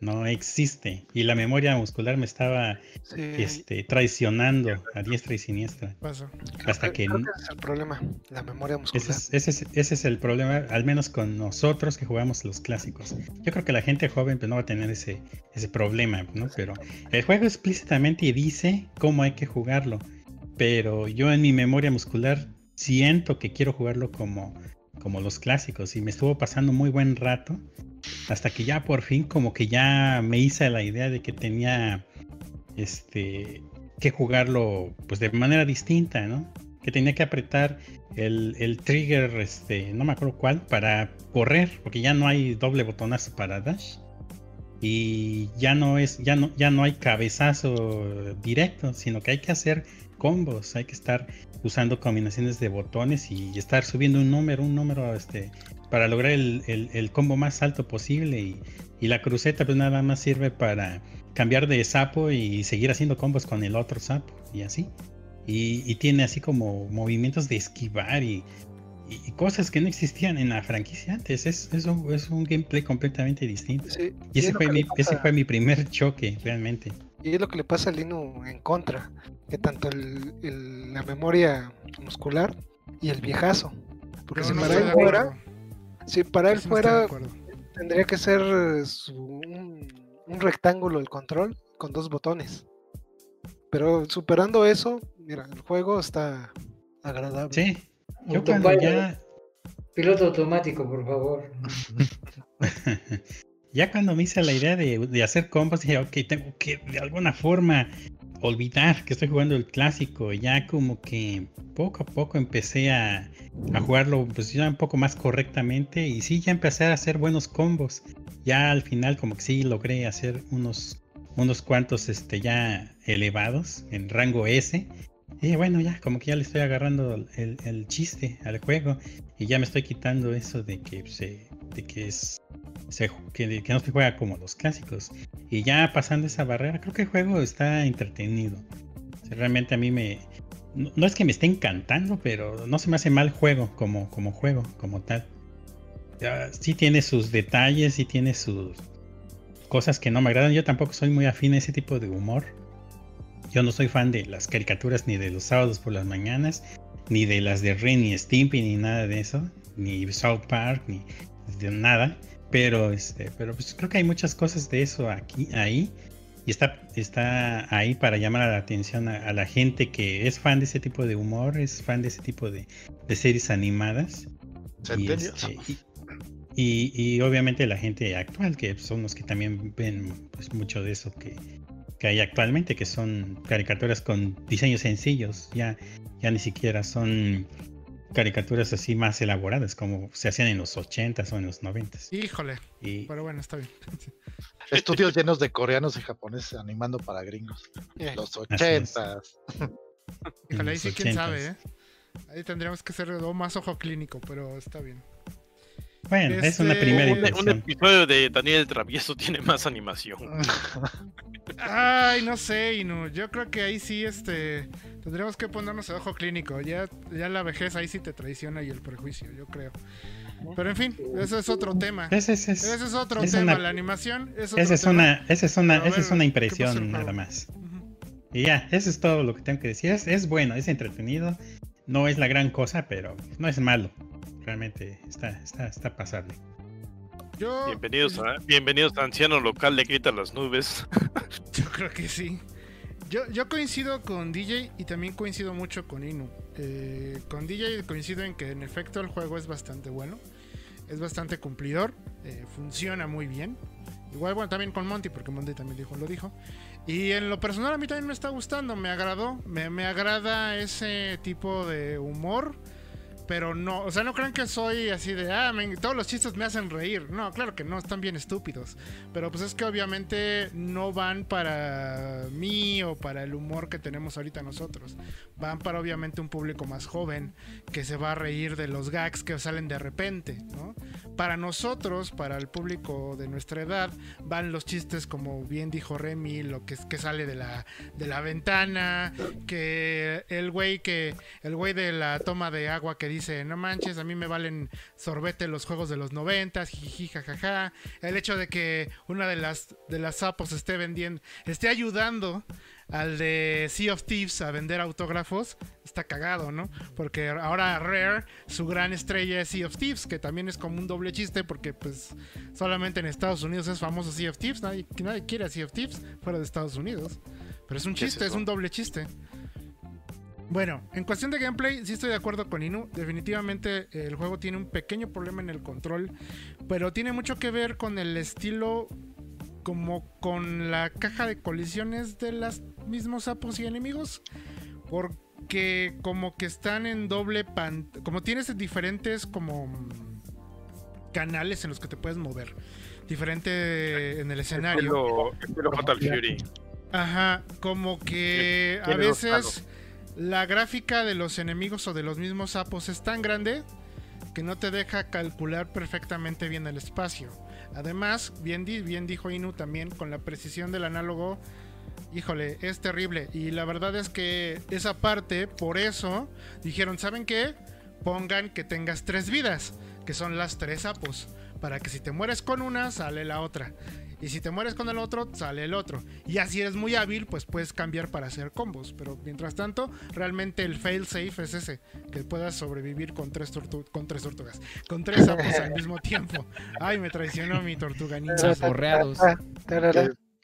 no existe. Y la memoria muscular me estaba este, traicionando a diestra y siniestra. Hasta que... ese es el problema, la memoria muscular. Ese es, el problema, al menos con nosotros que jugamos los clásicos. Yo creo que la gente joven pues, no va a tener ese, ese problema, ¿no? Pero el juego explícitamente dice cómo hay que jugarlo. Pero yo en mi memoria muscular siento que quiero jugarlo como, como los clásicos y me estuvo pasando muy buen rato hasta que ya por fin como que ya me hice la idea de que tenía este que jugarlo pues de manera distinta, ¿no? Que tenía que apretar el, trigger, este, no me acuerdo cuál, para correr, porque ya no hay doble botonazo para dash. Y ya no es, ya no, ya no hay cabezazo directo, sino que hay que hacer combos, hay que estar usando combinaciones de botones y estar subiendo un número, un número este, para lograr el, combo más alto posible. Y, la cruceta pues nada más sirve para cambiar de sapo y seguir haciendo combos con el otro sapo y así. Y, tiene así como movimientos de esquivar y, cosas que no existían en la franquicia antes. Es, es, un, gameplay completamente distinto. y ese, fue mi, ese fue mi primer choque realmente. Y es lo que le pasa a Lino en contra, que tanto el, la memoria muscular y el viejazo. Porque si para él fuera, si para él fuera, tendría que ser un, rectángulo el control con dos botones. Pero superando eso, mira, el juego está agradable. Sí, yo cuando ya... Piloto automático, por favor. ya cuando me hice la idea de, hacer combos, dije, ok, tengo que de alguna forma olvidar que estoy jugando el clásico. Ya como que poco a poco empecé a, jugarlo pues ya un poco más correctamente. Y sí, ya empecé a hacer buenos combos. Ya al final como que sí logré hacer unos, unos cuantos este, ya elevados en rango S. Y bueno, ya como que ya le estoy agarrando el, chiste al juego. Y ya me estoy quitando eso de que, se, de que es que, no se juega como los clásicos. Y ya pasando esa barrera, creo que el juego está entretenido. realmente a mí me... No, es que me esté encantando, pero no se me hace mal juego como, como juego, como tal. sí tiene sus detalles, sí tiene sus cosas que no me agradan. Yo tampoco soy muy afín a ese tipo de humor. Yo no soy fan de las caricaturas ni de los sábados por las mañanas, ni de las de Ren ni Stimpy, ni nada de eso, ni South Park, ni de nada. Pero este, pero pues creo que hay muchas cosas de eso aquí, ahí. Y está, está ahí para llamar la atención a, la gente que es fan de ese tipo de humor, es fan de ese tipo de, series animadas. Este, y, y, obviamente la gente actual, que son los que también ven pues, mucho de eso que, que hay actualmente, que son caricaturas con diseños sencillos, ya, ya ni siquiera son caricaturas así más elaboradas, como se hacían en los 80s o en los 90s. Híjole. Pero bueno, está bien. Estudios llenos de coreanos y japoneses animando para gringos. Eh. Los 80s. Híjole, ahí sí, quién sabe, ¿eh? Ahí tendríamos que ser más ojo clínico, pero está bien. Bueno, es una este, primera un, un, episodio de Daniel Travieso tiene más animación. Ay, no sé, Inu. Yo creo que ahí sí, este. Tendríamos que ponernos el ojo clínico. Ya, ya la vejez ahí sí te traiciona y el prejuicio, yo creo. Pero en fin, ese es otro tema. Ese, es, otro tema, la animación. Es esa es una, esa es una, esa es una impresión nada más. Y ya, eso es todo lo que tengo que decir. Es, es bueno, es entretenido. No es la gran cosa, pero no es malo. Realmente está, está, está pasable. Bienvenidos, a, bienvenidos a Anciano Local de Grita las Nubes. Yo creo que sí. Yo, yo coincido con DJ y también coincido mucho con Inu. Eh, con DJ coincido en que en efecto el juego es bastante bueno. Es bastante cumplidor. Eh, funciona muy bien. Igual, bueno, también con Monty, porque Monty también dijo, lo dijo. Y en lo personal a mí también me está gustando, me agradó. Me, me agrada ese tipo de humor pero no, o sea, no crean que soy así de, ah, todos los chistes me hacen reír. No, claro que no, están bien estúpidos. Pero pues es que obviamente no van para mí o para el humor que tenemos ahorita nosotros. Van para obviamente un público más joven que se va a reír de los gags que salen de repente, ¿no? Para nosotros, para el público de nuestra edad, van los chistes como bien dijo Remy, lo que, que sale de la, de la ventana, que el güey que, el güey de la toma de agua que dice dice, no manches, a mí me valen sorbete los juegos de los noventas, jiji, jajaja. El hecho de que una de las, de las sapos esté vendiendo, esté ayudando al de Sea of Thieves a vender autógrafos, está cagado, ¿no? Porque ahora Rare, su gran estrella es Sea of Thieves, que también es como un doble chiste, porque pues solamente en Estados Unidos es famoso Sea of Thieves, nadie, nadie quiere a Sea of Thieves fuera de Estados Unidos. Pero es un chiste, es un doble chiste. Bueno, en cuestión de gameplay, sí estoy de acuerdo con Inu. Definitivamente el juego tiene un pequeño problema en el control, pero tiene mucho que ver con el estilo, como con la caja de colisiones de los mismos sapos y enemigos. Porque como que están en doble pantalla, como tienes diferentes como canales en los que te puedes mover. Diferente en el escenario. Estilo, Fatal Fury. Ajá, como que a veces la gráfica de los enemigos o de los mismos sapos es tan grande que no te deja calcular perfectamente bien el espacio. Además, bien, dijo Inu también, con la precisión del análogo, híjole, es terrible. Y la verdad es que esa parte, por eso, dijeron, ¿saben qué? Pongan que tengas tres vidas, que son las tres sapos, para que si te mueres con una, sale la otra. Y si te mueres con el otro, sale el otro. Y así eres muy hábil, pues puedes cambiar para hacer combos. Pero mientras tanto, realmente el fail safe es ese: que puedas sobrevivir con tres, con tres tortugas, con tres sapos al mismo tiempo. Ay, me traicionó mi tortuga ninja. Porreados.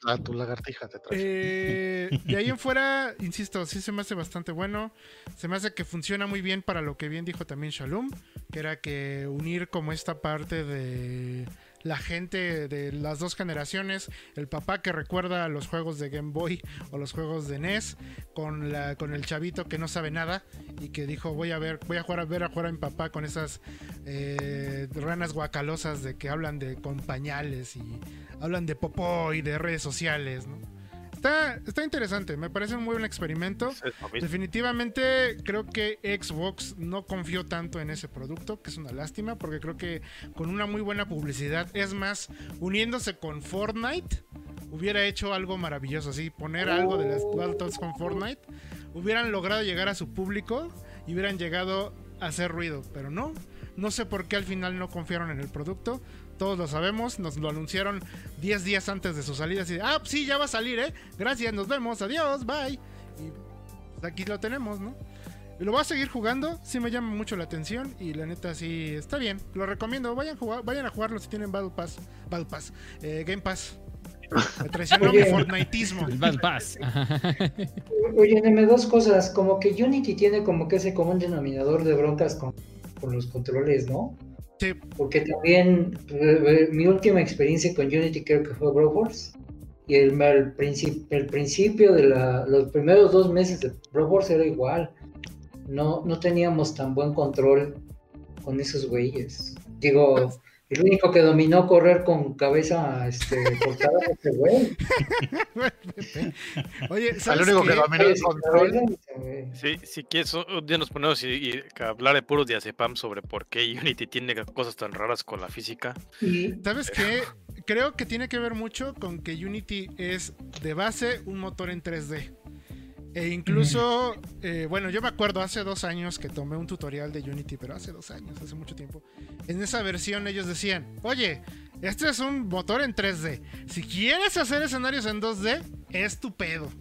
A tu lagartija te trae. Eh, de ahí en fuera, insisto, sí se me hace bastante bueno. Se me hace que funciona muy bien para lo que bien dijo también Shalom, que era que unir como esta parte de la gente de las dos generaciones, el papá que recuerda los juegos de Game Boy o los juegos de NES, con, la, con el chavito que no sabe nada y que dijo voy a ver, voy a jugar a ver a jugar a mi papá con esas eh, ranas guacalosas de que hablan de con pañales y hablan de popó y de redes sociales, ¿no? Está, interesante, me parece un muy buen experimento. Definitivamente creo que Xbox no confió tanto en ese producto, que es una lástima, porque creo que con una muy buena publicidad, es más, uniéndose con Fortnite, hubiera hecho algo maravilloso, así, poner algo de las Battletoads con Fortnite, hubieran logrado llegar a su público y hubieran llegado a hacer ruido, pero no. No sé por qué al final no confiaron en el producto todos lo sabemos, nos lo anunciaron 10 días antes de su salida, así de, ah, sí, ya va a salir, ¿eh? Gracias, nos vemos, adiós, bye. Y pues, aquí lo tenemos, ¿no? Lo voy a seguir jugando, sí me llama mucho la atención y la neta sí está bien, lo recomiendo, vayan a, jugar, vayan a jugarlo si tienen Battle Pass, Battle Pass, eh, Game Pass. Me traicionó mi Fortniteismo. El Battle Pass. Oye, dime dos cosas, como que Unity tiene como que ese común denominador de broncas con, con los controles, ¿no? Porque también eh, eh, mi última experiencia con Unity creo que fue Broforce. Y el, el, el principio de la, los primeros dos meses de Broforce era igual. No, no teníamos tan buen control con esos güeyes. Digo, el único que dominó correr con cabeza este, cortada ese güey. Oye, ¿sabes el único que, dominó el control. Sí, si quieres, un día nos ponemos y, hablar de puros diazepam sobre por qué Unity tiene cosas tan raras con la física. ¿Sabes qué? Creo que tiene que ver mucho con que Unity es de base un motor en 3D. E incluso, eh, bueno, yo me acuerdo hace dos años que tomé un tutorial de Unity, pero hace dos años, hace mucho tiempo. En esa versión ellos decían, oye, este es un motor en 3D. Si quieres hacer escenarios en 2D, es tu pedo.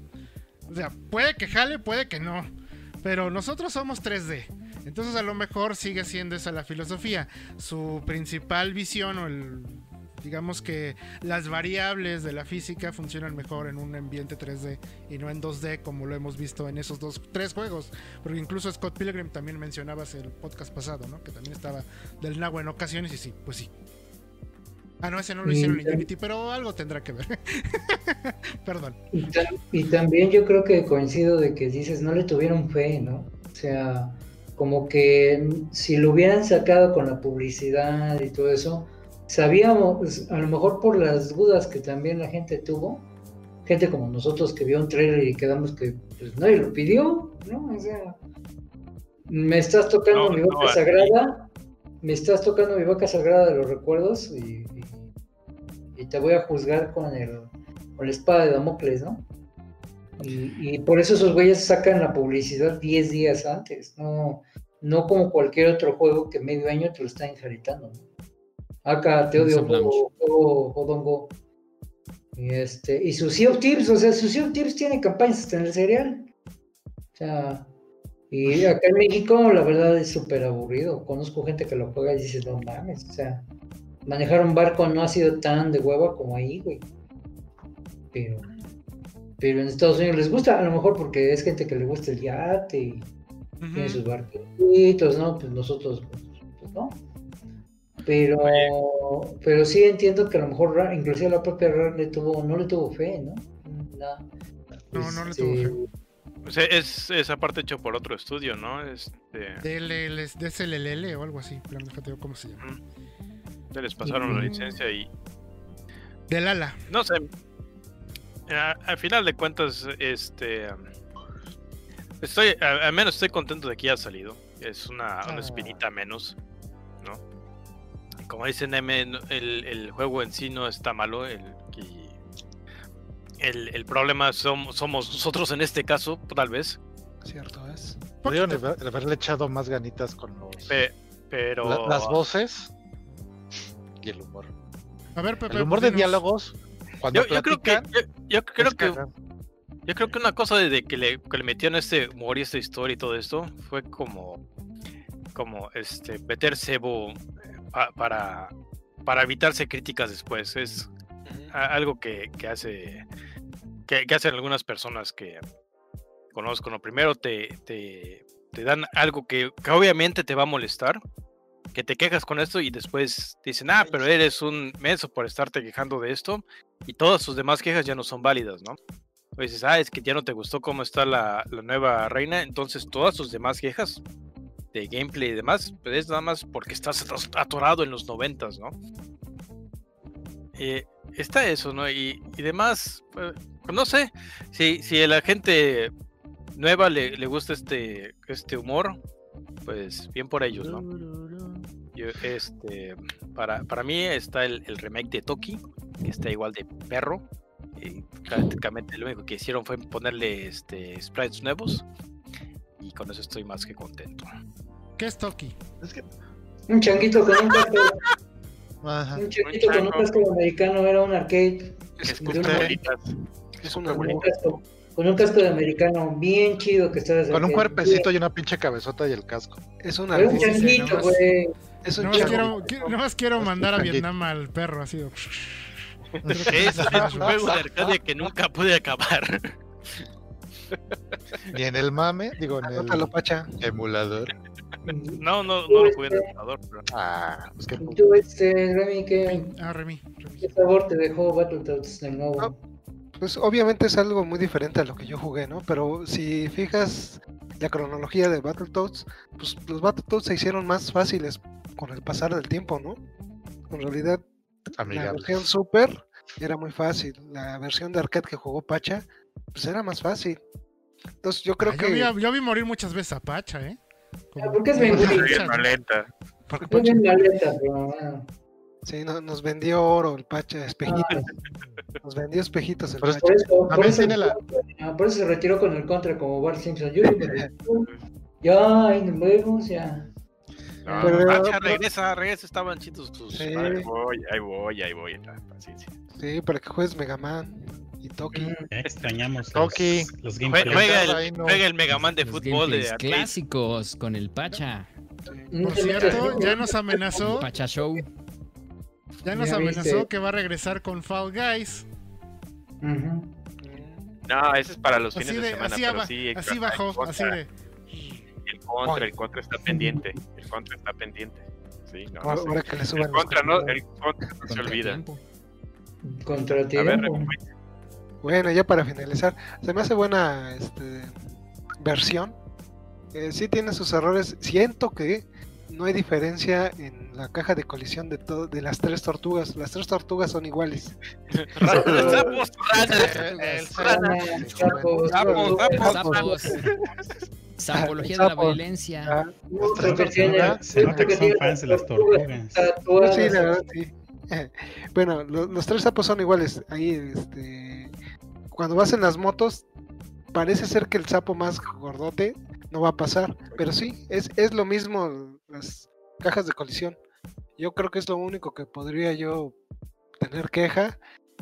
O sea, puede que jale, puede que no. Pero nosotros somos 3D. Entonces a lo mejor sigue siendo esa la filosofía. Su principal visión o el digamos que las variables de la física funcionan mejor en un ambiente 3D y no en 2D como lo hemos visto en esos dos tres juegos porque incluso Scott Pilgrim también mencionabas el podcast pasado no que también estaba del Nagua en ocasiones y sí pues sí Ah, no, ese no lo hicieron en Unity, pero algo tendrá que ver. Perdón. Y, también yo creo que coincido de que dices, no le tuvieron fe, ¿no? O sea, como que si lo hubieran sacado con la publicidad y todo eso, sabíamos, a lo mejor por las dudas que también la gente tuvo, gente como nosotros que vio un trailer y quedamos que pues nadie lo pidió, ¿no? O sea, me estás tocando mi boca sagrada, me estás tocando mi boca sagrada de los recuerdos y, te voy a juzgar con el con la espada de Damocles, ¿no? Y, por eso esos güeyes sacan la publicidad 10 días antes, no, no como cualquier otro juego que medio año te lo está enjaritando. Acá te odio, Jodongo. Y, este, y su Sea of Tips, o sea, su Sea of Tips tiene campañas hasta en el cereal. O sea, y acá en México la verdad es súper aburrido. Conozco gente que lo juega y dice, no mames, o sea, manejar un barco no ha sido tan de hueva como ahí, güey. Pero pero en Estados Unidos les gusta, a lo mejor porque es gente que le gusta el yate y tiene sus barquitos, ¿no? Pues nosotros, pues, pues, no. Pero, pero sí entiendo que a lo mejor inclusive la propia RAR le tuvo, no le tuvo fe, ¿no? No, no, le tuvo fe. O sea, es esa parte hecho por otro estudio, ¿no? Este... DSLL o algo así, fíjate cómo se llama. Se les pasaron la licencia y... Del ala. No sé, al final de cuentas, este. Estoy, al menos estoy contento de que haya salido. Es una, una ah. espinita menos, ¿no? Como dicen M, el, el, juego en sí no está malo. El, el, el problema somos, somos nosotros en este caso, tal vez. Cierto es. Podrían haberle echado más ganitas con los. pero. las voces y el humor. A ver, Pepe, el humor de diálogos yo, creo que yo, creo que yo creo que una cosa de que le, que le metieron este humor y esta historia y todo esto fue como como este meter cebo eh, para para evitarse críticas después. Es algo que, que hace que, hacen algunas personas que conozco no primero te, te, te dan algo que, que obviamente te va a molestar que te quejas con esto y después dicen, ah, pero eres un menso por estarte quejando de esto y todas sus demás quejas ya no son válidas, ¿no? O dices, ah, es que ya no te gustó cómo está la, nueva reina, entonces todas sus demás quejas de gameplay y demás, pues es nada más porque estás atorado en los noventas, ¿no? Eh, está eso, ¿no? Y, y demás, pues, no sé, si, si a la gente nueva le, le gusta este, este humor, pues bien por ellos, ¿no? este, para, para mí está el, remake de Toki, que está igual de perro. Y prácticamente lo único que hicieron fue ponerle este, sprites nuevos. Y con eso estoy más que contento. ¿Qué es Toki? Un changuito con un casco. Un changuito con un casco americano era un arcade. Es, es un, con un casco de americano bien chido que está Con un cuerpecito y una pinche cabezota y el casco. Es una un changuito, güey. Es un no quiero, más quiero mandar a Vietnam al perro así. Es un juego de arcade que nunca pude acabar. Ni en el mame, digo, en el pacha. emulador. No, no, no lo jugué en el emulador. Pero... Ah, pues que... ¿Tú, este, Remy, qué, ah, Remy, ¿qué sabor te dejó Battletoads de nuevo? No, pues obviamente es algo muy diferente a lo que yo jugué, ¿no? Pero si fijas la cronología de Battletoads, pues los Battletoads se hicieron más fáciles con el pasar del tiempo, ¿no? En realidad, la versión Super era muy fácil. La versión de arcade que jugó Pacha, pues era más fácil. Entonces yo creo que. Yo vi, morir muchas veces a Pacha, ¿eh? Ah, porque es bien lenta. Porque Pacha... pero... Sí, nos vendió oro el Pacha, espejitos. Ah. Nos vendió espejitos el Pacha. Por eso, por eso, la... por eso, se retiró con el contra como Bart Simpson. Yo ya, ahí nos vemos, ya. No, pero, regresa, regresa, estaban chitos tus. Sí. Ahí voy, ahí voy, ahí voy. Paciencia. Sí, para que juegues Mega Man y Toki. Mm. extrañamos Toki. Los, los juega, el, juega el Mega Man de fútbol de clásicos con el Pacha. Por cierto, ya nos amenazó. Pacha Show. Ya nos amenazó que va a regresar con Fall Guys. No, ese es para los fines de, semana. Así, pero sí, así bajó, así de el contra, el contra está pendiente. El contra está pendiente. Sí, no, ahora, que le el contra no, el contra no se olvida. Contra tiempo. Bueno, ya para finalizar, se me hace buena este, versión eh, sí tiene sus errores. Siento que no hay diferencia en la caja de colisión de todo, de las tres tortugas. Las tres tortugas son iguales. Sapos, Sapología de la violencia. Se nota que son fans de las tortugas. Sí, la verdad, sí. Bueno, lo- los tres sapos son iguales. Ahí, este, cuando vas en las motos, parece ser que el sapo más gordote no va a pasar. Pero sí, es, es lo mismo las cajas de colisión. Yo creo que es lo único que podría yo tener queja.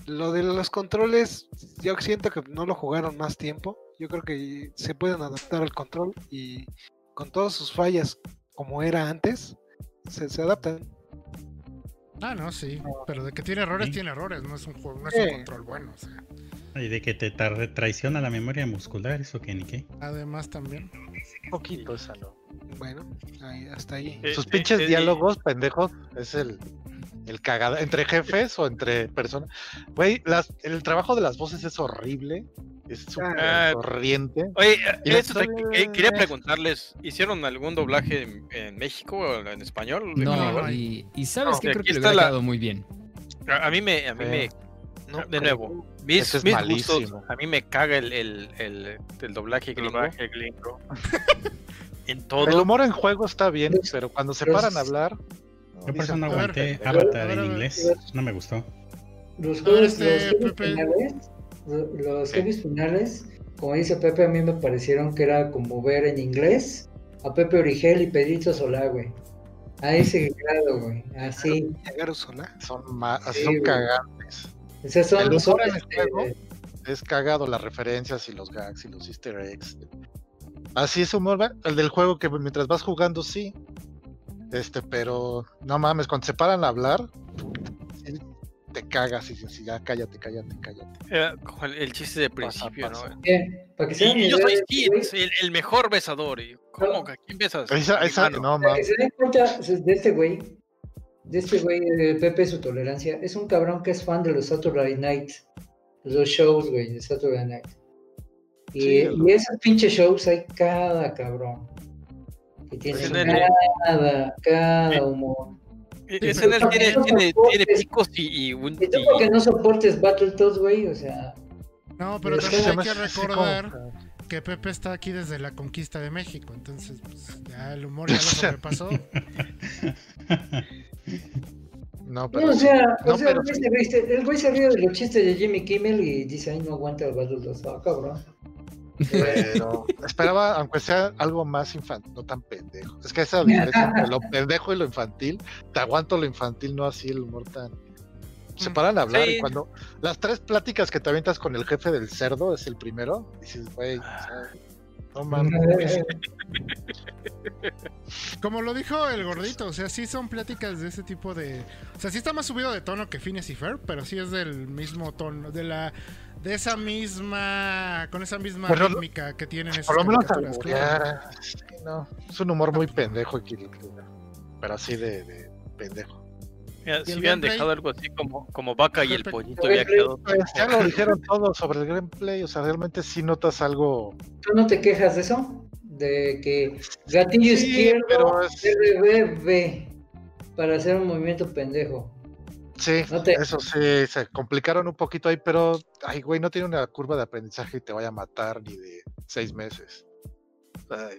Lo de los controles, yo siento que no lo jugaron más tiempo. Yo creo que se pueden adaptar al control y con todas sus fallas como era antes, se, se adaptan. Ah, no, sí. Pero de que tiene errores, tiene errores. No es un juego, no es Sí. un control bueno. o sea. Y de que te traiciona la memoria muscular, eso que ni qué. Además también. Un poquito esa, ¿no? Bueno, ahí, hasta ahí. Eh, Sus eh, pinches eh, diálogos, pendejos, es el, el cagada. Entre jefes o entre personas. Güey, las- el trabajo de las voces es horrible. Es súper Ah. corriente. Oye, eso te- quería preguntarles, ¿hicieron algún doblaje en, en México o en español? No, no y, y sabes No, que creo que está hubiera la- quedado muy bien. A, a mí me, a mí me, No, de nuevo, mis, es mis gustos, a mí me caga el, el, el, el doblaje gringo. Doblaje gringo. En El todo. humor en juego está bien, Los- pero cuando se los- paran a hablar. Yo por eso no aguanté Avatar en inglés. No me gustó. Los juegos, este, los finales, lo- los finales, como dice Pepe, a mí me parecieron que era como ver en inglés a Pepe Origel y Pedrito Solá, güey. A ese grado, güey. Así. Son, ma- así Sí, son güey. O sea, son, son, este, juego. Es cagado las referencias y los gags y los easter eggs. Así es humor, el del juego que mientras vas jugando, sí. Este, pero no mames, cuando se paran a hablar, te cagas y dices, ya cállate, cállate, cállate. Eh, el, el chiste de principio, pasa. ¿no? para que yo soy Steve, el, el mejor besador. Y, ¿Cómo? ¿A quién besas? Esa, esa, no mames. se den cuenta de este güey, de este güey de Pepe su tolerancia, es un cabrón que es fan de los Saturday Night, los shows, güey, de Saturday Night. Y, Sí, y esos pinches shows hay cada cabrón. Que tiene Pues el- cada, cada humor. E- Sí, Ese también tiene, son tiene, picos y, y un. Y tú y- porque no soportes Battletoads, güey, o sea, No, pero también hay que recordar que- que Pepe está aquí desde la conquista de México. Entonces, pues, ya el humor ya lo sobrepasó. No, pero no, o sí. sea, No, o sea pero el, güey se ríe, el güey se ríe de los chistes de Jimmy Kimmel y dice, ay, no aguanta el ah, cabrón. Pero esperaba, aunque sea algo más infantil, no tan pendejo. Es que esa diferencia entre lo pendejo y lo infantil, te aguanto lo infantil, no así el humor tan. Se paran a hablar Sí. y cuando las tres pláticas que te avientas con el jefe del cerdo es el primero, dices, güey, o sea, no mames. Como lo dijo el gordito, o sea, sí son pláticas de ese tipo de. O sea, sí está más subido de tono que Phineas y Fer, pero sí es del mismo tono, de la. De esa misma. Con esa misma Pero- rítmica que tienen esas Por lo menos claro. sí, no, es un humor muy pendejo, pero así de, de pendejo. Mira, ¿Y si hubieran gameplay? dejado algo así como, como vaca y el pollito había quedado. Pues ya lo dijeron todo sobre el gameplay, o sea, realmente sí notas algo. ¿Tú no te quejas de eso? De que gatillo Sí, izquierdo, pero es- RBB, para hacer un movimiento pendejo. Sí, No te- eso sí, se complicaron un poquito ahí, pero, ay, güey, no tiene una curva de aprendizaje y te vaya a matar ni de seis meses. Ay,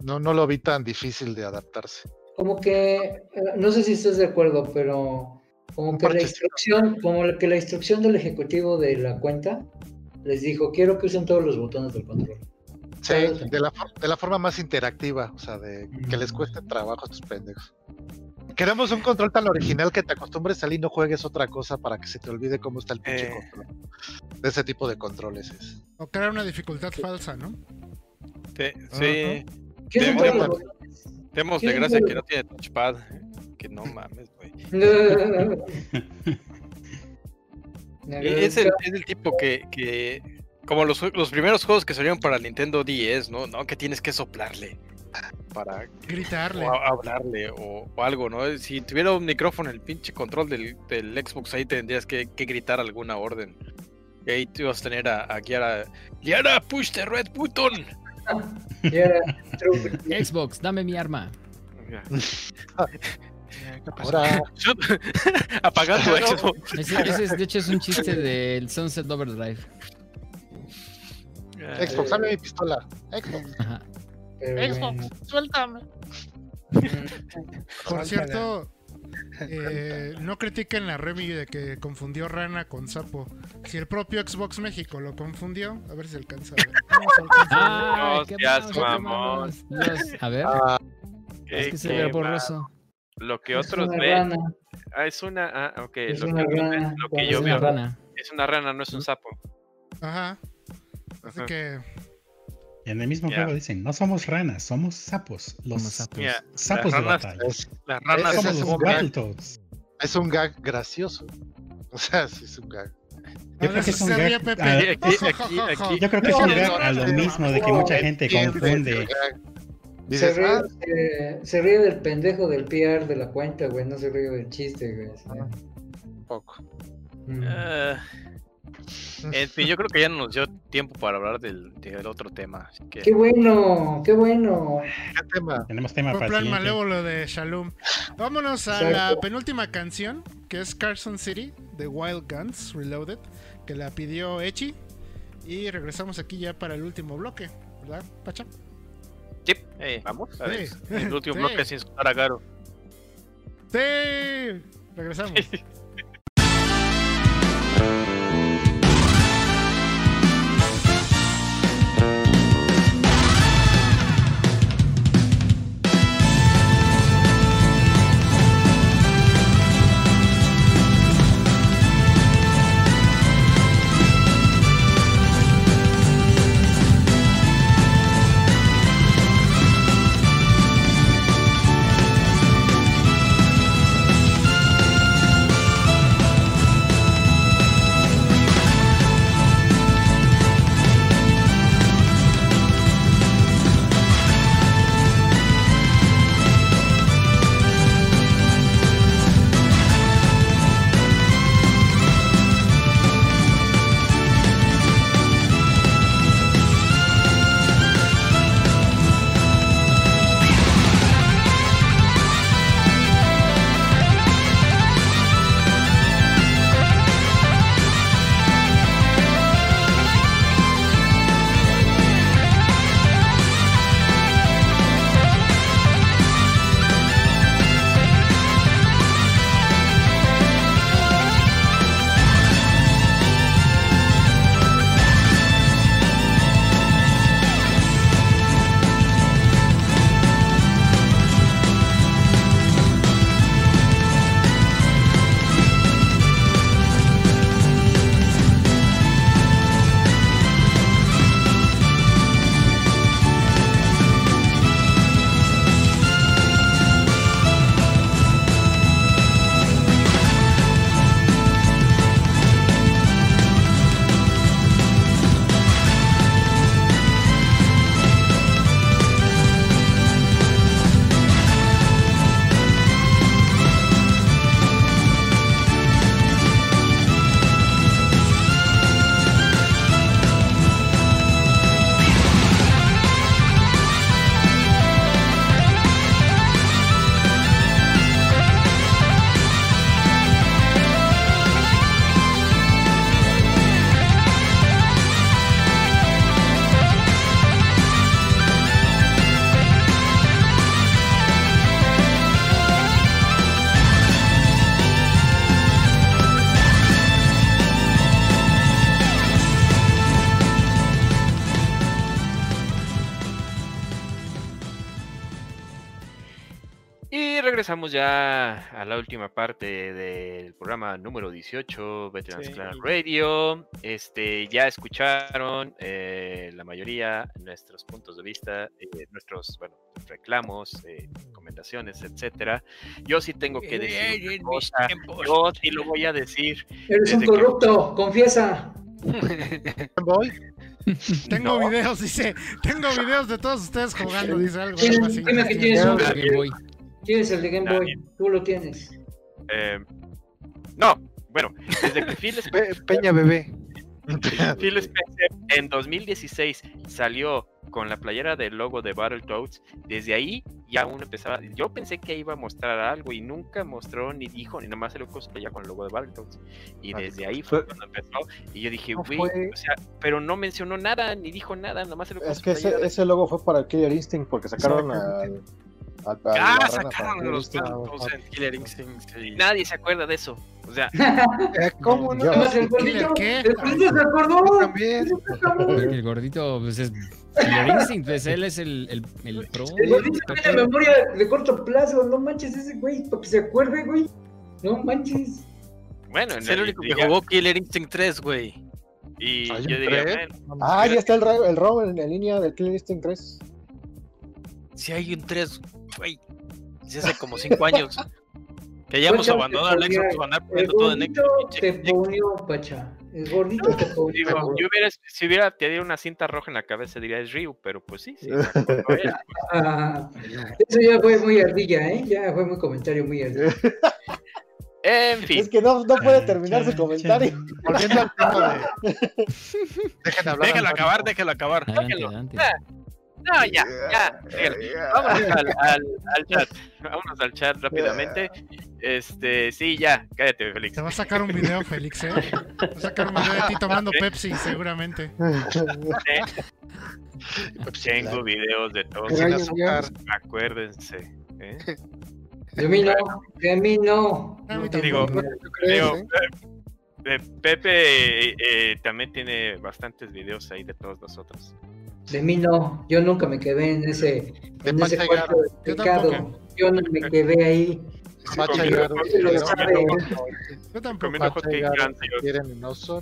no, no lo vi tan difícil de adaptarse. Como que, eh, no sé si estás de acuerdo, pero como que la instrucción, como que la instrucción del ejecutivo de la cuenta les dijo, quiero que usen todos los botones del control. Sí, de la, de la forma más interactiva, o sea, de que les cueste trabajo a estos pendejos. Queremos un control tan original que te acostumbres a salir y no juegues otra cosa para que se te olvide cómo está el pinche Eh. control. De ese tipo de controles es. O crear una dificultad falsa, ¿no? Sí, sí. ¿Qué son todos los botones? Demos de ¿Quién gracia que no tiene touchpad. Que no mames, güey. Es el, es el tipo que, que como los, los primeros juegos que salieron para Nintendo 10, ¿no? ¿no? Que tienes que soplarle para Gritarle. o a- hablarle o, o algo, ¿no? Si tuviera un micrófono el pinche control del, del Xbox ahí tendrías que, que gritar alguna orden. Y ahí te ibas a tener a, a Kiara. Kiara, push the red button. Xbox, dame mi arma. Ahora, Apagando Xbox. Ese, ese es, de hecho es un chiste del Sunset Overdrive. Xbox, dame mi pistola. Xbox, Ajá. Xbox, suéltame. Por cierto, eh, no critiquen la Remy de que confundió rana con sapo. Si el propio Xbox México lo confundió, a ver si alcanza a ver. Vamos a ver. Ah, es que se ve borroso. Lo que Es otros ven. rana, Ah, es una. Ah, ok. es lo, una que, rana, lo que Es yo es una veo. rana. Es una rana, no es un sapo. Ajá. Así Ajá. que en el mismo Ya. juego dicen, no somos ranas, somos sapos. Los Somos sapos. Las de ranas- batalla. es, Las ranas Ese Somos es los un. Battletoads. es un gag gracioso. O sea, sí es un gag. Yo creo que es un gag. Pepe. Aquí, aquí, aquí. Yo creo que es un gag a lo mismo de que mucha gente confunde. Se ríe, ah, eh, se ríe del pendejo del PR de la cuenta, güey. No se ríe del chiste, güey. sí. poco. Mm. Ah, en fin, yo creo que ya no nos dio tiempo para hablar del, del otro tema. Así que, Qué bueno, qué bueno. ¿Qué tema? Tenemos tema para el plan malévolo de Shalom. Vámonos a Exacto. la penúltima canción, que es Carson City, de Wild Guns Reloaded, que la pidió Echi. Y regresamos aquí ya para el último bloque, ¿verdad, Pacha? sí, eh, vamos. A ver, Sí. el último Sí. bloque sin sonar a Garo. ¡Sí! Regresamos. Regresamos ya a la última parte del programa número 18, Veterans Sí. Clan Radio. Este, ya escucharon eh, la mayoría nuestros puntos de vista, eh, nuestros bueno, reclamos, eh, recomendaciones, etcétera. Yo sí tengo que decir una cosa, yo sí lo voy a decir. Eres un que- corrupto, confiesa. Voy. Tengo No. videos, dice. Tengo videos de todos ustedes jugando, dice algo. Dime que tienes un- Game Boy. ¿Quién es el de Game Boy? Tú lo tienes. Eh, no, bueno, desde que Phil Pe- Peña bebé. Phil Spencer en 2016 salió con la playera del logo de Battletoads, desde ahí ya uno empezaba, yo pensé que iba a mostrar algo y nunca mostró ni dijo, ni nomás se lo ya con el logo de Battletoads. Y desde ahí fue cuando empezó y yo dije, güey, o sea, pero no mencionó nada, ni dijo nada, nomás se lo Es que ese, ese, logo fue para el Killer Instinct porque sacaron al ah, sacaron los Killer Instinct. Nadie se acuerda de eso. O sea, eh, ¿cómo no? ¿El gordito, ¿Qué? ¿El gordito se acordó? También. El gordito, pues es. Killer Instinct, pues él es el, el, el pro. El gordito tiene memoria de corto plazo. No manches ese güey, para que se acuerde, güey. No manches. Bueno, es el único que jugó Killer Instinct 3, güey. Y yo diría, Ah, ya está el, el robo en, en línea del Killer Instinct 3. Si hay un 3, güey. Si hace como 5 años. Que hayamos abandonado el Xbox para andar poniendo todo en Xbox. Te ponió, Pacha. El gordito te ponió. Digo, yo hubiera, si hubiera tenido una cinta roja en la cabeza, diría es Ryu, pero pues sí. sí ah, eso ya fue muy ardilla, ¿eh? Ya fue muy comentario muy ardilla. En fin. Es que no, no puede terminar su comentario. Volviendo al tema de. Déjenlo hablar. Déjalo acabar, déjalo acabar. Déjenlo. Ah, no, ya, ya. Vámonos al, al, al, chat. Vámonos al chat rápidamente. Este, sí, ya, cállate, Félix. Te va a sacar un video, Félix, ¿eh? Va a sacar un video de ti tomando Pepsi, seguramente. Tengo videos de todos. Acuérdense. ¿eh? De mí no, de mí no. Digo, digo ¿eh? Eh, Pepe eh, también tiene bastantes videos ahí de todos nosotros. De mí no, yo nunca me quedé en ese, en ese cuarto de pecado. Yo, no me quedé ahí. A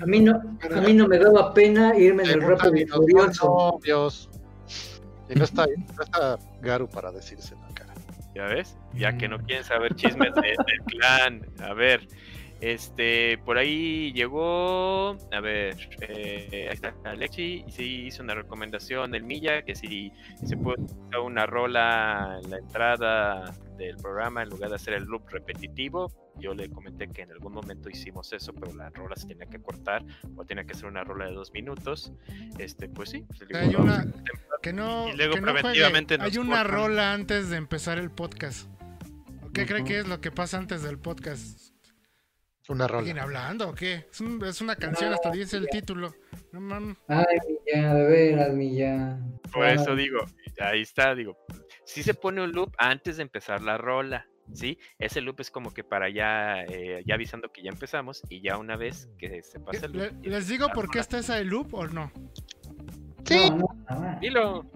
mí no, a mí no me daba pena irme en el rápido y furioso. Dios. Y no está, no está Garu para decirse la cara. ¿Ya ves? Ya que no quieren saber chismes del clan. A ver, este, por ahí llegó, a ver, eh, ahí está Alexi, y sí hizo una recomendación del Milla, que si se puede usar una rola en la entrada del programa en lugar de hacer el loop repetitivo. Yo le comenté que en algún momento hicimos eso, pero la rola se tenía que cortar o tenía que ser una rola de dos minutos. Este, pues sí. Pues, hay una, que no, y luego preventivamente hay una rola antes de empezar el podcast. ¿Qué cree que es lo que pasa antes del podcast? Una rola. ¿Alguien hablando o qué? Es, es una canción, hasta dice el título. No mames. Ay, ya, de veras, mi ya. Por eso digo, ahí está, digo. Si se pone un loop antes de empezar la rola, ¿sí? Ese loop es como que para ya, eh, ya avisando que ya empezamos y ya una vez que se pasa el loop. ¿Les digo por qué está ese loop o no? Sí. Dilo.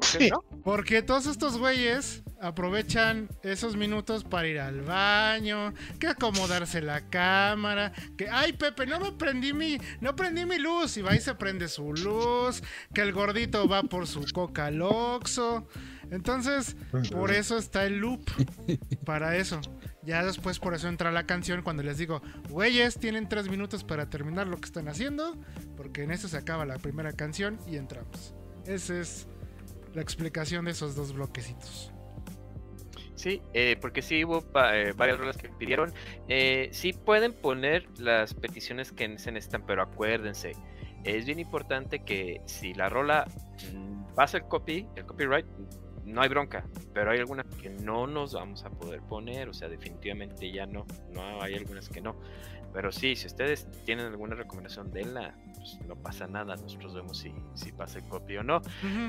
Sí. Porque todos estos güeyes aprovechan esos minutos para ir al baño, que acomodarse la cámara, que ay Pepe, no me prendí mi, no prendí mi luz, y va y se prende su luz, que el gordito va por su coca loxo. Entonces, por eso está el loop. Para eso. Ya después por eso entra la canción cuando les digo, güeyes, tienen tres minutos para terminar lo que están haciendo, porque en eso se acaba la primera canción y entramos. Esa es la explicación de esos dos bloquecitos. Sí, eh, porque sí hubo eh, varias rolas que pidieron. Eh, sí pueden poner las peticiones que se necesitan, pero acuérdense, es bien importante que si la rola mm, pasa el copy, el copyright, no hay bronca, pero hay algunas que no nos vamos a poder poner, o sea, definitivamente ya no, no hay algunas que no. Pero sí, si ustedes tienen alguna recomendación, denla, pues no pasa nada, nosotros vemos si, si pasa el copy o no.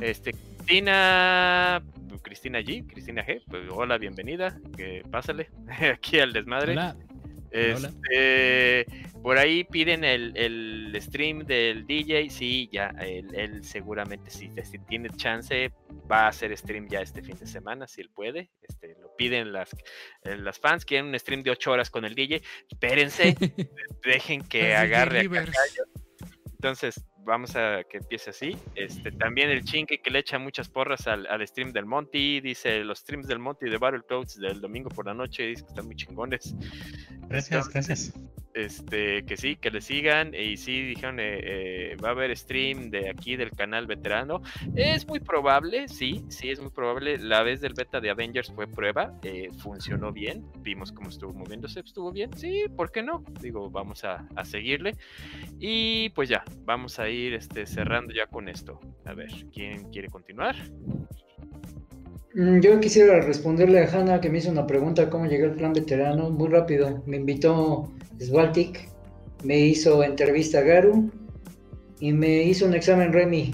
Este, Cristina, Cristina G, Cristina G, pues hola, bienvenida, que pásale aquí al desmadre. Hola. Este, por ahí piden el, el, stream del DJ. Sí, ya, él, seguramente, si, si, tiene chance, va a hacer stream ya este fin de semana, si él puede. Este, lo piden las, eh, las fans, quieren un stream de 8 horas con el DJ. Espérense, dejen que agarre a Entonces, vamos a que empiece así. Este, también el chingue que le echa muchas porras al, al, stream del Monty. Dice los streams del Monty de Battletoads del domingo por la noche. Dice que están muy chingones. Gracias, gracias. Este, que sí, que le sigan. Y sí, dijeron, eh, eh, va a haber stream de aquí del canal veterano. Es muy probable, sí, sí, es muy probable. La vez del beta de Avengers fue prueba, eh, funcionó bien. Vimos cómo estuvo moviéndose, estuvo bien. Sí, ¿por qué no? Digo, vamos a, seguirle. Y pues ya, vamos a ir este, cerrando ya con esto. A ver, ¿quién quiere continuar? Mm, yo quisiera responderle a Hanna que me hizo una pregunta cómo llegué al plan veterano. Muy rápido. Me invitó Svaltic, me hizo entrevista a Garu y me hizo un examen Remy.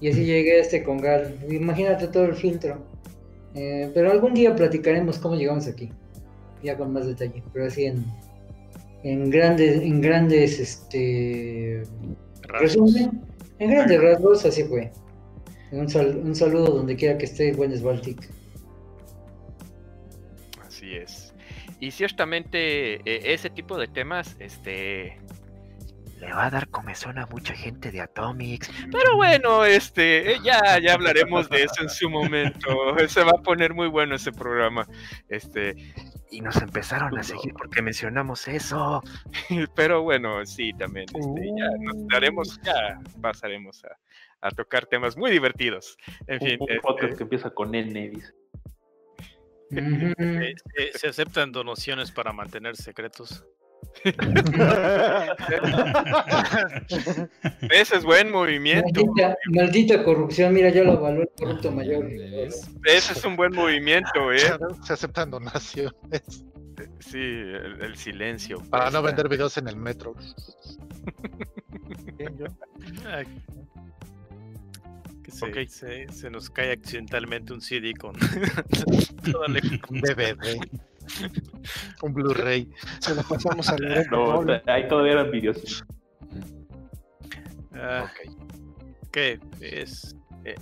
Y así llegué a este Congal. Imagínate todo el filtro. Eh, pero algún día platicaremos cómo llegamos aquí. Ya con más detalle. Pero así en, en grandes, en grandes, este. Resumen. En grandes rasgos, así fue. Un, saludo donde quiera que esté, buen Baltic. Así es. Y ciertamente e, ese tipo de temas, este, le va a dar comezón a mucha gente de Atomics. Pero bueno, este, eh, ya, ya hablaremos de eso en su momento. Se va a poner muy bueno ese programa. Este, y nos empezaron a seguir porque mencionamos eso. Pero bueno, sí, también, este, ya nos daremos, ya pasaremos a, a tocar temas muy divertidos. En fin. Un podcast este que empieza con N, dice. Se, aceptan donaciones para mantener secretos. Ese es buen movimiento. Maldita, corrupción, mira, yo lo avaló el corrupto mayor. Ese es un buen movimiento, ¿eh? Se aceptan donaciones. Sí, el, silencio. Para no vender videos en el metro. se, se, nos cae accidentalmente un CD con un DVD. un Blu-ray. Se lo pasamos a leer. No, ahí todavía eran videos. Ah, ¿Qué? Es. Eh,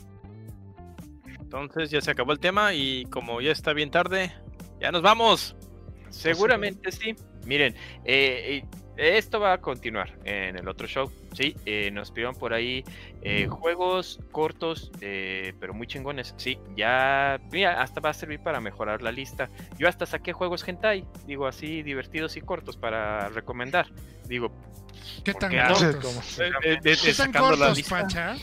entonces ya se acabó el tema y como ya está bien tarde, ya nos vamos. Seguramente sí. Miren, eh, esto va a continuar en el otro show. Sí, eh, nos pidieron por ahí eh, juegos cortos, eh, pero muy chingones. Sí, ya, mira, hasta va a servir para mejorar la lista. Yo hasta saqué juegos hentai, digo así, divertidos y cortos para recomendar. Digo, ¿qué tan cortos? ¿Qué tan cortos, Pacha?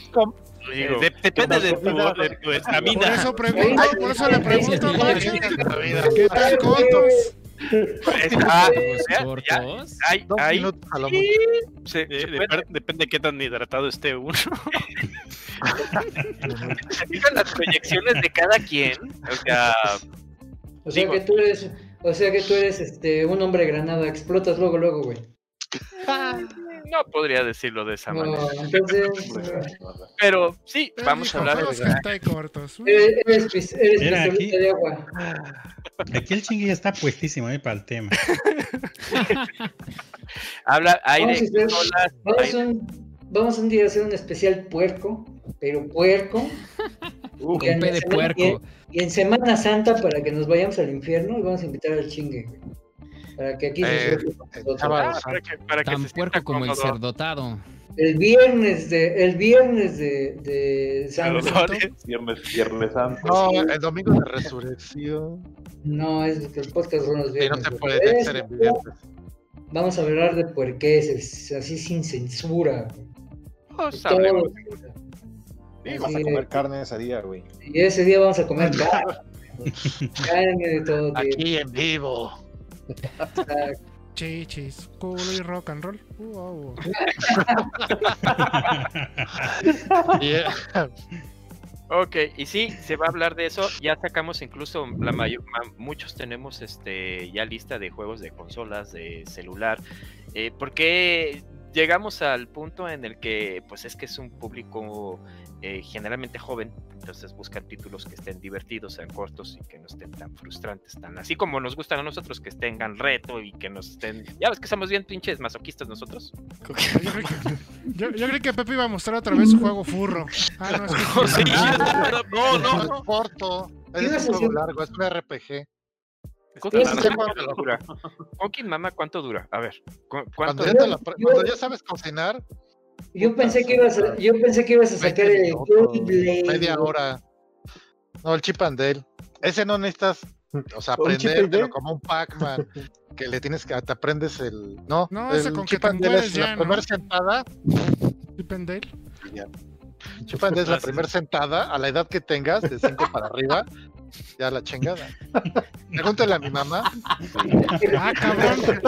depende de tu, de tu estamina. Por eso pregunto, por eso le pregunto, ¿qué tan cortos? Ah, hay, hay, depende de qué tan hidratado esté uno. Se las proyecciones de cada quien. O sea, o sea que tú eres, o sea que tú eres este un hombre granada, explotas luego, luego, güey. No podría decirlo de esa manera. Pero sí, vamos a hablar de cortos. Eres, eres aquí, de agua. Aquí el chingui está puestísimo ¿eh? para el tema. Habla aire. Vamos, Un, vamos, un, día a hacer un especial puerco, pero puerco. Uh, y, en de puerco. Y, en, Semana Santa para que nos vayamos al infierno y vamos a invitar al chingue. Para que aquí eh, ah, para que, para Tan puerco como el cerdotado. El viernes de, el viernes de, de San Santo. Viernes, viernes Santo. No, el domingo de resurrección. No, es que el podcast son los viernes. Y no te puede hacer en viernes. Vamos a hablar de puerqueses, así sin censura. Vamos a comer carne ese día, güey. Y ese día vamos a comer carne. carne de todo Aquí en vivo. Chichis, culo y rock and roll. Wow. Ok, y sí, se va a hablar de eso. Ya sacamos incluso la mayor, muchos tenemos este ya lista de juegos de consolas, de celular, eh, porque llegamos al punto en el que, pues es que es un público eh, generalmente joven, entonces buscan títulos que estén divertidos, sean cortos y que no estén tan frustrantes, tan así como nos gustan a nosotros, que tengan reto y que nos estén. Ya ves que somos bien pinches masoquistas nosotros. Yo, yo, creí que Pepe iba a mostrar otra vez su juego furro. Ah, no, es que... no, no, no, es corto, es un juego largo, es un RPG. ¿Cuánto dura? Mama, ¿cuánto dura? A ver, ¿cuánto cuando, cuando ya sabes cocinar, yo pensé que ibas a, yo pensé que ibas a sacar el Media hora. No, el Chip and Dale. Ese no necesitas O sea, aprendértelo como un Pac-Man. que le tienes que. Te aprendes el. No, No, el ese con Chip and Dale es la ¿no? primera sentada. Chip and Dale. Chip and Dale es la primera sentada. A la edad que tengas, de 5 para arriba, ya la chingada. Pregúntale a mi mamá. Ah, cabrón.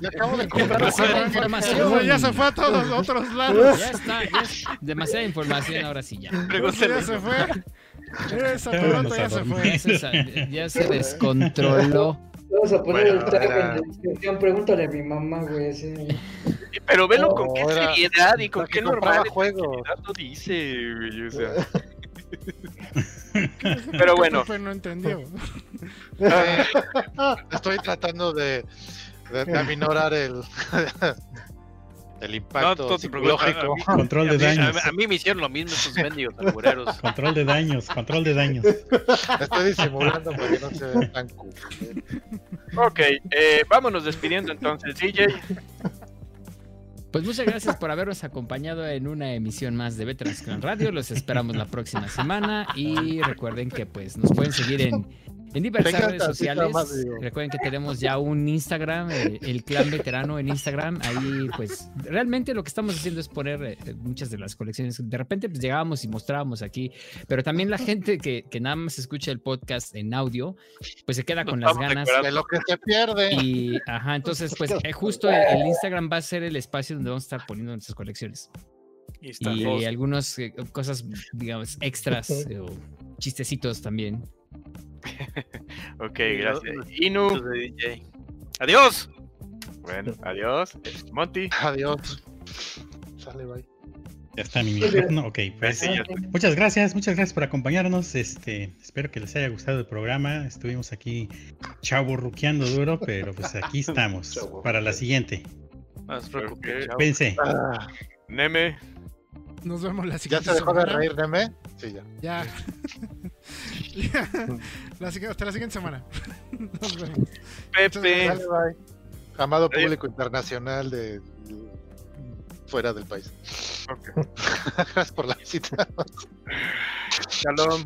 Ya acabo de comprar Demasiada información. Ya se fue a todos otros lados. Ya está, ya es demasiada información, ahora sí ya. Eso ya se fue. Esa pelota ya se fue. Ya se, ya se descontroló. Vamos a poner Bueno, el tag era- en la descripción. Pregúntale a mi mamá, güey. así. Pero velo con No, qué era- seriedad y con qué normal juegos. lo dice, güey, o sea. Pero bueno, no entendió. Eh, Estoy tratando de, de, de aminorar el, el impacto No, psicológico. a mí- Control a de mí, a- daños. a mí me hicieron lo mismo estos mendigos albureros. Control de daños, control de daños. Estoy disimulando para que no se vea tan cool. ok, eh, vámonos despidiendo entonces, DJ. Pues muchas gracias por habernos acompañado en una emisión más de Veterans Clan Radio. Los esperamos la próxima semana y recuerden que pues nos pueden seguir en, en diversas Venga, redes sociales. más. Recuerden que tenemos ya un Instagram, eh, el Clan Veterano en Instagram. Ahí pues realmente lo que estamos haciendo es poner eh, muchas de las colecciones. De repente pues llegábamos y mostrábamos aquí, pero también la gente que, que nada más escucha el podcast en audio, pues se queda con las ganas. De lo que se pierde. Y, ajá, entonces, pues eh, justo el, el Instagram va a ser el espacio donde vamos a estar poniendo nuestras colecciones. Y Y algunas eh, cosas, digamos, extras eh, o chistecitos también. Ok, Y gracias. los- Inu, los de DJ. ¡Adiós! bueno, adiós. Monty, Adiós. Sale, bye. Ya está mi micrófono. Ok, pues Sí, ya muchas gracias, muchas gracias por acompañarnos. Este, espero que les haya gustado el programa. Estuvimos aquí chaburruqueando duro, pero pues aquí estamos para la siguiente. Pense. Ah, Neme, Nos vemos la ¿Ya siguiente se dejó de reír de mí? Sí, ya. Ya. La hasta la siguiente semana. Nos vemos. Pepe, Sale, bye. Amado Adiós. público internacional de fuera del país. Ok. Gracias por la visita. Shalom.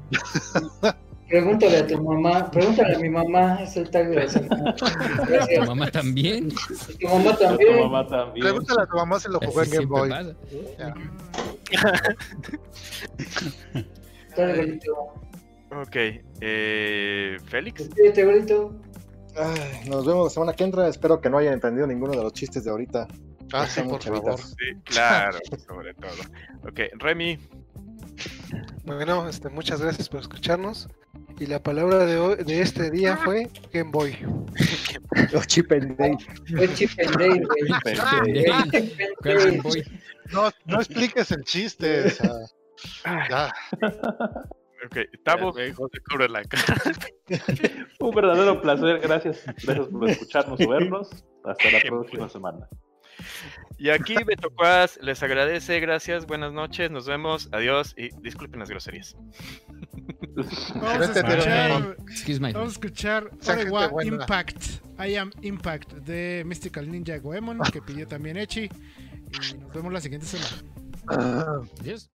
Pregúntale a tu mamá. Pregúntale a mi mamá. Es el tag de la semana. Tu Gracias. mamá también. Tu mamá Tu también. mamá también. Pregúntale a tu mamá si lo jugó en Game Boy. Dale. Ok, eh, Félix. Ay, nos vemos la semana que entra. Espero que no hayan entendido ninguno de los chistes de ahorita. Ah, sí, por chavitas. favor. Sí, claro, sobre todo. Ok, Remy. Bueno, este, muchas gracias por escucharnos. Y la palabra de, hoy, de este día fue Game Boy. Los Chip and Dale. Fue Chip and Dale, güey. No, no expliques el chiste. o sea, ya. Ok, cara. Un verdadero placer. Gracias. Gracias por escucharnos o vernos. Hasta la próxima semana. Y aquí Beto Cuas les agradece, gracias, buenas noches, nos vemos, adiós y disculpen las groserías. Vamos a escuchar. Vamos a Orewa. Impact. I am Impact de Mystical Ninja Goemon, que pidió también Echi. Y nos vemos la siguiente semana. Adiós.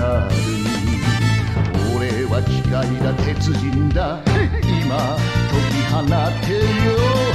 なる俺は機械だ鉄人だ。今解き放てよ。